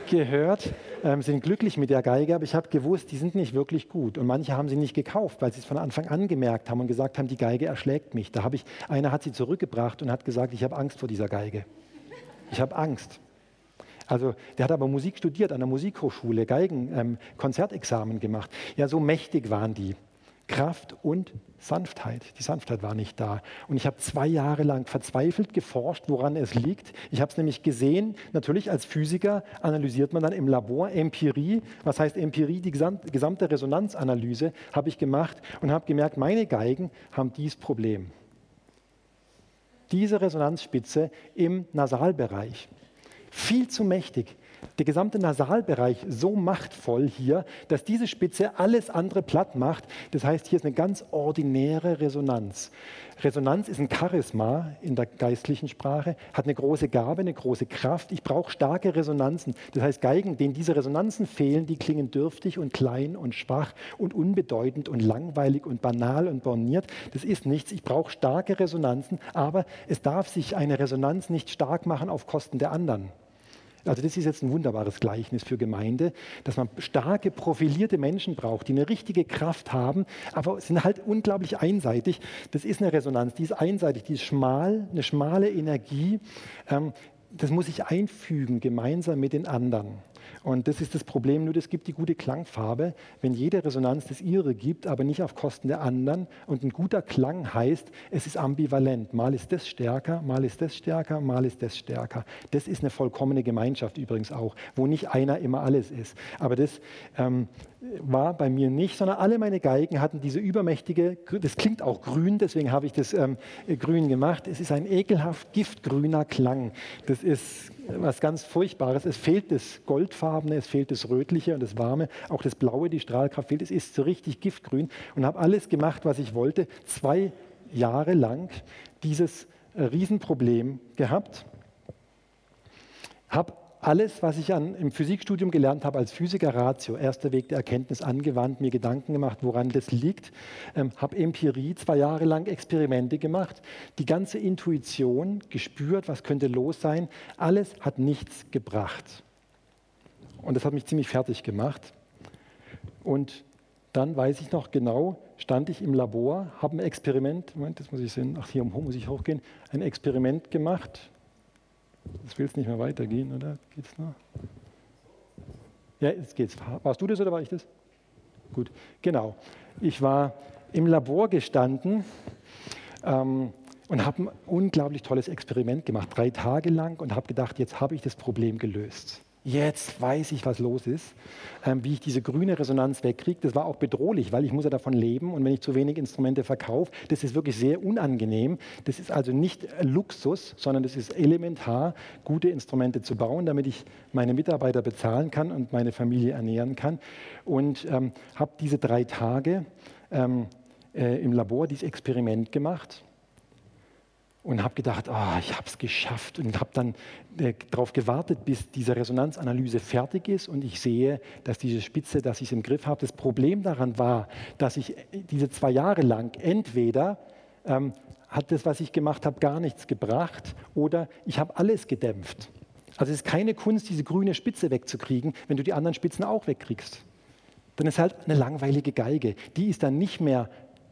gehört, äh, sind glücklich mit der Geige, aber ich habe gewusst, die sind nicht wirklich gut. Und manche haben sie nicht gekauft, weil sie es von Anfang an gemerkt haben und gesagt haben, die Geige erschlägt mich. Da habe ich, einer hat sie zurückgebracht und hat gesagt, ich habe Angst vor dieser Geige. Ich habe Angst. Also der hat aber Musik studiert an der Musikhochschule, Geigen, ähm, Konzertexamen gemacht. Ja, so mächtig waren die. Kraft und Sanftheit. Die Sanftheit war nicht da. Und ich habe zwei Jahre lang verzweifelt geforscht, woran es liegt. Ich habe es nämlich gesehen, natürlich als Physiker analysiert man dann im Labor Empirie. Was heißt Empirie? Die gesamte Resonanzanalyse habe ich gemacht und habe gemerkt, meine Geigen haben dieses Problem. Diese Resonanzspitze im Nasalbereich viel zu mächtig. Der gesamte Nasalbereich so machtvoll hier, dass diese Spitze alles andere platt macht. Das heißt, hier ist eine ganz ordinäre Resonanz. Resonanz ist ein Charisma in der geistlichen Sprache, hat eine große Gabe, eine große Kraft. Ich brauche starke Resonanzen. Das heißt, Geigen, denen diese Resonanzen fehlen, die klingen dürftig und klein und schwach und unbedeutend und langweilig und banal und borniert. Das ist nichts. Ich brauche starke Resonanzen, aber es darf sich eine Resonanz nicht stark machen auf Kosten der anderen. Also das ist jetzt ein wunderbares Gleichnis für Gemeinde, dass man starke, profilierte Menschen braucht, die eine richtige Kraft haben, aber sind halt unglaublich einseitig. Das ist eine Resonanz, die ist einseitig, die ist schmal, eine schmale Energie. Ähm, das muss ich einfügen gemeinsam mit den anderen. Und das ist das Problem, nur das gibt die gute Klangfarbe. Wenn jede Resonanz das ihre gibt, aber nicht auf Kosten der anderen. Und ein guter Klang heißt, es ist ambivalent. Mal ist das stärker, mal ist das stärker, mal ist das stärker. Das ist eine vollkommene Gemeinschaft übrigens auch, wo nicht einer immer alles ist. Aber das ähm, war bei mir nicht, sondern alle meine Geigen hatten diese übermächtige, das klingt auch grün, deswegen habe ich das ähm, grün gemacht. Es ist ein ekelhaft giftgrüner Klang. Das ist was ganz Furchtbares. Es fehlt das Goldfarbene, es fehlt das Rötliche und das Warme, auch das Blaue, die Strahlkraft fehlt. Es ist so richtig giftgrün und habe alles gemacht, was ich wollte. Zwei Jahre lang dieses äh, Riesenproblem gehabt. Habe alles, was ich an, im Physikstudium gelernt habe als Physiker Ratio, erster Weg der Erkenntnis angewandt, mir Gedanken gemacht, woran das liegt, ähm, habe Empirie zwei Jahre lang Experimente gemacht, die ganze Intuition gespürt, was könnte los sein, alles hat nichts gebracht. Und das hat mich ziemlich fertig gemacht. Und dann weiß ich noch genau, stand ich im Labor, habe ein Experiment, Moment, das muss ich sehen, ach hier muss ich hochgehen, ein Experiment gemacht Jetzt will es nicht mehr weitergehen, oder? Geht's noch? Ja, jetzt geht's. Warst du das oder war ich das? Gut, genau. Ich war im Labor gestanden ähm, und habe ein unglaublich tolles Experiment gemacht, drei Tage lang, und habe gedacht, jetzt habe ich das Problem gelöst jetzt weiß ich, was los ist, ähm, wie ich diese grüne Resonanz wegkriege. Das war auch bedrohlich, weil ich muss ja davon leben und wenn ich zu wenig Instrumente verkaufe, das ist wirklich sehr unangenehm. Das ist also nicht Luxus, sondern das ist elementar, gute Instrumente zu bauen, damit ich meine Mitarbeiter bezahlen kann und meine Familie ernähren kann. Und ähm, habe diese drei Tage ähm, äh, im Labor dieses Experiment gemacht und habe gedacht, oh, ich habe es geschafft und habe dann äh, darauf gewartet, bis diese Resonanzanalyse fertig ist und ich sehe, dass diese Spitze, dass ich es im Griff habe. Das Problem daran war, dass ich äh, diese zwei Jahre lang entweder ähm, hat das, was ich gemacht habe, gar nichts gebracht oder ich habe alles gedämpft. Also es ist keine Kunst, diese grüne Spitze wegzukriegen, wenn du die anderen Spitzen auch wegkriegst. Dann ist halt eine langweilige Geige. Die ist dann nicht mehr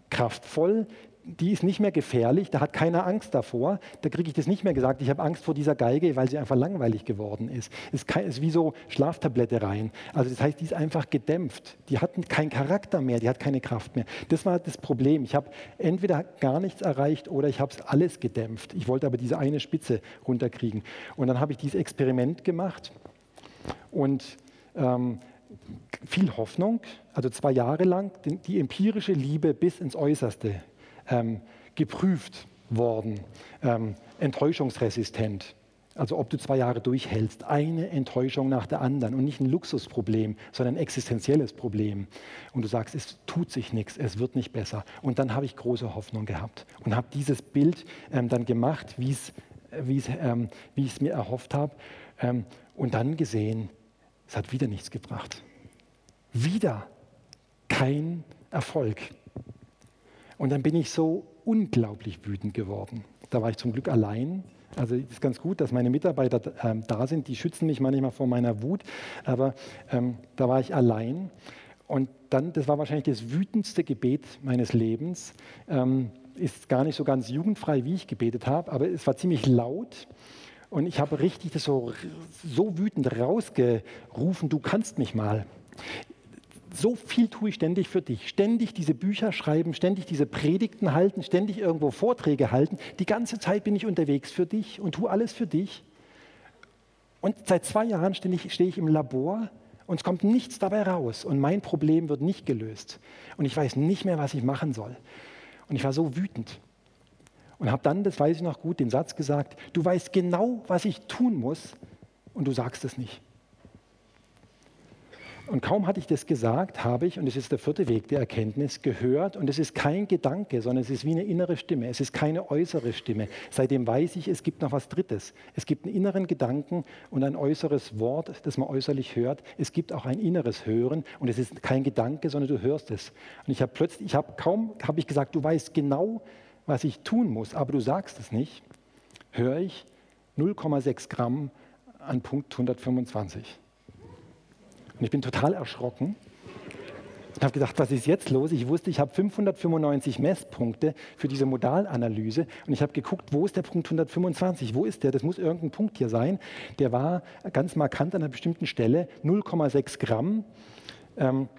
kraftvoll, die ist nicht mehr gefährlich, da hat keiner Angst davor. Da kriege ich das nicht mehr gesagt, ich habe Angst vor dieser Geige, weil sie einfach langweilig geworden ist. Es ist wie so Schlaftablette rein. Also das heißt, die ist einfach gedämpft. Die hat keinen Charakter mehr, die hat keine Kraft mehr. Das war das Problem. Ich habe entweder gar nichts erreicht oder ich habe es alles gedämpft. Ich wollte aber diese eine Spitze runterkriegen. Und dann habe ich dieses Experiment gemacht und ähm, viel Hoffnung, also zwei Jahre lang die, empirische Liebe bis ins Äußerste ähm, geprüft worden, ähm, enttäuschungsresistent. Also ob du zwei Jahre durchhältst, eine Enttäuschung nach der anderen und nicht ein Luxusproblem, sondern ein existenzielles Problem. Und du sagst, es tut sich nichts, es wird nicht besser. Und dann habe ich große Hoffnung gehabt und habe dieses Bild ähm, dann gemacht, wie ähm, ich es mir erhofft habe. Ähm, und dann gesehen, es hat wieder nichts gebracht. Wieder kein Erfolg. Und dann bin ich so unglaublich wütend geworden. Da war ich zum Glück allein. Also es ist ganz gut, dass meine Mitarbeiter ähm, da sind, die schützen mich manchmal vor meiner Wut, aber ähm, da war ich allein. Und dann, das war wahrscheinlich das wütendste Gebet meines Lebens, ähm, ist gar nicht so ganz jugendfrei, wie ich gebetet habe, aber es war ziemlich laut. Und ich habe richtig das so, so wütend rausgerufen, du kannst mich mal so viel tue ich ständig für dich. Ständig diese Bücher schreiben, ständig diese Predigten halten, ständig irgendwo Vorträge halten. Die ganze Zeit bin ich unterwegs für dich und tue alles für dich. Und seit zwei Jahren stehe ich, stehe ich im Labor und es kommt nichts dabei raus. Und mein Problem wird nicht gelöst. Und ich weiß nicht mehr, was ich machen soll. Und ich war so wütend. Und habe dann, das weiß ich noch gut, den Satz gesagt, du weißt genau, was ich tun muss und du sagst es nicht. Und kaum hatte ich das gesagt, habe ich, und es ist der vierte Weg der Erkenntnis, gehört, und es ist kein Gedanke, sondern es ist wie eine innere Stimme, es ist keine äußere Stimme. Seitdem weiß ich, es gibt noch was Drittes. Es gibt einen inneren Gedanken und ein äußeres Wort, das man äußerlich hört. Es gibt auch ein inneres Hören und es ist kein Gedanke, sondern du hörst es. Und ich habe plötzlich, ich habe kaum, habe ich gesagt, du weißt genau, was ich tun muss, aber du sagst es nicht, höre ich 0,6 Gramm an Punkt 125. Und ich bin total erschrocken. und habe gedacht, was ist jetzt los? Ich wusste, ich habe 595 Messpunkte für diese Modalanalyse und ich habe geguckt, wo ist der Punkt 125? Wo ist der? Das muss irgendein Punkt hier sein. Der war ganz markant an einer bestimmten Stelle, 0,6 Gramm. Ähm,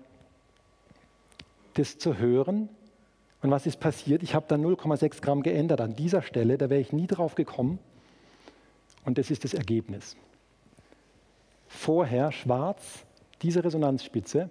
das zu hören. Und was ist passiert? Ich habe dann 0,6 Gramm geändert an dieser Stelle, da wäre ich nie drauf gekommen. Und das ist das Ergebnis. Vorher schwarz, diese Resonanzspitze,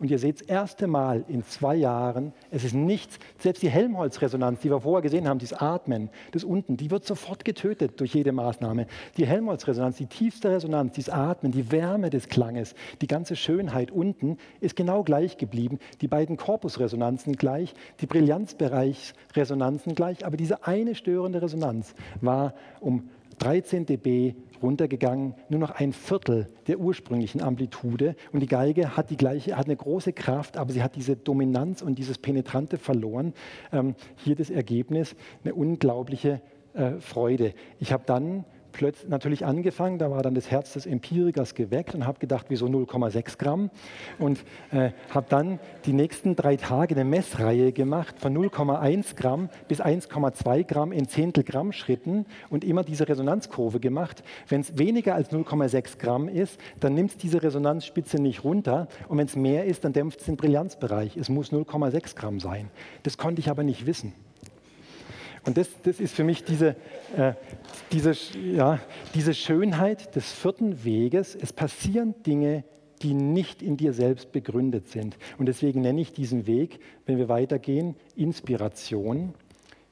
und ihr seht das erste Mal in zwei Jahren, es ist nichts, selbst die Helmholtz-Resonanz, die wir vorher gesehen haben, das Atmen, das unten, die wird sofort getötet durch jede Maßnahme. Die Helmholtz-Resonanz, die tiefste Resonanz, dieses Atmen, die Wärme des Klanges, die ganze Schönheit unten ist genau gleich geblieben. Die beiden Korpusresonanzen gleich, die Brillanzbereichsresonanzen gleich, aber diese eine störende Resonanz war um 13 dB runtergegangen, nur noch ein Viertel der ursprünglichen Amplitude. Und die Geige hat die gleiche, hat eine große Kraft, aber sie hat diese Dominanz und dieses Penetrante verloren. Ähm, hier das Ergebnis, eine unglaubliche äh, Freude. Ich habe dann plötzlich natürlich angefangen, da war dann das Herz des Empirikers geweckt und habe gedacht, wieso 0,6 Gramm? Und äh, habe dann die nächsten drei Tage eine Messreihe gemacht von 0,1 Gramm bis 1,2 Gramm in Zehntelgramm Schritten und immer diese Resonanzkurve gemacht. Wenn es weniger als 0,6 Gramm ist, dann nimmt es diese Resonanzspitze nicht runter und wenn es mehr ist, dann dämpft es den Brillanzbereich. Es muss 0,6 Gramm sein. Das konnte ich aber nicht wissen. Und das, das ist für mich diese, äh, diese, ja, diese Schönheit des vierten Weges. Es passieren Dinge, die nicht in dir selbst begründet sind. Und deswegen nenne ich diesen Weg, wenn wir weitergehen, Inspiration.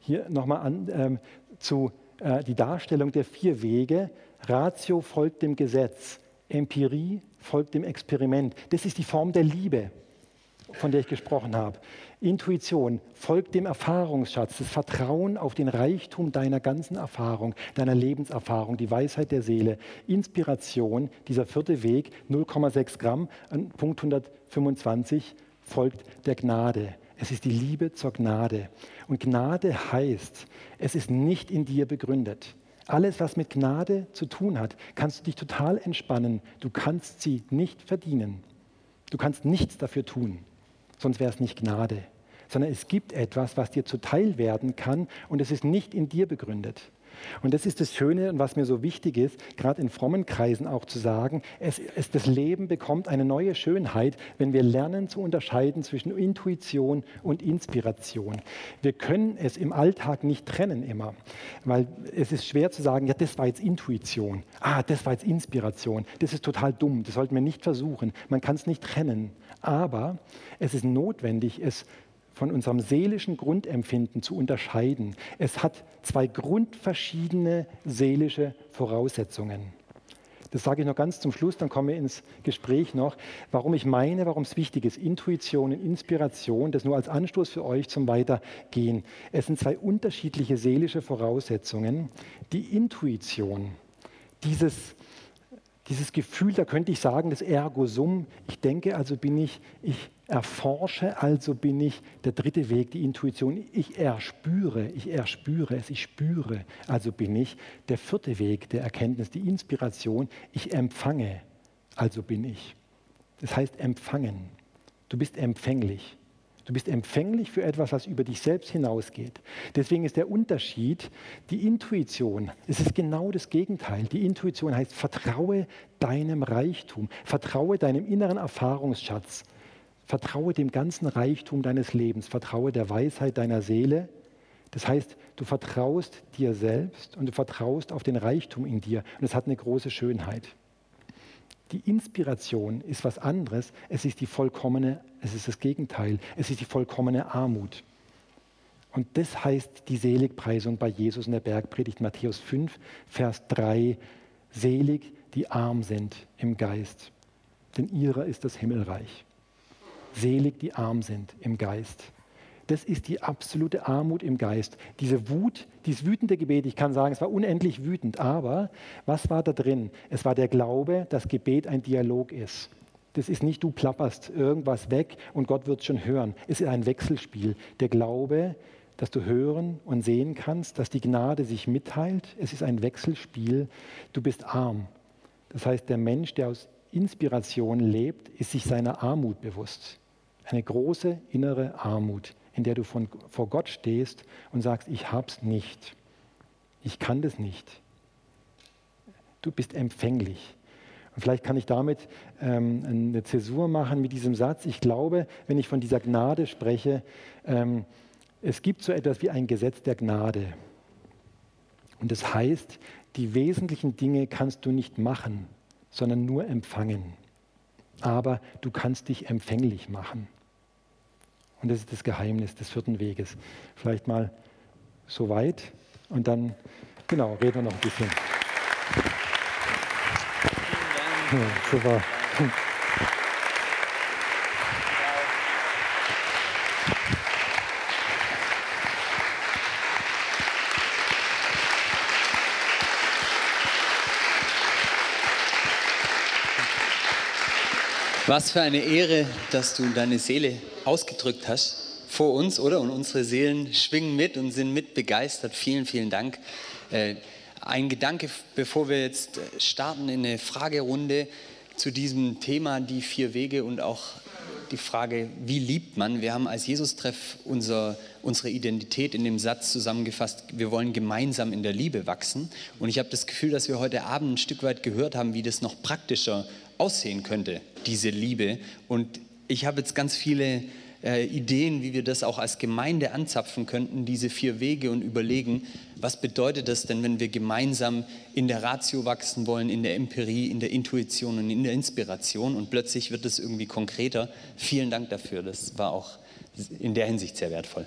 Hier nochmal an, ähm, zu äh, die Darstellung der vier Wege. Ratio folgt dem Gesetz, Empirie folgt dem Experiment. Das ist die Form der Liebe von der ich gesprochen habe. Intuition folgt dem Erfahrungsschatz, das Vertrauen auf den Reichtum deiner ganzen Erfahrung, deiner Lebenserfahrung, die Weisheit der Seele. Inspiration, dieser vierte Weg, 0,6 Gramm, Punkt 125 folgt der Gnade. Es ist die Liebe zur Gnade. Und Gnade heißt, es ist nicht in dir begründet. Alles, was mit Gnade zu tun hat, kannst du dich total entspannen. Du kannst sie nicht verdienen. Du kannst nichts dafür tun sonst wäre es nicht Gnade, sondern es gibt etwas, was dir zuteil werden kann und es ist nicht in dir begründet. Und das ist das Schöne und was mir so wichtig ist, gerade in frommen Kreisen auch zu sagen, es, es, das Leben bekommt eine neue Schönheit, wenn wir lernen zu unterscheiden zwischen Intuition und Inspiration. Wir können es im Alltag nicht trennen immer, weil es ist schwer zu sagen, ja, das war jetzt Intuition, ah, das war jetzt Inspiration, das ist total dumm, das sollten wir nicht versuchen. Man kann es nicht trennen. Aber es ist notwendig, es von unserem seelischen Grundempfinden zu unterscheiden. Es hat zwei grundverschiedene seelische Voraussetzungen. Das sage ich noch ganz zum Schluss, dann kommen wir ins Gespräch noch, warum ich meine, warum es wichtig ist, Intuition und Inspiration, das nur als Anstoß für euch zum Weitergehen. Es sind zwei unterschiedliche seelische Voraussetzungen. Die Intuition, dieses dieses Gefühl, da könnte ich sagen, das Ergo Sum, ich denke, also bin ich, ich erforsche, also bin ich der dritte Weg, die Intuition, ich erspüre, ich erspüre es, ich spüre, also bin ich der vierte Weg der Erkenntnis, die Inspiration, ich empfange, also bin ich. Das heißt empfangen. Du bist empfänglich. Du bist empfänglich für etwas, was über dich selbst hinausgeht. Deswegen ist der Unterschied, die Intuition, es ist genau das Gegenteil. Die Intuition heißt, vertraue deinem Reichtum, vertraue deinem inneren Erfahrungsschatz, vertraue dem ganzen Reichtum deines Lebens, vertraue der Weisheit deiner Seele. Das heißt, du vertraust dir selbst und du vertraust auf den Reichtum in dir. Und es hat eine große Schönheit. Die Inspiration ist was anderes. Es ist die vollkommene, es ist das Gegenteil. Es ist die vollkommene Armut. Und das heißt die Seligpreisung bei Jesus in der Bergpredigt Matthäus 5, Vers 3. Selig, die arm sind im Geist, denn ihrer ist das Himmelreich. Selig, die arm sind im Geist. Das ist die absolute Armut im Geist. Diese Wut, dieses wütende Gebet, ich kann sagen, es war unendlich wütend, aber was war da drin? Es war der Glaube, dass Gebet ein Dialog ist. Das ist nicht, du plapperst irgendwas weg und Gott wird schon hören. Es ist ein Wechselspiel. Der Glaube, dass du hören und sehen kannst, dass die Gnade sich mitteilt. Es ist ein Wechselspiel. Du bist arm. Das heißt, der Mensch, der aus Inspiration lebt, ist sich seiner Armut bewusst. Eine große innere Armut, in der du von, vor Gott stehst und sagst, ich hab's nicht. Ich kann das nicht. Du bist empfänglich. Und vielleicht kann ich damit ähm, eine Zäsur machen mit diesem Satz. Ich glaube, wenn ich von dieser Gnade spreche, ähm, es gibt so etwas wie ein Gesetz der Gnade. Und das heißt, die wesentlichen Dinge kannst du nicht machen, sondern nur empfangen. Aber du kannst dich empfänglich machen. Und das ist das Geheimnis des vierten Weges. Vielleicht mal so weit und dann, genau, reden wir noch ein bisschen. Super. Was für eine Ehre, dass du deine Seele ausgedrückt hast vor uns, oder? Und unsere Seelen schwingen mit und sind mit begeistert. Vielen, vielen Dank. Äh, ein Gedanke, bevor wir jetzt starten in eine Fragerunde zu diesem Thema, die vier Wege und auch die Frage, wie liebt man? Wir haben als Jesus-Treff unser, unsere Identität in dem Satz zusammengefasst, wir wollen gemeinsam in der Liebe wachsen. Und ich habe das Gefühl, dass wir heute Abend ein Stück weit gehört haben, wie das noch praktischer aussehen könnte, diese Liebe. Und ich habe jetzt ganz viele äh, Ideen, wie wir das auch als Gemeinde anzapfen könnten, diese vier Wege und überlegen, was bedeutet das denn, wenn wir gemeinsam in der Ratio wachsen wollen, in der Empirie, in der Intuition und in der Inspiration und plötzlich wird es irgendwie konkreter. Vielen Dank dafür, das war auch in der Hinsicht sehr wertvoll.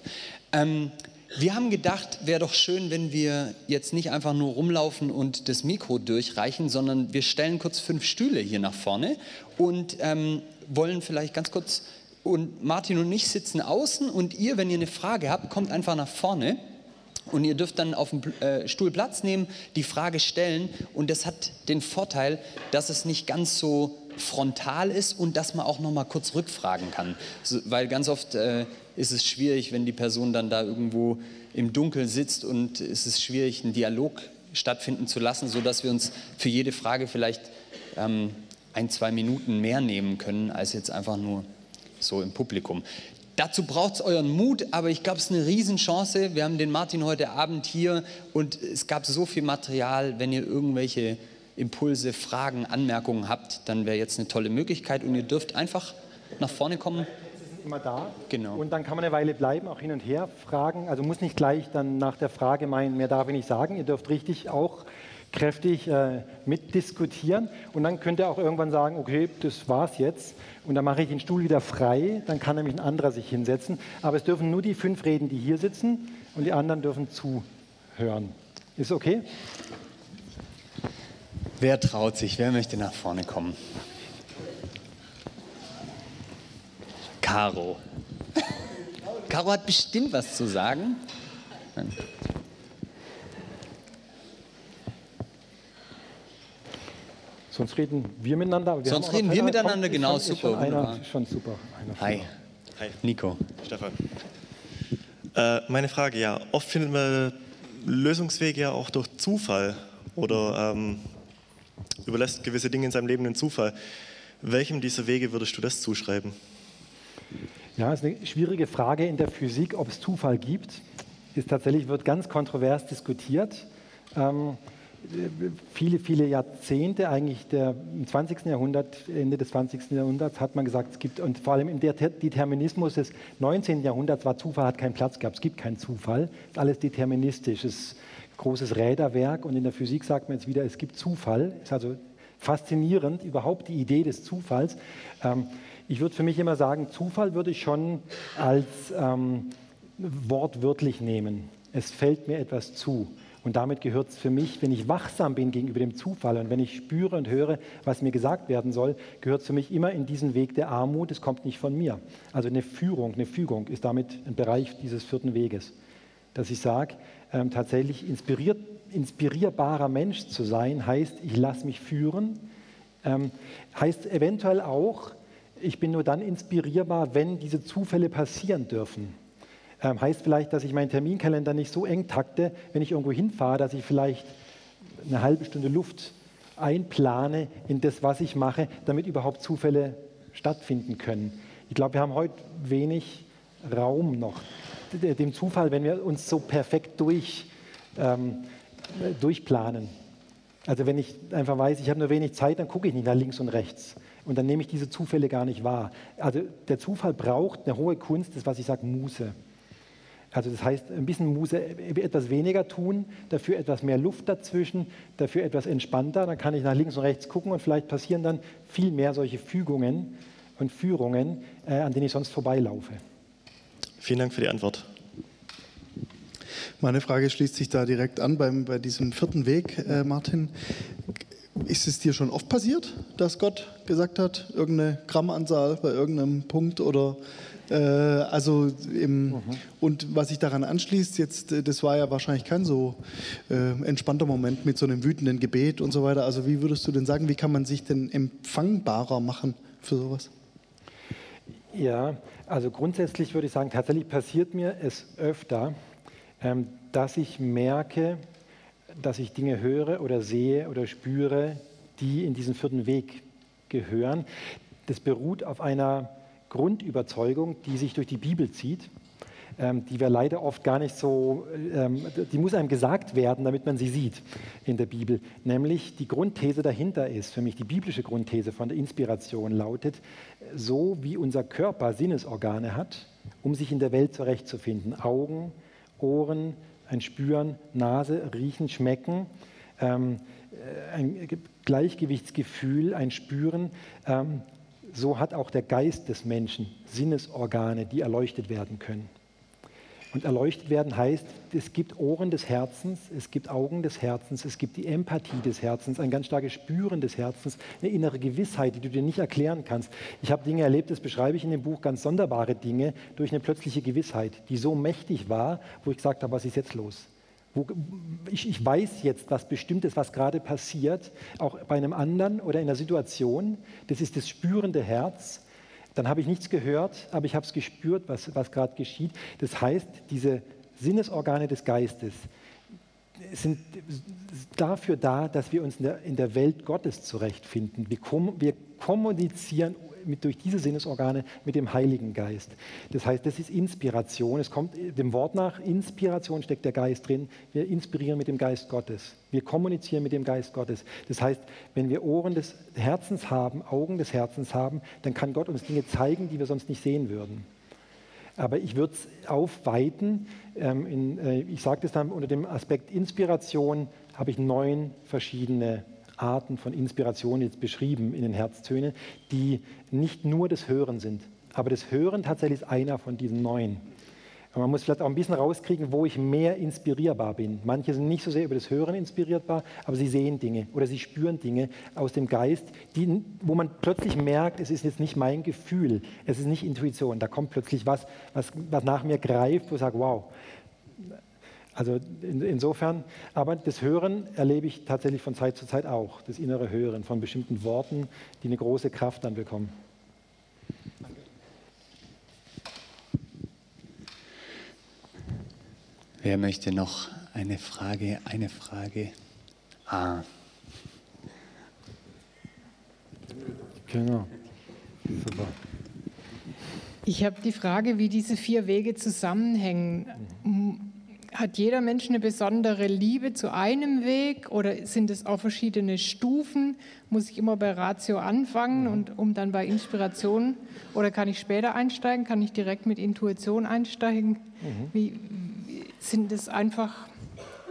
Ähm, wir haben gedacht, wäre doch schön, wenn wir jetzt nicht einfach nur rumlaufen und das Mikro durchreichen, sondern wir stellen kurz fünf Stühle hier nach vorne und ähm, wollen vielleicht ganz kurz, und Martin und ich sitzen außen und ihr, wenn ihr eine Frage habt, kommt einfach nach vorne. Und ihr dürft dann auf dem äh, Stuhl Platz nehmen, die Frage stellen. Und das hat den Vorteil, dass es nicht ganz so frontal ist und dass man auch noch mal kurz rückfragen kann. So, weil ganz oft äh, ist es schwierig, wenn die Person dann da irgendwo im Dunkeln sitzt und es ist schwierig, einen Dialog stattfinden zu lassen, sodass wir uns für jede Frage vielleicht ähm, ein, zwei Minuten mehr nehmen können, als jetzt einfach nur so im Publikum. Dazu braucht es euren Mut, aber ich glaube, es ist eine Riesenchance. Wir haben den Martin heute Abend hier und es gab so viel Material. Wenn ihr irgendwelche Impulse, Fragen, Anmerkungen habt, dann wäre jetzt eine tolle Möglichkeit und ihr dürft einfach nach vorne kommen. Immer da. Genau. Und dann kann man eine Weile bleiben, auch hin und her fragen. Also muss nicht gleich dann nach der Frage meinen, mehr darf ich nicht sagen. Ihr dürft richtig auch kräftig äh, mitdiskutieren und dann könnt ihr auch irgendwann sagen, okay, das war's jetzt und dann mache ich den Stuhl wieder frei, dann kann nämlich ein anderer sich hinsetzen. Aber es dürfen nur die fünf reden, die hier sitzen und die anderen dürfen zuhören. Ist okay? Wer traut sich? Wer möchte nach vorne kommen? Caro. Caro hat bestimmt was zu sagen. Sonst reden wir miteinander. Wir Sonst reden wir miteinander, kommt, genau, schon, super. Schon, einer, schon super. Einer Hi. Hi. Nico. Stefan. Äh, meine Frage, ja, oft findet man Lösungswege ja auch durch Zufall oder ähm, überlässt gewisse Dinge in seinem Leben den Zufall. Welchem dieser Wege würdest du das zuschreiben? Ja, ist eine schwierige Frage in der Physik, ob es Zufall gibt. Ist tatsächlich wird ganz kontrovers diskutiert. Ähm, viele, viele Jahrzehnte, eigentlich der, im 20. Jahrhundert, Ende des 20. Jahrhunderts, hat man gesagt, es gibt, und vor allem im Determinismus des 19. Jahrhunderts war Zufall, hat keinen Platz gehabt. Es gibt keinen Zufall, es ist alles deterministisch. Es ist großes Räderwerk und in der Physik sagt man jetzt wieder, es gibt Zufall. Es ist also faszinierend, überhaupt die Idee des Zufalls. Ähm, ich würde für mich immer sagen, Zufall würde ich schon als ähm, wortwörtlich nehmen. Es fällt mir etwas zu. Und damit gehört es für mich, wenn ich wachsam bin gegenüber dem Zufall und wenn ich spüre und höre, was mir gesagt werden soll, gehört es für mich immer in diesen Weg der Armut. Es kommt nicht von mir. Also eine Führung, eine Fügung ist damit ein Bereich dieses vierten Weges. Dass ich sage, ähm, tatsächlich inspirierbarer Mensch zu sein, heißt, ich lasse mich führen, ähm, heißt eventuell auch, ich bin nur dann inspirierbar, wenn diese Zufälle passieren dürfen. Ähm, heißt vielleicht, dass ich meinen Terminkalender nicht so eng takte, wenn ich irgendwo hinfahre, dass ich vielleicht eine halbe Stunde Luft einplane in das, was ich mache, damit überhaupt Zufälle stattfinden können. Ich glaube, wir haben heute wenig Raum noch dem Zufall, wenn wir uns so perfekt durch, ähm, durchplanen. Also wenn ich einfach weiß, ich habe nur wenig Zeit, dann gucke ich nicht nach links und rechts. Und dann nehme ich diese Zufälle gar nicht wahr. Also der Zufall braucht eine hohe Kunst, das was ich sage, Muße. Also das heißt, ein bisschen Muse, etwas weniger tun, dafür etwas mehr Luft dazwischen, dafür etwas entspannter. Dann kann ich nach links und rechts gucken und vielleicht passieren dann viel mehr solche Fügungen und Führungen, äh, an denen ich sonst vorbeilaufe. Vielen Dank für die Antwort. Meine Frage schließt sich da direkt an beim, bei diesem vierten Weg, äh, Martin. Ist es dir schon oft passiert, dass Gott gesagt hat, irgendeine Grammanzahl bei irgendeinem Punkt oder äh, also im, und was sich daran anschließt, jetzt, äh, das war ja wahrscheinlich kein so äh, entspannter Moment mit so einem wütenden Gebet und so weiter. Also wie würdest du denn sagen, wie kann man sich denn empfangbarer machen für sowas? Ja, also grundsätzlich würde ich sagen, tatsächlich passiert mir es öfter, ähm, dass ich merke, dass ich Dinge höre oder sehe oder spüre, die in diesen vierten Weg gehören. Das beruht auf einer Grundüberzeugung, die sich durch die Bibel zieht, ähm, die wir leider oft gar nicht so, ähm, die muss einem gesagt werden, damit man sie sieht in der Bibel. Nämlich die Grundthese dahinter ist, für mich die biblische Grundthese von der Inspiration lautet, so wie unser Körper Sinnesorgane hat, um sich in der Welt zurechtzufinden, Augen, Ohren, ein Spüren, Nase, Riechen, Schmecken, ähm, äh, ein Gleichgewichtsgefühl, ein Spüren, so hat auch der Geist des Menschen Sinnesorgane, die erleuchtet werden können. Und erleuchtet werden heißt, es gibt Ohren des Herzens, es gibt Augen des Herzens, es gibt die Empathie des Herzens, ein ganz starkes Spüren des Herzens, eine innere Gewissheit, die du dir nicht erklären kannst. Ich habe Dinge erlebt, das beschreibe ich in dem Buch, ganz sonderbare Dinge, durch eine plötzliche Gewissheit, die so mächtig war, wo ich gesagt habe, was ist jetzt los? Wo, ich, ich, weiß jetzt, was bestimmt ist, was gerade passiert, auch bei einem anderen oder in einer Situation. Das ist das spürende Herz. Dann habe ich nichts gehört, aber ich habe es gespürt, was, was gerade geschieht. Das heißt, diese Sinnesorgane des Geistes sind dafür da, dass wir uns in der, in der Welt Gottes zurechtfinden. Wir, kom wir kommunizieren mit, durch diese Sinnesorgane mit dem Heiligen Geist. Das heißt, das ist Inspiration. Es kommt dem Wort nach, Inspiration steckt der Geist drin. Wir inspirieren mit dem Geist Gottes. Wir kommunizieren mit dem Geist Gottes. Das heißt, wenn wir Ohren des Herzens haben, Augen des Herzens haben, dann kann Gott uns Dinge zeigen, die wir sonst nicht sehen würden. Aber ich würde es aufweiten. Ähm, in, äh, ich sage das dann unter dem Aspekt Inspiration, habe ich neun verschiedene Arten von Inspiration jetzt beschrieben in den Herztönen, die nicht nur das Hören sind. Aber das Hören tatsächlich ist einer von diesen neun. Und man muss vielleicht auch ein bisschen rauskriegen, wo ich mehr inspirierbar bin. Manche sind nicht so sehr über das Hören inspirierbar, aber sie sehen Dinge oder sie spüren Dinge aus dem Geist, die, wo man plötzlich merkt, es ist jetzt nicht mein Gefühl, es ist nicht Intuition. Da kommt plötzlich was, was, was nach mir greift, wo ich sage, wow, also in, insofern, aber das Hören erlebe ich tatsächlich von Zeit zu Zeit auch, das innere Hören von bestimmten Worten, die eine große Kraft dann bekommen. Wer möchte noch eine Frage? Eine Frage. Ah. Genau. Super. Ich habe die Frage, wie diese vier Wege zusammenhängen. Hat jeder Mensch eine besondere Liebe zu einem Weg oder sind es auch verschiedene Stufen? Muss ich immer bei Ratio anfangen und um dann bei Inspiration oder kann ich später einsteigen? Kann ich direkt mit Intuition einsteigen? Mhm. Wie, sind es einfach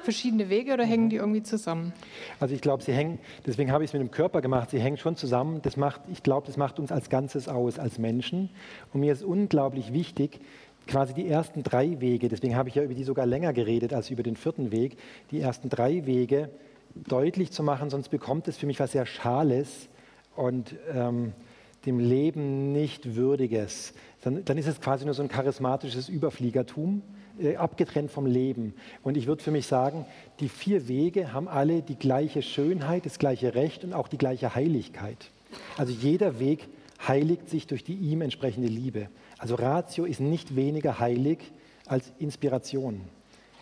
verschiedene Wege oder hängen die irgendwie zusammen? Also ich glaube, sie hängen, deswegen habe ich es mit dem Körper gemacht, sie hängen schon zusammen. Das macht, ich glaube, das macht uns als Ganzes aus, als Menschen. Und mir ist unglaublich wichtig, quasi die ersten drei Wege, deswegen habe ich ja über die sogar länger geredet als über den vierten Weg, die ersten drei Wege deutlich zu machen, sonst bekommt es für mich was sehr Schales und ähm, dem Leben nicht Würdiges. Dann, dann, ist es quasi nur so ein charismatisches Überfliegertum, äh, abgetrennt vom Leben. Und ich würde für mich sagen, die vier Wege haben alle die gleiche Schönheit, das gleiche Recht und auch die gleiche Heiligkeit. Also jeder Weg heiligt sich durch die ihm entsprechende Liebe. Also Ratio ist nicht weniger heilig als Inspiration.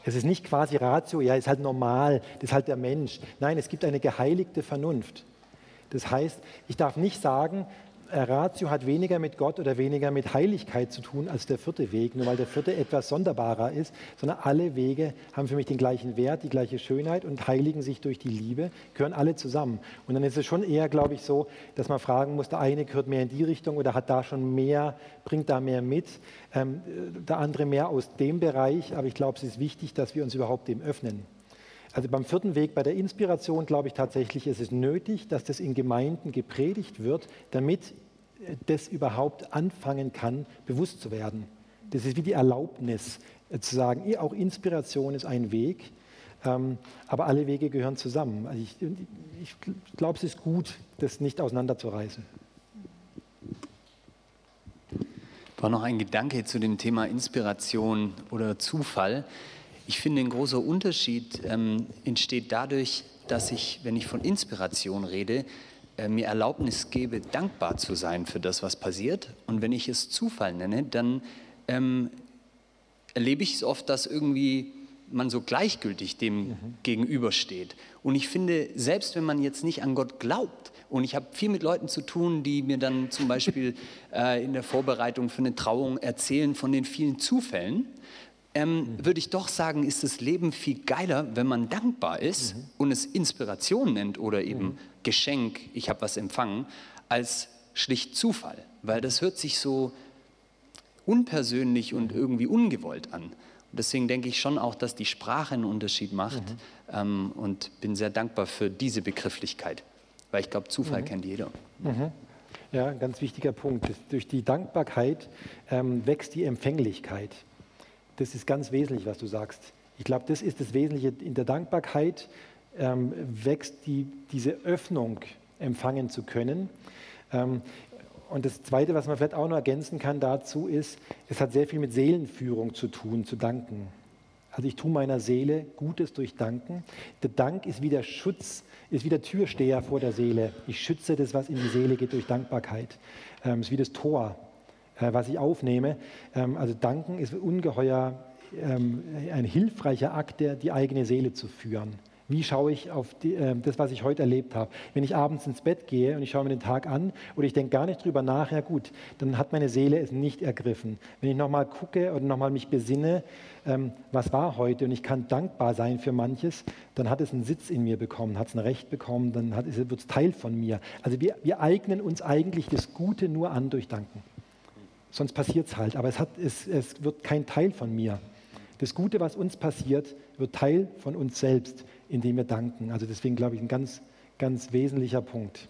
Es ist nicht quasi Ratio, ja, ist halt normal, das ist halt der Mensch. Nein, es gibt eine geheiligte Vernunft. Das heißt, ich darf nicht sagen, Ratio hat weniger mit Gott oder weniger mit Heiligkeit zu tun als der vierte Weg, nur weil der vierte etwas sonderbarer ist, sondern alle Wege haben für mich den gleichen Wert, die gleiche Schönheit und heiligen sich durch die Liebe, gehören alle zusammen. Und dann ist es schon eher, glaube ich, so, dass man fragen muss, der eine gehört mehr in die Richtung oder hat da schon mehr, bringt da mehr mit, ähm, der andere mehr aus dem Bereich, aber ich glaube, es ist wichtig, dass wir uns überhaupt dem öffnen. Also beim vierten Weg, bei der Inspiration, glaube ich tatsächlich, ist es nötig, dass das in Gemeinden gepredigt wird, damit das überhaupt anfangen kann, bewusst zu werden. Das ist wie die Erlaubnis, äh, zu sagen, auch Inspiration ist ein Weg, ähm, aber alle Wege gehören zusammen. Also ich, ich glaube, es ist gut, das nicht auseinanderzureißen. War noch ein Gedanke zu dem Thema Inspiration oder Zufall. Ich finde, ein großer Unterschied ähm, entsteht dadurch, dass ich, wenn ich von Inspiration rede, äh, mir Erlaubnis gebe, dankbar zu sein für das, was passiert. Und wenn ich es Zufall nenne, dann ähm, erlebe ich es oft, dass irgendwie man so gleichgültig dem mhm. gegenübersteht. Und ich finde, selbst wenn man jetzt nicht an Gott glaubt, und ich habe viel mit Leuten zu tun, die mir dann zum Beispiel äh, in der Vorbereitung für eine Trauung erzählen von den vielen Zufällen, ähm, würde ich doch sagen, ist das Leben viel geiler, wenn man dankbar ist mhm. und es Inspiration nennt oder eben mhm. Geschenk, ich habe was empfangen, als schlicht Zufall. Weil das hört sich so unpersönlich und irgendwie ungewollt an. Und deswegen denke ich schon auch, dass die Sprache einen Unterschied macht mhm. ähm, und bin sehr dankbar für diese Begrifflichkeit, weil ich glaube, Zufall mhm. kennt jeder. Mhm. Ja, ein ganz wichtiger Punkt. Durch die Dankbarkeit ähm, wächst die Empfänglichkeit. Das ist ganz wesentlich, was du sagst. Ich glaube, das ist das Wesentliche. In der Dankbarkeit ähm, wächst die, diese Öffnung, empfangen zu können. Ähm, und das Zweite, was man vielleicht auch noch ergänzen kann dazu, ist, es hat sehr viel mit Seelenführung zu tun, zu danken. Also ich tue meiner Seele Gutes durch Danken. Der Dank ist wie der Schutz, ist wie der Türsteher vor der Seele. Ich schütze das, was in die Seele geht, durch Dankbarkeit. Ähm, es ist wie das Tor was ich aufnehme. Ähm, also danken ist ungeheuer ähm, ein hilfreicher Akt, der die eigene Seele zu führen. Wie schaue ich auf die, äh, das, was ich heute erlebt habe? Wenn ich abends ins Bett gehe und ich schaue mir den Tag an oder ich denke gar nicht drüber nach, ja gut, dann hat meine Seele es nicht ergriffen. Wenn ich nochmal gucke oder nochmal mich besinne, ähm, was war heute und ich kann dankbar sein für manches, dann hat es einen Sitz in mir bekommen, hat es ein Recht bekommen, dann wird es Teil von mir. Also wir, wir eignen uns eigentlich das Gute nur an durch Danken sonst passiert es halt. Aber es, hat, es, es wird kein Teil von mir. Das Gute, was uns passiert, wird Teil von uns selbst, indem wir danken. Also deswegen glaube ich ein ganz, ganz wesentlicher Punkt.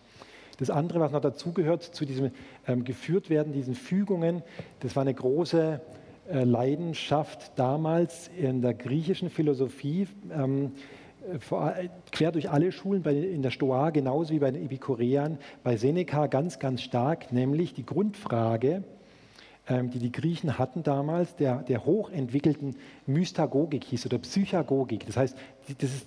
Das andere, was noch dazugehört, zu diesem ähm, geführt werden, diesen Fügungen, das war eine große äh, Leidenschaft damals in der griechischen Philosophie, ähm, vor, quer durch alle Schulen, bei, in der Stoa genauso wie bei den Epikureern, bei Seneca ganz, ganz stark, nämlich die Grundfrage, die die Griechen hatten damals, der, der hochentwickelten Mystagogik hieß oder Psychagogik. Das heißt, das ist,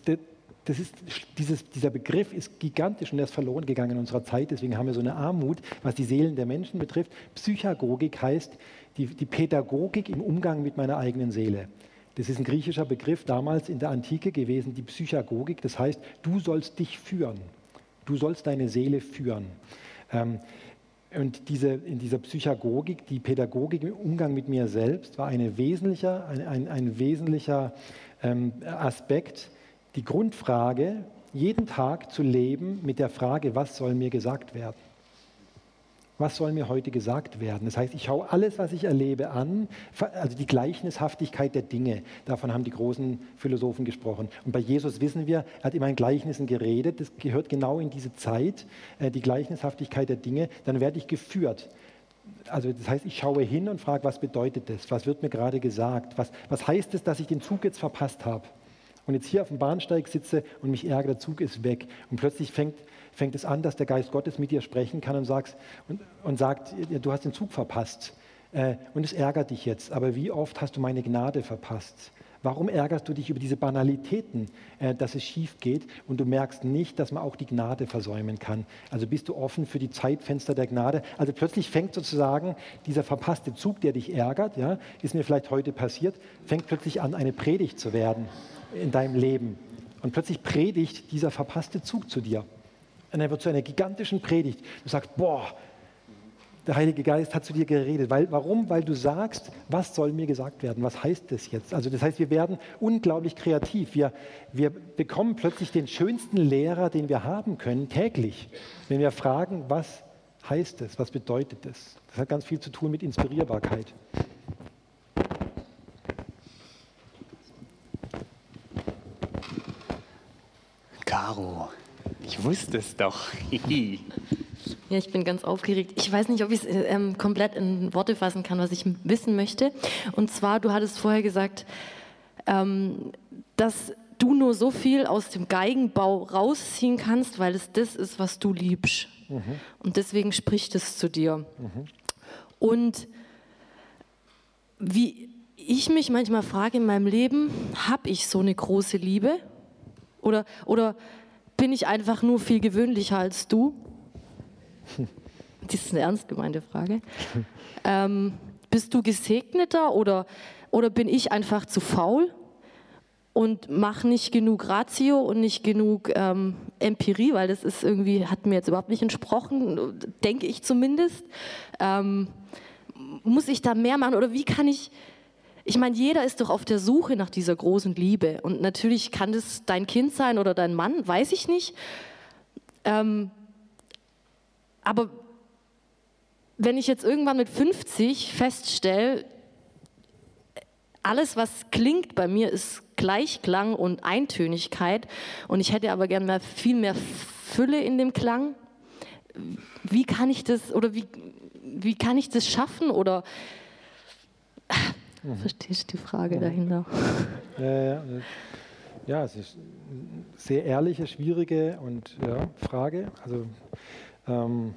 das ist, dieses, dieser Begriff ist gigantisch und er ist verloren gegangen in unserer Zeit. Deswegen haben wir so eine Armut, was die Seelen der Menschen betrifft. Psychagogik heißt die, die Pädagogik im Umgang mit meiner eigenen Seele. Das ist ein griechischer Begriff damals in der Antike gewesen, die Psychagogik. Das heißt, du sollst dich führen. Du sollst deine Seele führen. Ähm, und diese, in dieser Psychagogik, die Pädagogik im Umgang mit mir selbst, war eine wesentlicher, ein, ein, ein wesentlicher ähm, Aspekt, die Grundfrage, jeden Tag zu leben mit der Frage, was soll mir gesagt werden was soll mir heute gesagt werden? Das heißt, ich schaue alles, was ich erlebe, an, also die Gleichnishaftigkeit der Dinge. Davon haben die großen Philosophen gesprochen. Und bei Jesus wissen wir, er hat immer in Gleichnissen geredet. Das gehört genau in diese Zeit, äh, die Gleichnishaftigkeit der Dinge. Dann werde ich geführt. Also das heißt, ich schaue hin und frage, was bedeutet das? Was wird mir gerade gesagt? Was, was heißt es, dass ich den Zug jetzt verpasst habe? Und jetzt hier auf dem Bahnsteig sitze und mich ärgere, der Zug ist weg. Und plötzlich fängt fängt es an, dass der Geist Gottes mit dir sprechen kann und, sagst, und, und sagt, du hast den Zug verpasst äh, und es ärgert dich jetzt. Aber wie oft hast du meine Gnade verpasst? Warum ärgerst du dich über diese Banalitäten, äh, dass es schief geht und du merkst nicht, dass man auch die Gnade versäumen kann? Also bist du offen für die Zeitfenster der Gnade? Also plötzlich fängt sozusagen dieser verpasste Zug, der dich ärgert, ja, ist mir vielleicht heute passiert, fängt plötzlich an, eine Predigt zu werden in deinem Leben. Und plötzlich predigt dieser verpasste Zug zu dir. Und er wird zu einer gigantischen Predigt. Du sagst, boah, der Heilige Geist hat zu dir geredet. Weil, warum? Weil du sagst, was soll mir gesagt werden? Was heißt das jetzt? Also das heißt, wir werden unglaublich kreativ. Wir, wir bekommen plötzlich den schönsten Lehrer, den wir haben können, täglich. Wenn wir fragen, was heißt es? Was bedeutet es? Das hat ganz viel zu tun mit Inspirierbarkeit. Caro, ich wusste es doch. Ja, ich bin ganz aufgeregt. Ich weiß nicht, ob ich es ähm, komplett in Worte fassen kann, was ich wissen möchte. Und zwar, du hattest vorher gesagt, ähm, dass du nur so viel aus dem Geigenbau rausziehen kannst, weil es das ist, was du liebst. Mhm. Und deswegen spricht es zu dir. Mhm. Und wie ich mich manchmal frage in meinem Leben, habe ich so eine große Liebe? Oder, oder bin ich einfach nur viel gewöhnlicher als du? Das ist eine ernst gemeinte Frage. Ähm, bist du gesegneter oder, oder bin ich einfach zu faul und mache nicht genug Ratio und nicht genug ähm, Empirie, weil das ist irgendwie, hat mir jetzt überhaupt nicht entsprochen, denke ich zumindest. Ähm, muss ich da mehr machen oder wie kann ich, ich meine, jeder ist doch auf der Suche nach dieser großen Liebe und natürlich kann das dein Kind sein oder dein Mann, weiß ich nicht. Ähm, aber wenn ich jetzt irgendwann mit 50 feststelle, alles, was klingt bei mir, ist Gleichklang und Eintönigkeit und ich hätte aber gerne mehr, viel mehr Fülle in dem Klang. Wie kann ich das oder wie, wie kann ich das schaffen oder mhm. verstehst du die Frage mhm. dahinter? Ja, ja, ja, es ist eine sehr ehrliche, schwierige und ja, Frage. Also ähm,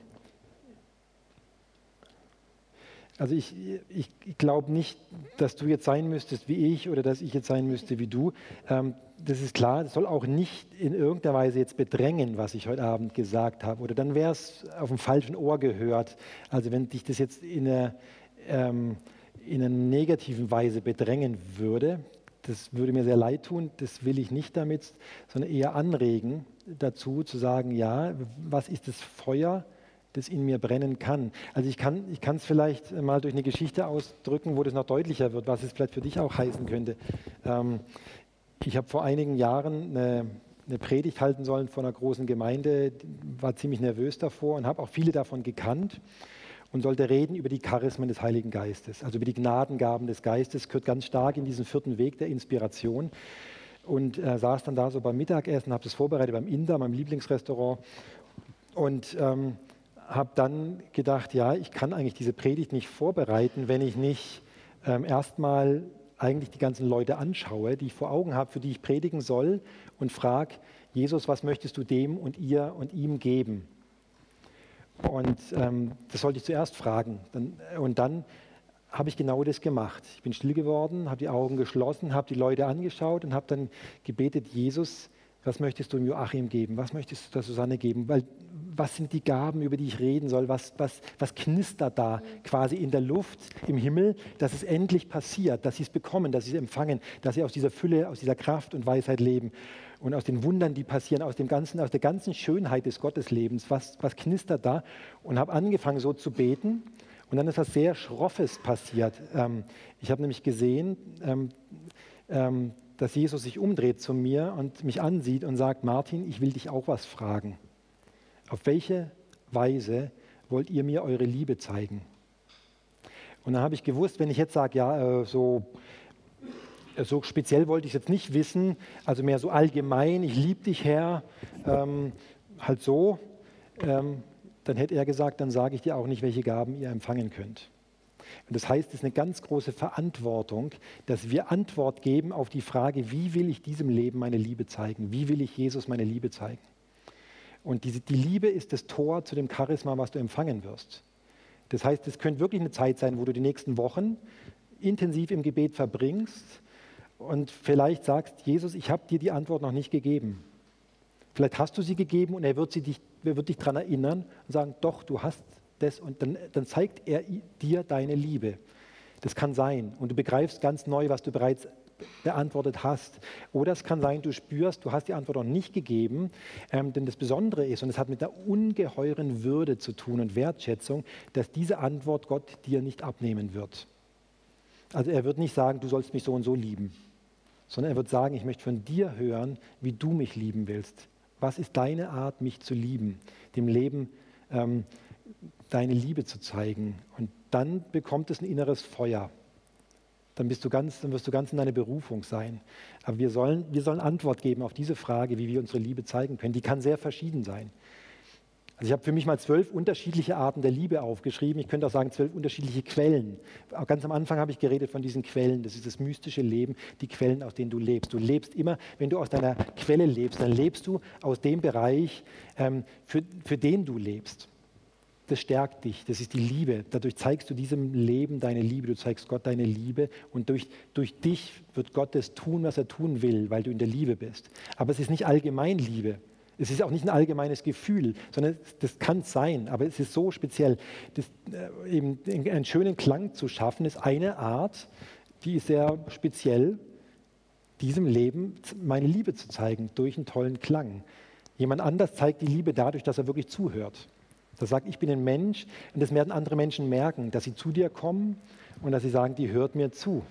also ich, ich, ich glaube nicht, dass du jetzt sein müsstest wie ich oder dass ich jetzt sein müsste wie du. Ähm, das ist klar, das soll auch nicht in irgendeiner Weise jetzt bedrängen, was ich heute Abend gesagt habe. Oder dann wäre es auf dem falschen Ohr gehört. Also wenn dich das jetzt in einer, ähm, in einer negativen Weise bedrängen würde, das würde mir sehr leid tun, das will ich nicht damit, sondern eher anregen dazu zu sagen, ja, was ist das Feuer, das in mir brennen kann. Also ich kann ich es vielleicht mal durch eine Geschichte ausdrücken, wo das noch deutlicher wird, was es vielleicht für dich auch heißen könnte. Ähm, ich habe vor einigen Jahren eine, eine, Predigt halten sollen vor einer großen Gemeinde, war ziemlich nervös davor und habe auch viele davon gekannt und sollte reden über die Charismen des Heiligen Geistes, also über die Gnadengaben des Geistes, gehört ganz stark in diesen vierten Weg der Inspiration. Und äh, saß dann da so beim Mittagessen, habe das vorbereitet beim Inder, meinem Lieblingsrestaurant. Und ähm, habe dann gedacht, ja, ich kann eigentlich diese Predigt nicht vorbereiten, wenn ich nicht ähm, erstmal eigentlich die ganzen Leute anschaue, die ich vor Augen habe, für die ich predigen soll und frage, Jesus, was möchtest du dem und ihr und ihm geben? Und ähm, das sollte ich zuerst fragen. Dann, und dann habe ich genau das gemacht. Ich bin still geworden, habe die Augen geschlossen, habe die Leute angeschaut und habe dann gebetet, Jesus, was möchtest du dem Joachim geben? Was möchtest du der Susanne geben? Weil, was sind die Gaben, über die ich reden soll? Was, was, was knistert da quasi in der Luft, im Himmel, dass es endlich passiert, dass sie es bekommen, dass sie es empfangen, dass sie aus dieser Fülle, aus dieser Kraft und Weisheit leben und aus den Wundern, die passieren, aus, dem ganzen, aus der ganzen Schönheit des Gotteslebens. Was, was knistert da? Und habe angefangen so zu beten. Und dann ist was sehr Schroffes passiert. Ähm, ich habe nämlich gesehen, ähm, ähm, dass Jesus sich umdreht zu mir und mich ansieht und sagt, Martin, ich will dich auch was fragen. Auf welche Weise wollt ihr mir eure Liebe zeigen? Und dann habe ich gewusst, wenn ich jetzt sage, ja, äh, so, so speziell wollte ich es jetzt nicht wissen, also mehr so allgemein, ich liebe dich, Herr, ähm, halt so, ähm, dann hätte er gesagt, dann sage ich dir auch nicht, welche Gaben ihr empfangen könnt. Und das heißt, es ist eine ganz große Verantwortung, dass wir Antwort geben auf die Frage, wie will ich diesem Leben meine Liebe zeigen? Wie will ich Jesus meine Liebe zeigen? Und diese, die Liebe ist das Tor zu dem Charisma, was du empfangen wirst. Das heißt, es könnte wirklich eine Zeit sein, wo du die nächsten Wochen intensiv im Gebet verbringst und vielleicht sagst, Jesus, ich habe dir die Antwort noch nicht gegeben. Vielleicht hast du sie gegeben und er wird, sie dich, er wird dich daran erinnern und sagen, doch, du hast das und dann, dann zeigt er dir deine Liebe. Das kann sein. Und du begreifst ganz neu, was du bereits beantwortet hast. Oder es kann sein, du spürst, du hast die Antwort noch nicht gegeben. Ähm, denn das Besondere ist, und es hat mit der ungeheuren Würde zu tun und Wertschätzung, dass diese Antwort Gott dir nicht abnehmen wird. Also er wird nicht sagen, du sollst mich so und so lieben, sondern er wird sagen, ich möchte von dir hören, wie du mich lieben willst. Was ist deine Art, mich zu lieben, dem Leben ähm, deine Liebe zu zeigen? Und dann bekommt es ein inneres Feuer dann, bist du ganz, dann wirst du ganz in deiner Berufung sein. Aber wir sollen, wir sollen Antwort geben auf diese Frage, wie wir unsere Liebe zeigen können. Die kann sehr verschieden sein. Also ich habe für mich mal zwölf unterschiedliche Arten der Liebe aufgeschrieben. Ich könnte auch sagen zwölf unterschiedliche Quellen. Ganz am Anfang habe ich geredet von diesen Quellen. Das ist das mystische Leben, die Quellen, aus denen du lebst. Du lebst immer, wenn du aus deiner Quelle lebst, dann lebst du aus dem Bereich, ähm, für, für den du lebst das stärkt dich, das ist die Liebe. Dadurch zeigst du diesem Leben deine Liebe, du zeigst Gott deine Liebe und durch, durch dich wird Gott das tun, was er tun will, weil du in der Liebe bist. Aber es ist nicht allgemein Liebe. Es ist auch nicht ein allgemeines Gefühl, sondern das kann sein, aber es ist so speziell. Das, äh, eben einen schönen Klang zu schaffen, ist eine Art, die ist sehr speziell, diesem Leben meine Liebe zu zeigen, durch einen tollen Klang. Jemand anders zeigt die Liebe dadurch, dass er wirklich zuhört. Das sagt, ich bin ein Mensch und das werden andere Menschen merken, dass sie zu dir kommen und dass sie sagen, die hört mir zu.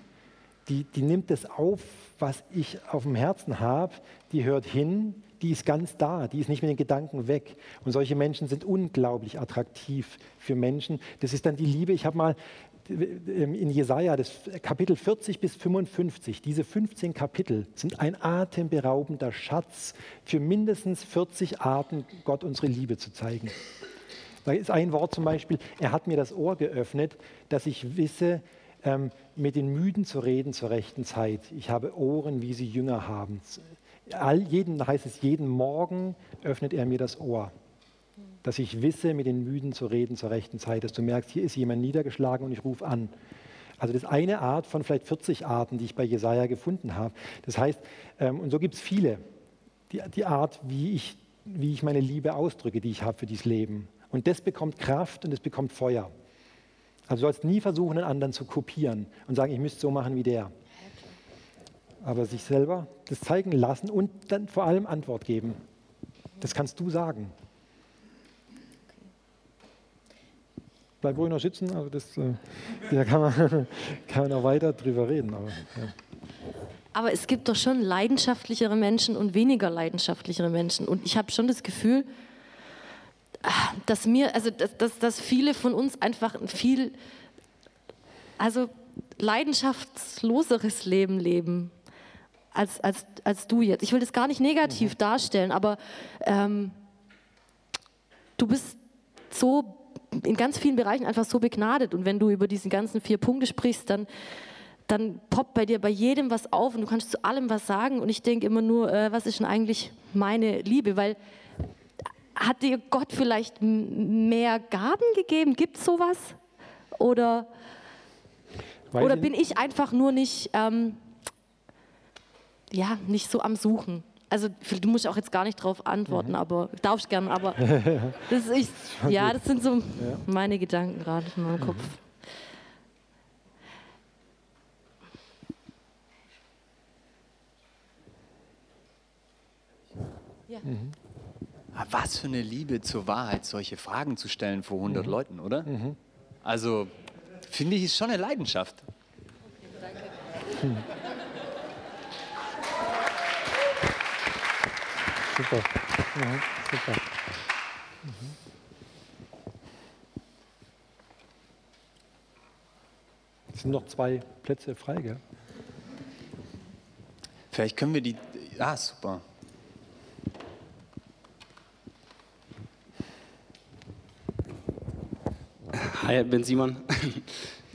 Die, die nimmt das auf, was ich auf dem Herzen habe, die hört hin, die ist ganz da, die ist nicht mit den Gedanken weg. Und solche Menschen sind unglaublich attraktiv für Menschen. Das ist dann die Liebe. Ich habe mal in Jesaja, das Kapitel 40 bis 55, diese 15 Kapitel sind ein atemberaubender Schatz für mindestens 40 Arten, Gott unsere Liebe zu zeigen. Da ist ein Wort zum Beispiel, er hat mir das Ohr geöffnet, dass ich wisse, ähm, mit den Müden zu reden zur rechten Zeit. Ich habe Ohren, wie sie Jünger haben. All, jeden, da heißt es, jeden Morgen öffnet er mir das Ohr, dass ich wisse, mit den Müden zu reden zur rechten Zeit, dass du merkst, hier ist jemand niedergeschlagen und ich rufe an. Also das ist eine Art von vielleicht 40 Arten, die ich bei Jesaja gefunden habe. Das heißt, ähm, und so gibt es viele, die, die Art, wie ich, wie ich meine Liebe ausdrücke, die ich habe für dieses Leben. Und das bekommt Kraft und es bekommt Feuer. Also du sollst nie versuchen, einen anderen zu kopieren und sagen, ich müsste so machen wie der. Aber sich selber das zeigen lassen und dann vor allem Antwort geben. Das kannst du sagen. Bleib ruhig noch sitzen, also das, äh, da kann man, kann man noch weiter drüber reden. Aber, ja. aber es gibt doch schon leidenschaftlichere Menschen und weniger leidenschaftlichere Menschen. Und ich habe schon das Gefühl, dass mir, also dass, dass, dass viele von uns einfach ein viel, also leidenschaftsloseres Leben leben als, als, als du jetzt. Ich will das gar nicht negativ mhm. darstellen, aber ähm, du bist so in ganz vielen Bereichen einfach so begnadet und wenn du über diese ganzen vier Punkte sprichst, dann dann poppt bei dir bei jedem was auf und du kannst zu allem was sagen und ich denke immer nur, äh, was ist denn eigentlich meine Liebe, weil hat dir Gott vielleicht mehr Gaben gegeben? Gibt es sowas? Oder, oder bin ich einfach nur nicht, ähm, ja, nicht so am Suchen? Also du musst auch jetzt gar nicht darauf antworten, mhm. aber darfst gerne, aber das ist, ja, das sind so ja. meine Gedanken gerade in meinem Kopf. Ja. Mhm. Ah, was für eine Liebe zur Wahrheit, solche Fragen zu stellen vor 100 mhm. Leuten, oder? Mhm. Also, finde ich, ist schon eine Leidenschaft. Okay, danke. Super. Ja, super. Mhm. Es sind noch zwei Plätze frei, gell? Vielleicht können wir die. Ah, super. Hi, ich bin Simon.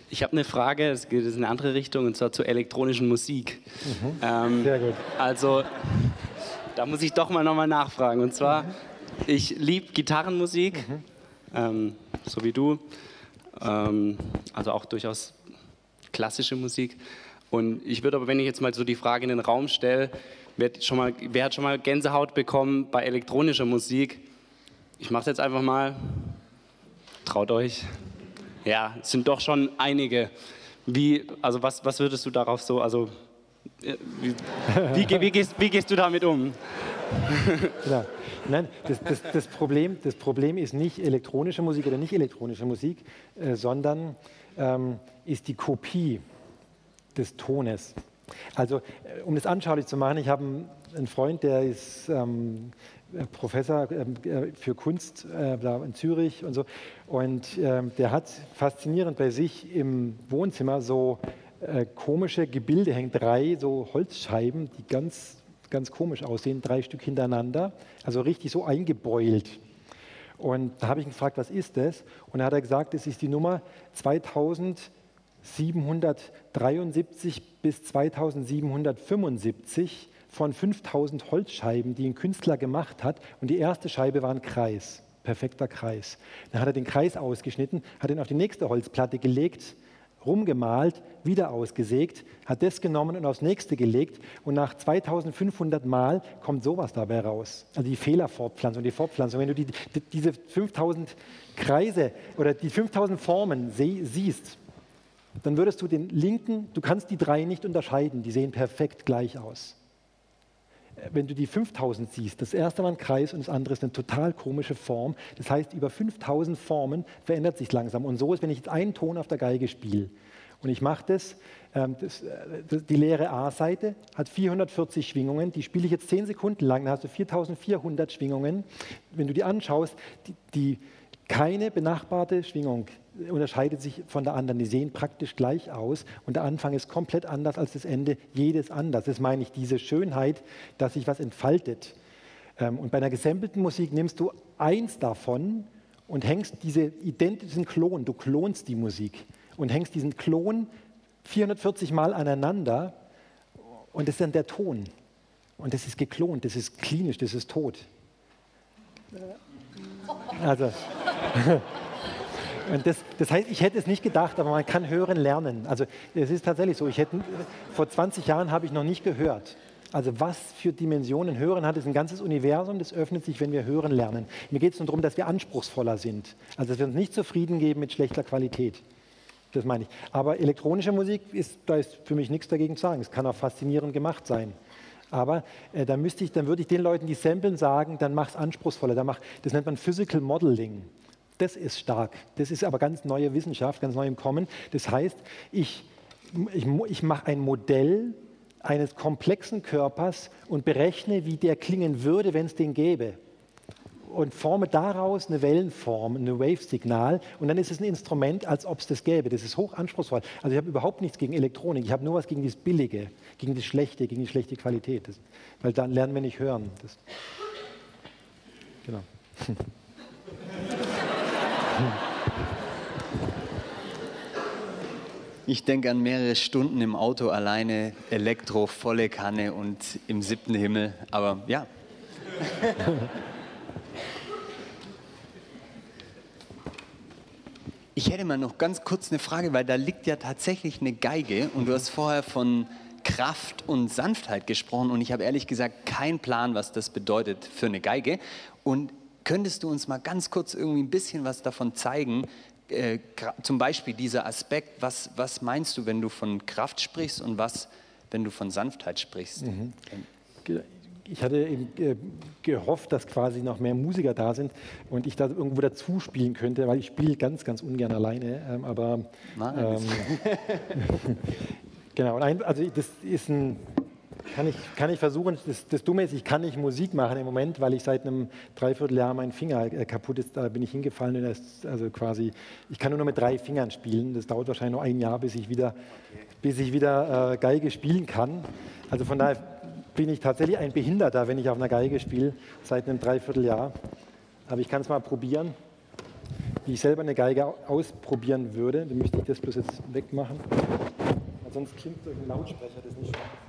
Ich habe eine Frage, es geht in eine andere Richtung, und zwar zur elektronischen Musik. Mhm. Ähm, Sehr gut. Also, da muss ich doch mal nochmal nachfragen. Und zwar, ich liebe Gitarrenmusik, mhm. ähm, so wie du. Ähm, also auch durchaus klassische Musik. Und ich würde aber, wenn ich jetzt mal so die Frage in den Raum stelle, wer, wer hat schon mal Gänsehaut bekommen bei elektronischer Musik? Ich mache es jetzt einfach mal. Traut euch. Ja, es sind doch schon einige. Wie, also was, was würdest du darauf so, also wie, wie, wie, gehst, wie gehst du damit um? Genau. Nein, das, das, das, Problem, das Problem ist nicht elektronische Musik oder nicht elektronische Musik, äh, sondern ähm, ist die Kopie des Tones. Also, äh, um das anschaulich zu machen, ich habe einen Freund, der ist ähm, Professor ähm, äh, für Kunst äh, in Zürich und so. Und ähm, der hat faszinierend bei sich im Wohnzimmer so äh, komische Gebilde hängen, drei so Holzscheiben, die ganz, ganz komisch aussehen, drei Stück hintereinander, also richtig so eingebeult. Und da habe ich ihn gefragt, was ist das? Und da hat er gesagt, es ist die Nummer 2773 bis 2775 von 5000 Holzscheiben, die ein Künstler gemacht hat. Und die erste Scheibe war ein Kreis, perfekter Kreis. Dann hat er den Kreis ausgeschnitten, hat ihn auf die nächste Holzplatte gelegt, rumgemalt, wieder ausgesägt, hat das genommen und aufs nächste gelegt und nach 2500 Mal kommt sowas dabei raus. Also die Fehlerfortpflanzung, die Fortpflanzung. Wenn du die, die, diese 5000 Kreise oder die 5000 Formen sie, siehst, dann würdest du den linken, du kannst die drei nicht unterscheiden, die sehen perfekt gleich aus wenn du die 5000 siehst, das erste war ein Kreis und das andere ist eine total komische Form. Das heißt, über 5000 Formen verändert sich langsam. Und so ist, wenn ich jetzt einen Ton auf der Geige spiele und ich mache das, ähm, das, das, die leere A-Seite hat 440 Schwingungen, die spiele ich jetzt 10 Sekunden lang, dann hast du 4400 Schwingungen. Wenn du die anschaust, die, die keine benachbarte Schwingung unterscheidet sich von der anderen. Die sehen praktisch gleich aus und der Anfang ist komplett anders als das Ende, jedes anders. Das meine ich, diese Schönheit, dass sich was entfaltet. Ähm, und bei einer gesampelten Musik nimmst du eins davon und hängst diese identischen Klon, du klonst die Musik und hängst diesen Klon 440 Mal aneinander und das ist dann der Ton. Und das ist geklont, das ist klinisch, das ist tot. Also. Und das, das, heißt, ich hätte es nicht gedacht, aber man kann hören lernen. Also es ist tatsächlich so. Ich hätte, vor 20 Jahren habe ich noch nicht gehört. Also was für Dimensionen Hören hat, ist ein ganzes Universum, das öffnet sich, wenn wir hören lernen. Mir geht es nur darum, dass wir anspruchsvoller sind. Also dass wir uns nicht zufrieden geben mit schlechter Qualität. Das meine ich. Aber elektronische Musik, ist, da ist für mich nichts dagegen zu sagen. Es kann auch faszinierend gemacht sein. Aber äh, dann, müsste ich, dann würde ich den Leuten, die samplen, sagen, dann mach es anspruchsvoller. Dann mach, das nennt man Physical Modeling. Das ist stark. Das ist aber ganz neue Wissenschaft, ganz neu im Kommen. Das heißt, ich, ich, ich mache ein Modell eines komplexen Körpers und berechne, wie der klingen würde, wenn es den gäbe. Und forme daraus eine Wellenform, ein Wave-Signal. Und dann ist es ein Instrument, als ob es das gäbe. Das ist hoch anspruchsvoll. Also ich habe überhaupt nichts gegen Elektronik. Ich habe nur was gegen das Billige, gegen das Schlechte, gegen die schlechte Qualität. Das, weil dann lernen wir nicht hören. Das, genau. Ich denke an mehrere Stunden im Auto alleine, Elektro, volle Kanne und im siebten Himmel. Aber ja. Ich hätte mal noch ganz kurz eine Frage, weil da liegt ja tatsächlich eine Geige und du hast vorher von Kraft und Sanftheit gesprochen und ich habe ehrlich gesagt keinen Plan, was das bedeutet für eine Geige. Und könntest du uns mal ganz kurz irgendwie ein bisschen was davon zeigen, äh, zum Beispiel dieser Aspekt, was, was meinst du, wenn du von Kraft sprichst und was, wenn du von Sanftheit sprichst? Mhm. Ich hatte eben äh, gehofft, dass quasi noch mehr Musiker da sind und ich da irgendwo dazu spielen könnte, weil ich spiele ganz, ganz ungern alleine. Ähm, aber ähm, genau, also das ist ein kann ich, kann ich versuchen, das, das, Dumme ist, ich kann nicht Musik machen im Moment, weil ich seit einem Dreivierteljahr mein Finger äh, kaputt ist. Da bin ich hingefallen und das, also quasi, ich kann nur noch mit drei Fingern spielen. Das dauert wahrscheinlich noch ein Jahr, bis ich wieder, bis ich wieder äh, Geige spielen kann. Also von daher bin ich tatsächlich ein Behinderter, wenn ich auf einer Geige spiele, seit einem Dreivierteljahr. Aber ich kann es mal probieren, wie ich selber eine Geige ausprobieren würde. Dann müsste ich das bloß jetzt wegmachen. sonst klingt durch einen Lautsprecher das nicht schön.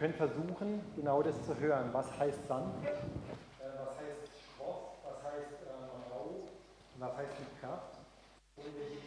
Könnt versuchen, genau das zu hören. Was heißt Sand? Äh, was heißt Schroff? Was heißt äh, rau? Was heißt mit Kraft? Und welche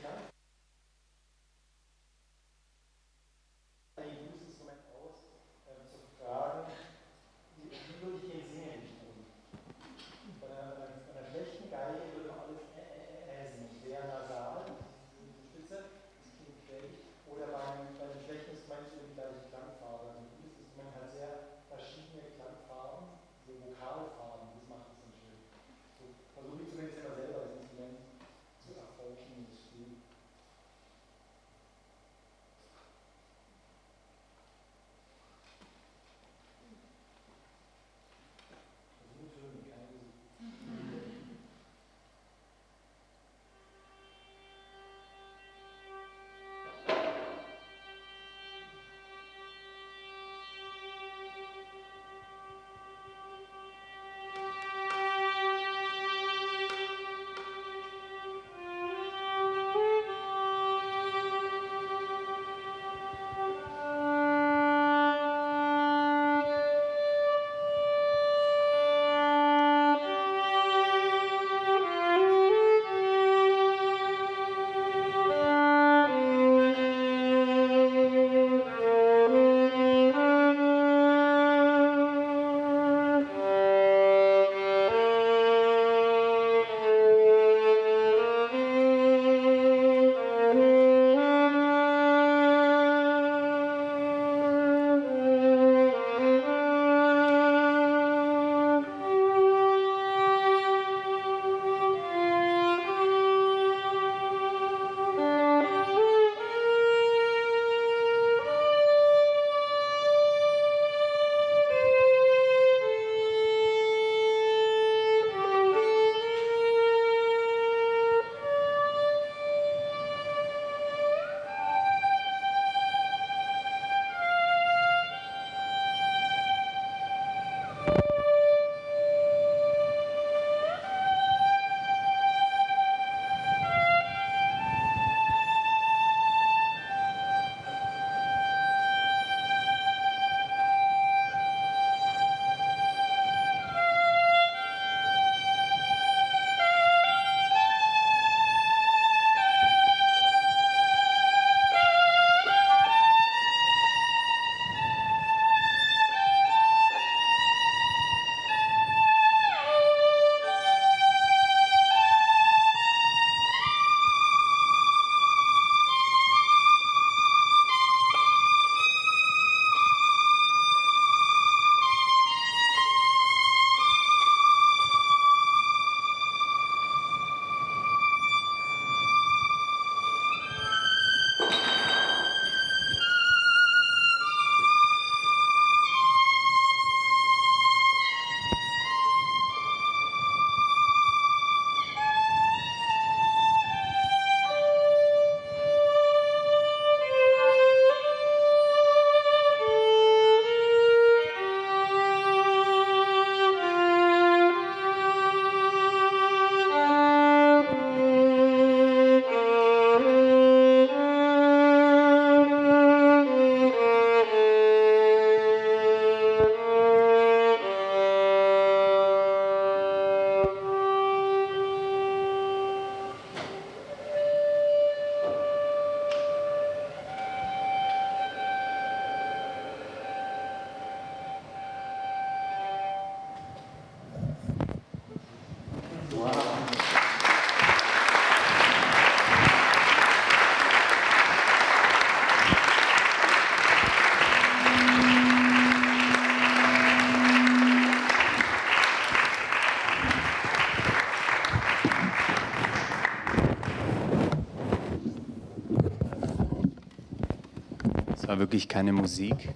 war wirklich keine Musik.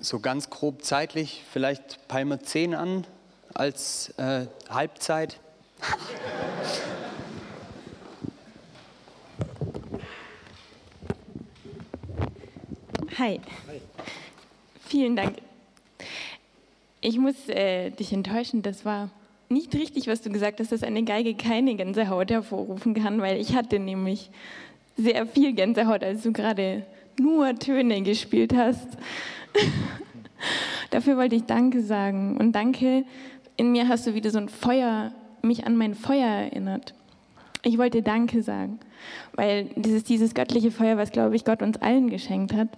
So ganz grob zeitlich, vielleicht wir 10 an als äh, Halbzeit. Hi. Vielen Dank. Äh, dich enttäuschen, das war nicht richtig, was du gesagt hast, dass eine Geige keine Gänsehaut hervorrufen kann, weil ich hatte nämlich sehr viel Gänsehaut, als du gerade nur Töne gespielt hast. Dafür wollte ich Danke sagen. Und danke, in mir hast du wieder so ein Feuer, mich an mein Feuer erinnert. Ich wollte Danke sagen, weil dieses, dieses göttliche Feuer, was, glaube ich, Gott uns allen geschenkt hat.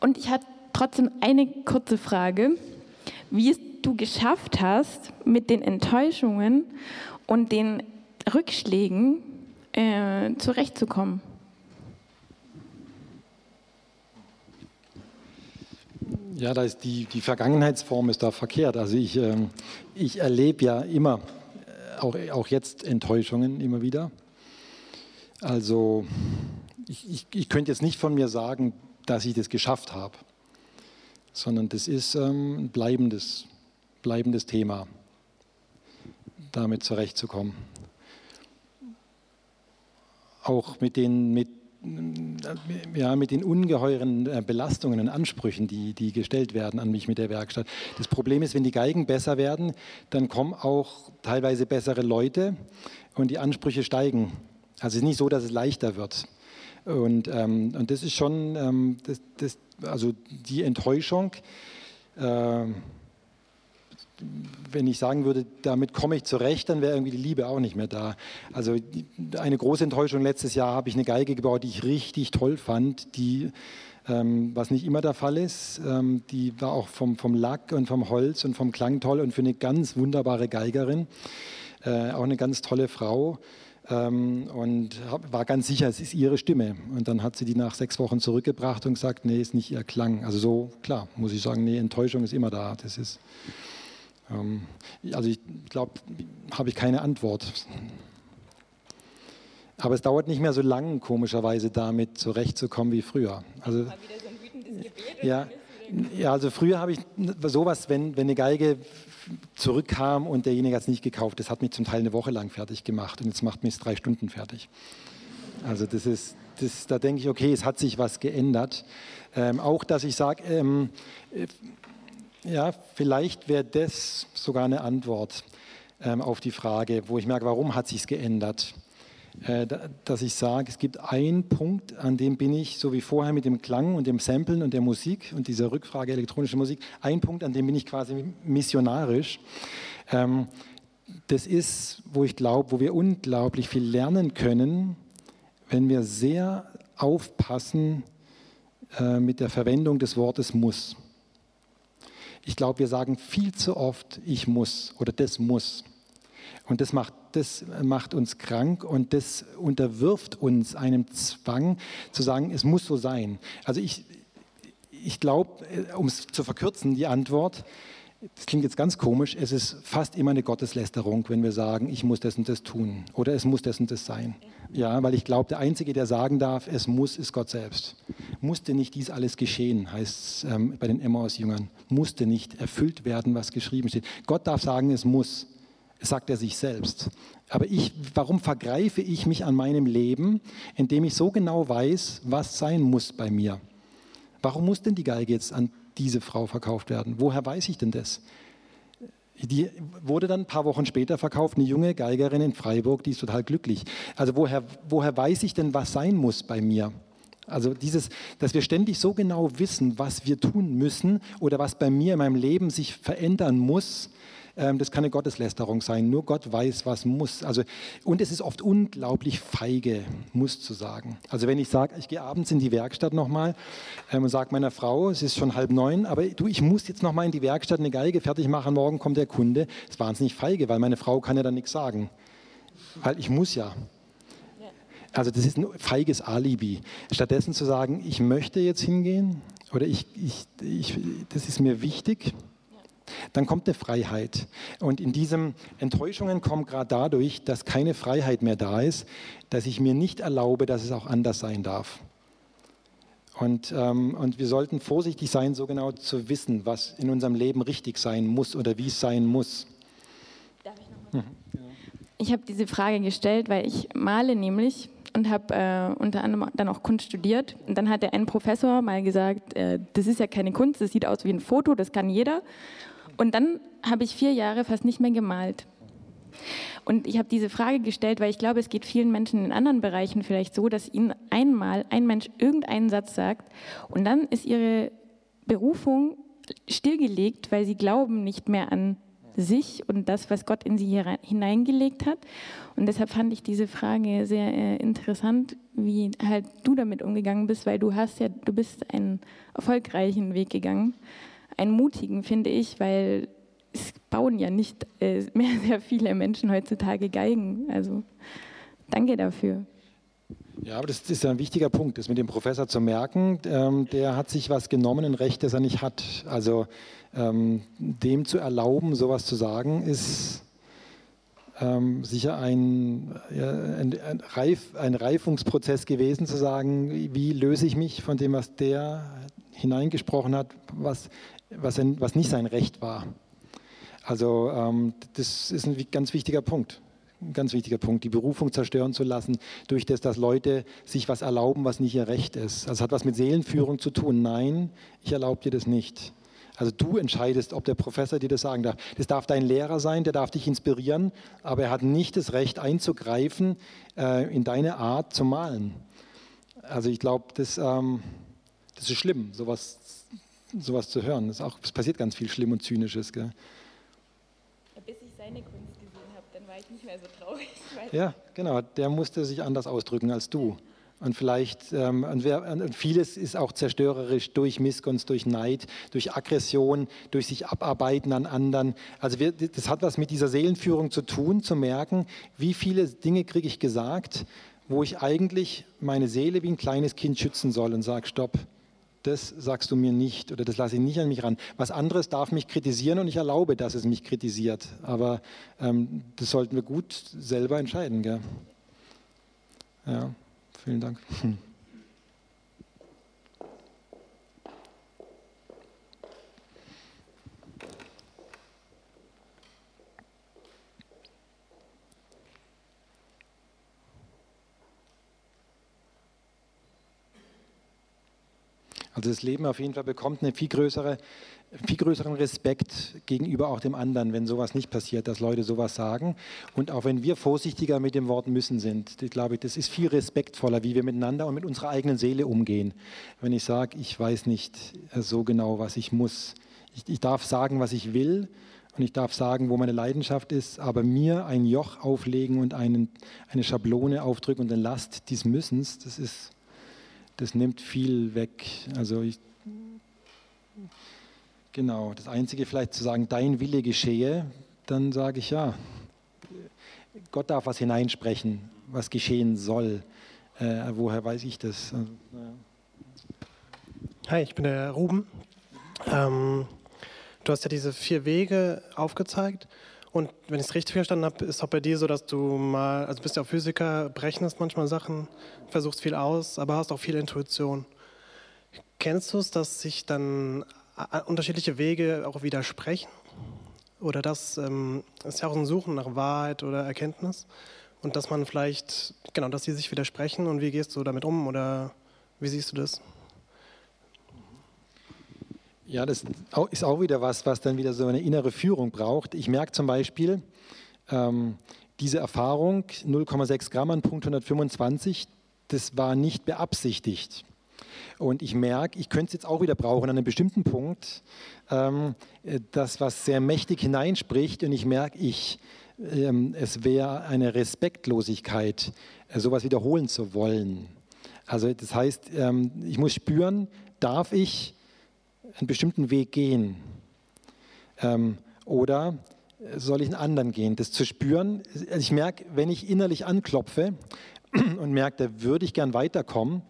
Und ich hatte trotzdem eine kurze Frage, wie es du geschafft hast, mit den Enttäuschungen und den Rückschlägen äh, zurechtzukommen. Ja, da ist die, die Vergangenheitsform ist da verkehrt. Also ich, äh, ich erlebe ja immer, äh, auch, auch jetzt Enttäuschungen immer wieder. Also ich, ich, ich könnte jetzt nicht von mir sagen, dass ich das geschafft habe, sondern das ist ähm, ein bleibendes, bleibendes Thema, damit zurechtzukommen. Auch mit den, mit ja, mit den ungeheuren äh, Belastungen und Ansprüchen, die, die gestellt werden an mich mit der Werkstatt. Das Problem ist, wenn die Geigen besser werden, dann kommen auch teilweise bessere Leute und die Ansprüche steigen. Also es ist nicht so, dass es leichter wird. Und, ähm, und das ist schon, ähm, das, das, also die Enttäuschung, äh, wenn ich sagen würde, damit komme ich zurecht, dann wäre irgendwie die Liebe auch nicht mehr da. Also eine große Enttäuschung letztes Jahr habe ich eine Geige gebaut, die ich richtig toll fand, die ähm, was nicht immer der Fall ist. Ähm, die war auch vom, vom Lack und vom Holz und vom Klang toll und für eine ganz wunderbare Geigerin, äh, auch eine ganz tolle Frau. Ähm, und hab, war ganz sicher, es ist ihre Stimme. Und dann hat sie die nach sechs Wochen zurückgebracht und gesagt, nee, ist nicht ihr Klang. Also so, klar, muss ich sagen, nee, Enttäuschung ist immer da. Das ist, ähm, also ich glaube, habe ich keine Antwort. Aber es dauert nicht mehr so lang, komischerweise damit zurechtzukommen wie früher. Also, ja, ja, also früher habe ich sowas, wenn, wenn eine Geige zurückkam und derjenige hat es nicht gekauft, das hat mich zum Teil eine Woche lang fertig gemacht und jetzt macht mich es drei Stunden fertig. Also das ist, das, da denke ich, okay, es hat sich was geändert. Ähm, auch, dass ich sage, ähm, ja, vielleicht wäre das sogar eine Antwort ähm, auf die Frage, wo ich merke, warum hat sich es geändert? Äh, dass ich sage, es gibt einen Punkt, an dem bin ich, so wie vorher mit dem Klang und dem Samplen und der Musik und dieser Rückfrage elektronische Musik, ein Punkt, an dem bin ich quasi missionarisch. Ähm, das ist, wo ich glaube, wo wir unglaublich viel lernen können, wenn wir sehr aufpassen äh, mit der Verwendung des Wortes muss. Ich glaube, wir sagen viel zu oft, ich muss oder das muss. Und das macht, das macht uns krank und das unterwirft uns einem Zwang zu sagen, es muss so sein. Also ich, ich glaube, äh, um es zu verkürzen, die Antwort, das klingt jetzt ganz komisch, es ist fast immer eine Gotteslästerung, wenn wir sagen, ich muss das und das tun oder es muss das und das sein. Ja, weil ich glaube, der Einzige, der sagen darf, es muss, ist Gott selbst. Musste nicht dies alles geschehen, heißt es ähm, bei den Emmaus-Jüngern. Musste nicht erfüllt werden, was geschrieben steht. Gott darf sagen, es muss, sagt er sich selbst. Aber ich, warum vergreife ich mich an meinem Leben, indem ich so genau weiß, was sein muss bei mir? Warum muss denn die Geige jetzt an diese Frau verkauft werden. Woher weiß ich denn das? Die wurde dann ein paar Wochen später verkauft, eine junge Geigerin in Freiburg, die ist total glücklich. Also woher, woher weiß ich denn, was sein muss bei mir? Also dieses, dass wir ständig so genau wissen, was wir tun müssen oder was bei mir in meinem Leben sich verändern muss, das kann eine Gotteslästerung sein. Nur Gott weiß, was muss. Also, und es ist oft unglaublich feige, muss zu sagen. Also wenn ich sage, ich gehe abends in die Werkstatt nochmal ähm, und sage meiner Frau, es ist schon halb neun, aber du, ich muss jetzt nochmal in die Werkstatt eine Geige fertig machen, morgen kommt der Kunde. Das ist wahnsinnig feige, weil meine Frau kann ja dann nichts sagen. Weil ich muss ja. Also das ist ein feiges Alibi. Stattdessen zu sagen, ich möchte jetzt hingehen oder ich, ich, ich, das ist mir wichtig, dann kommt eine Freiheit. Und in diesen Enttäuschungen kommt gerade dadurch, dass keine Freiheit mehr da ist, dass ich mir nicht erlaube, dass es auch anders sein darf. Und, ähm, und wir sollten vorsichtig sein, so genau zu wissen, was in unserem Leben richtig sein muss oder wie es sein muss. Darf ich noch mal? Mhm. Ich habe diese Frage gestellt, weil ich male nämlich und habe äh, unter anderem dann auch Kunst studiert. Und dann hat der ein Professor mal gesagt, äh, das ist ja keine Kunst, das sieht aus wie ein Foto, das kann jeder. Und dann habe ich vier Jahre fast nicht mehr gemalt. Und ich habe diese Frage gestellt, weil ich glaube, es geht vielen Menschen in anderen Bereichen vielleicht so, dass ihnen einmal ein Mensch irgendeinen Satz sagt und dann ist ihre Berufung stillgelegt, weil sie glauben nicht mehr an sich und das, was Gott in sie hineingelegt hat. Und deshalb fand ich diese Frage sehr äh, interessant, wie halt du damit umgegangen bist, weil du hast ja, du bist einen erfolgreichen Weg gegangen, einen mutigen, finde ich, weil es bauen ja nicht äh, mehr sehr viele Menschen heutzutage Geigen. Also danke dafür. Ja, aber das ist ein wichtiger Punkt, das mit dem Professor zu merken. Ähm, der hat sich was genommen, ein Recht, das er nicht hat. Also ähm, dem zu erlauben, sowas zu sagen, ist ähm, sicher ein, ja, ein, ein, Reif, ein Reifungsprozess gewesen, zu sagen, wie löse ich mich von dem, was der hineingesprochen hat, was, was, ein, was nicht sein Recht war. Also ähm, das ist ein ganz wichtiger Punkt. Ein ganz wichtiger Punkt, die Berufung zerstören zu lassen, durch das, dass Leute sich was erlauben, was nicht ihr Recht ist. Also es hat was mit Seelenführung zu tun. Nein, ich erlaube dir das nicht. Also du entscheidest, ob der Professor dir das sagen darf. Das darf dein Lehrer sein, der darf dich inspirieren, aber er hat nicht das Recht einzugreifen äh, in deine Art zu malen. Also ich glaube, das, ähm, das ist schlimm, sowas, sowas zu hören. Es passiert ganz viel Schlimm und Zynisches. Gell? seine Kunst gesehen habe, dann war ich nicht mehr so traurig. Ja, genau. Der musste sich anders ausdrücken als du. Und vielleicht, ähm, und, wer, und, vieles ist auch zerstörerisch durch Missgunst, durch Neid, durch Aggression, durch sich abarbeiten an anderen. Also wir, das hat was mit dieser Seelenführung zu tun, zu merken, wie viele Dinge kriege ich gesagt, wo ich eigentlich meine Seele wie ein kleines Kind schützen soll und sage, stopp, das sagst du mir nicht oder das lasse ich nicht an mich ran. Was anderes darf mich kritisieren und ich erlaube, dass es mich kritisiert. Aber ähm, das sollten wir gut selber entscheiden. Gell? Ja, vielen Dank. Also das Leben auf jeden Fall bekommt einen viel, größere, viel größeren Respekt gegenüber auch dem anderen, wenn sowas nicht passiert, dass Leute sowas sagen. Und auch wenn wir vorsichtiger mit dem Wort müssen sind, ich glaube, das ist viel respektvoller, wie wir miteinander und mit unserer eigenen Seele umgehen. Wenn ich sage, ich weiß nicht so genau, was ich muss. Ich, ich darf sagen, was ich will und ich darf sagen, wo meine Leidenschaft ist, aber mir ein Joch auflegen und einen, eine Schablone aufdrücken und eine Last des Müssens, das ist das nimmt viel weg. Also ich, genau, das Einzige vielleicht zu sagen, dein Wille geschehe, dann sage ich ja, Gott darf was hineinsprechen, was geschehen soll. Äh, woher weiß ich das? Also, Hi, ich bin der Ruben. Ähm, du hast ja diese vier Wege aufgezeigt und wenn ich es richtig verstanden habe, ist auch bei dir so, dass du mal, also bist ja auch Physiker, berechnest manchmal Sachen, versuchst viel aus, aber hast auch viel Intuition. Kennst du es, dass sich dann äh, unterschiedliche Wege auch widersprechen? Oder das ähm, ist ja auch ein Suchen nach Wahrheit oder Erkenntnis. Und dass man vielleicht, genau, dass sie sich widersprechen und wie gehst du damit um oder wie siehst du das? Ja, das ist auch wieder was, was dann wieder so eine innere Führung braucht. Ich merke zum Beispiel, ähm, diese Erfahrung 0,6 Gramm an Punkt 125, das war nicht beabsichtigt. Und ich merke, ich könnte es jetzt auch wieder brauchen an einem bestimmten Punkt, ähm, das, was sehr mächtig hineinspricht. Und ich merke, ich, ähm, es wäre eine Respektlosigkeit, äh, sowas wiederholen zu wollen. Also das heißt, ähm, ich muss spüren, darf ich einen bestimmten Weg gehen? Ähm, oder soll ich einen anderen gehen? Das zu spüren, also ich merke, wenn ich innerlich anklopfe und merke, da würde ich gern weiterkommen,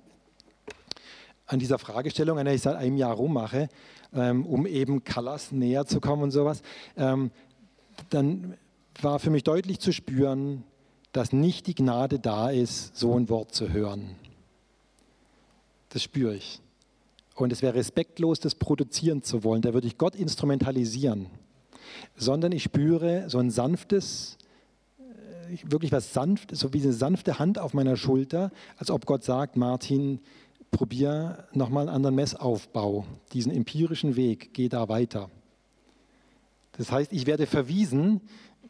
an dieser Fragestellung, an der ich seit einem Jahr rummache, ähm, um eben Callas näher zu kommen und sowas, ähm, dann war für mich deutlich zu spüren, dass nicht die Gnade da ist, so ein Wort zu hören. Das spüre ich. Und es wäre respektlos, das produzieren zu wollen. Da würde ich Gott instrumentalisieren. Sondern ich spüre so ein sanftes, äh, wirklich was sanft, so wie eine sanfte Hand auf meiner Schulter, als ob Gott sagt, Martin, probier nochmal einen anderen Messaufbau, diesen empirischen Weg, geh da weiter. Das heißt, ich werde verwiesen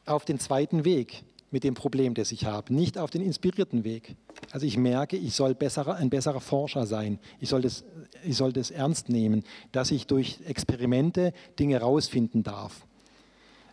auf den zweiten Weg mit dem Problem, das ich habe, nicht auf den inspirierten Weg. Also ich merke, ich soll besserer, ein besserer Forscher sein. Ich soll, das, ich soll das ernst nehmen, dass ich durch Experimente Dinge herausfinden darf.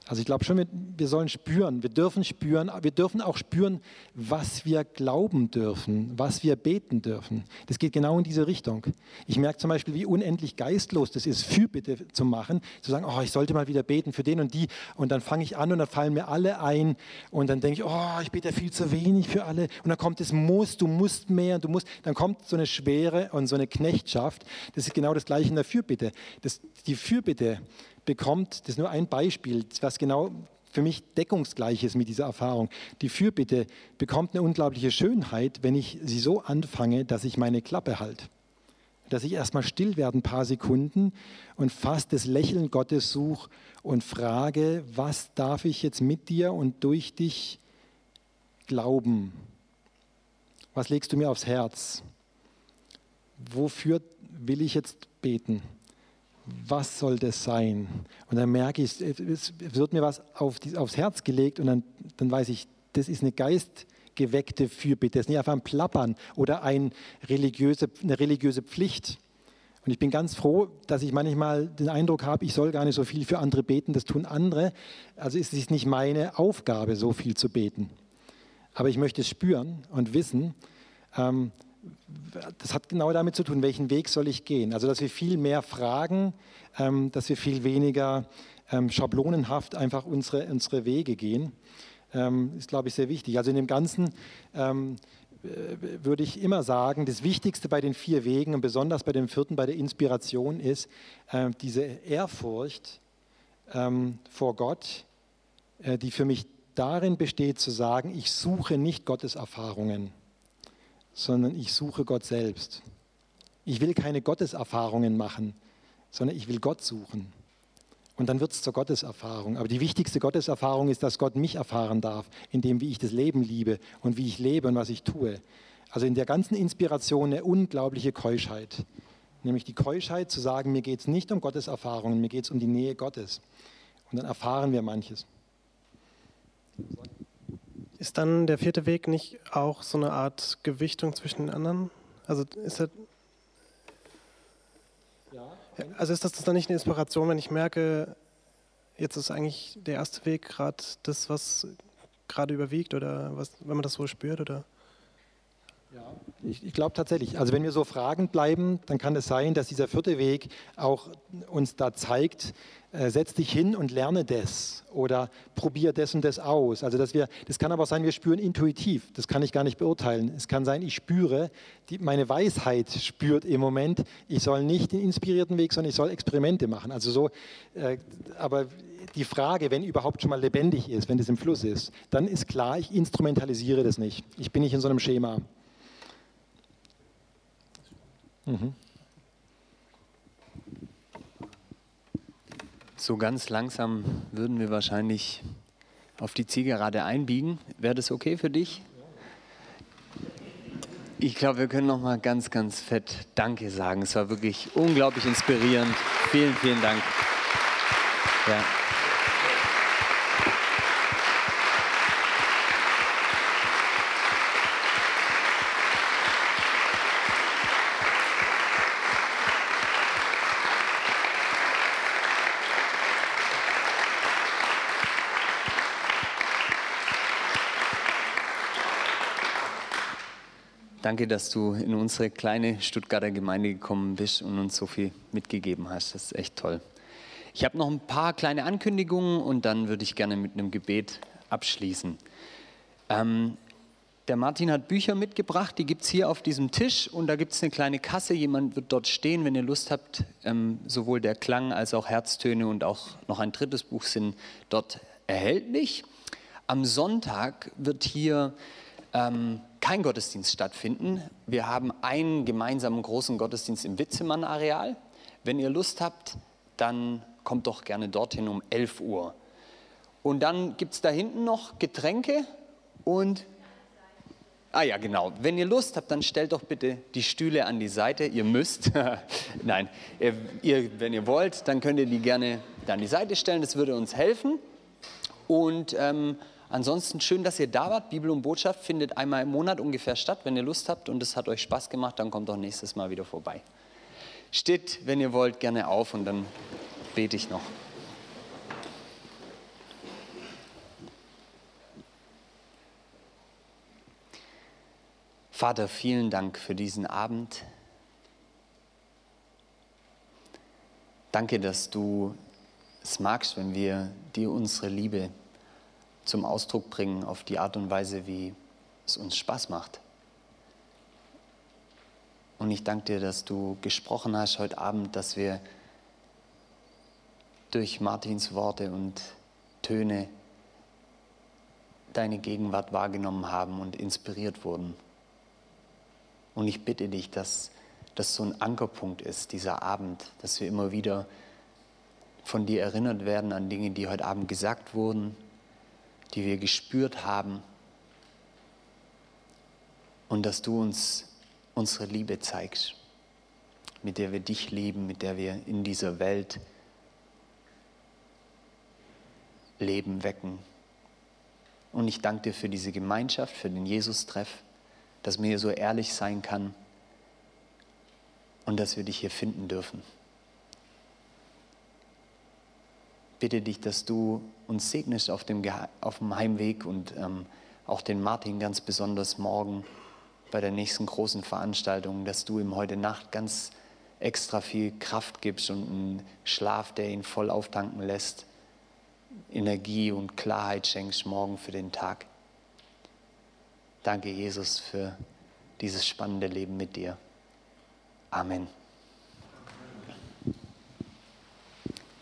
Also ich glaube schon, wir sollen spüren, wir dürfen spüren, wir dürfen auch spüren, was wir glauben dürfen, was wir beten dürfen. Das geht genau in diese Richtung. Ich merke zum Beispiel, wie unendlich geistlos das ist, Fürbitte zu machen, zu sagen, oh, ich sollte mal wieder beten für den und die. Und dann fange ich an und dann fallen mir alle ein und dann denke ich, oh, ich bete viel zu wenig für alle. Und dann kommt das Muss, du musst mehr, du musst. Dann kommt so eine Schwere und so eine Knechtschaft. Das ist genau das Gleiche in der Fürbitte. Das, die Fürbitte bekommt, das ist nur ein Beispiel, was genau für mich deckungsgleich ist mit dieser Erfahrung. Die Fürbitte bekommt eine unglaubliche Schönheit, wenn ich sie so anfange, dass ich meine Klappe halte. Dass ich erstmal still werde ein paar Sekunden und fast das Lächeln Gottes suche und frage, was darf ich jetzt mit dir und durch dich glauben? Was legst du mir aufs Herz? Wofür will ich jetzt beten? Was soll das sein? Und dann merke ich, es wird mir was auf die, aufs Herz gelegt und dann, dann weiß ich, das ist eine geistgeweckte Fürbitte, das ist nicht einfach ein Plappern oder ein religiöse, eine religiöse Pflicht. Und ich bin ganz froh, dass ich manchmal den Eindruck habe, ich soll gar nicht so viel für andere beten, das tun andere. Also ist es nicht meine Aufgabe, so viel zu beten. Aber ich möchte es spüren und wissen, ähm, das hat genau damit zu tun, welchen Weg soll ich gehen. Also, dass wir viel mehr fragen, ähm, dass wir viel weniger ähm, schablonenhaft einfach unsere, unsere Wege gehen, ähm, ist, glaube ich, sehr wichtig. Also in dem Ganzen ähm, würde ich immer sagen, das Wichtigste bei den vier Wegen und besonders bei dem vierten, bei der Inspiration, ist äh, diese Ehrfurcht ähm, vor Gott, äh, die für mich darin besteht, zu sagen, ich suche nicht Gottes Erfahrungen sondern ich suche Gott selbst. Ich will keine Gotteserfahrungen machen, sondern ich will Gott suchen. Und dann wird es zur Gotteserfahrung. Aber die wichtigste Gotteserfahrung ist, dass Gott mich erfahren darf, in dem, wie ich das Leben liebe und wie ich lebe und was ich tue. Also in der ganzen Inspiration eine unglaubliche Keuschheit. Nämlich die Keuschheit zu sagen, mir geht es nicht um Gotteserfahrungen, mir geht es um die Nähe Gottes. Und dann erfahren wir manches. Ist dann der vierte Weg nicht auch so eine Art Gewichtung zwischen den anderen? Also ist das, also ist das dann nicht eine Inspiration, wenn ich merke, jetzt ist eigentlich der erste Weg gerade das, was gerade überwiegt oder was, wenn man das so spürt oder? Ja, ich, ich glaube tatsächlich. Also wenn wir so fragend bleiben, dann kann es sein, dass dieser vierte Weg auch uns da zeigt, äh, setz dich hin und lerne das oder probier das und das aus. Also dass wir, das kann aber auch sein, wir spüren intuitiv. Das kann ich gar nicht beurteilen. Es kann sein, ich spüre, die, meine Weisheit spürt im Moment, ich soll nicht den inspirierten Weg, sondern ich soll Experimente machen. Also so, äh, aber die Frage, wenn überhaupt schon mal lebendig ist, wenn das im Fluss ist, dann ist klar, ich instrumentalisiere das nicht. Ich bin nicht in so einem Schema. Mhm. So ganz langsam würden wir wahrscheinlich auf die Zielgerade einbiegen. Wäre das okay für dich? Ich glaube, wir können noch mal ganz, ganz fett Danke sagen. Es war wirklich unglaublich inspirierend. Vielen, vielen Dank. Ja. Danke, dass du in unsere kleine Stuttgarter Gemeinde gekommen bist und uns so viel mitgegeben hast. Das ist echt toll. Ich habe noch ein paar kleine Ankündigungen und dann würde ich gerne mit einem Gebet abschließen. Ähm, der Martin hat Bücher mitgebracht, die gibt es hier auf diesem Tisch und da gibt es eine kleine Kasse. Jemand wird dort stehen, wenn ihr Lust habt. Ähm, sowohl der Klang als auch Herztöne und auch noch ein drittes Buch sind dort erhältlich. Am Sonntag wird hier ähm, kein Gottesdienst stattfinden. Wir haben einen gemeinsamen großen Gottesdienst im Witzemann-Areal. Wenn ihr Lust habt, dann kommt doch gerne dorthin um 11 Uhr. Und dann gibt es da hinten noch Getränke und... Ah ja, genau. Wenn ihr Lust habt, dann stellt doch bitte die Stühle an die Seite. Ihr müsst. Nein, ihr, wenn ihr wollt, dann könnt ihr die gerne an die Seite stellen, das würde uns helfen. Und ähm, ansonsten schön, dass ihr da wart. Bibel und Botschaft findet einmal im Monat ungefähr statt. Wenn ihr Lust habt und es hat euch Spaß gemacht, dann kommt auch nächstes Mal wieder vorbei. Steht, wenn ihr wollt, gerne auf und dann bete ich noch. Vater, vielen Dank für diesen Abend. Danke, dass du es magst, wenn wir dir unsere Liebe zum Ausdruck bringen auf die Art und Weise, wie es uns Spaß macht. Und ich danke dir, dass du gesprochen hast heute Abend, dass wir durch Martins Worte und Töne deine Gegenwart wahrgenommen haben und inspiriert wurden. Und ich bitte dich, dass das so ein Ankerpunkt ist, dieser Abend, dass wir immer wieder von dir erinnert werden an Dinge, die heute Abend gesagt wurden, die wir gespürt haben. Und dass du uns unsere Liebe zeigst, mit der wir dich lieben, mit der wir in dieser Welt Leben wecken. Und ich danke dir für diese Gemeinschaft, für den Jesus-Treff dass man hier so ehrlich sein kann und dass wir dich hier finden dürfen. Bitte dich, dass du uns segnest auf dem, auf dem Heimweg und ähm, auch den Martin ganz besonders morgen bei der nächsten großen Veranstaltung, dass du ihm heute Nacht ganz extra viel Kraft gibst und einen Schlaf, der ihn voll auftanken lässt, Energie und Klarheit schenkst morgen für den Tag. Danke, Jesus, für dieses spannende Leben mit dir. Amen.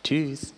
Tschüss.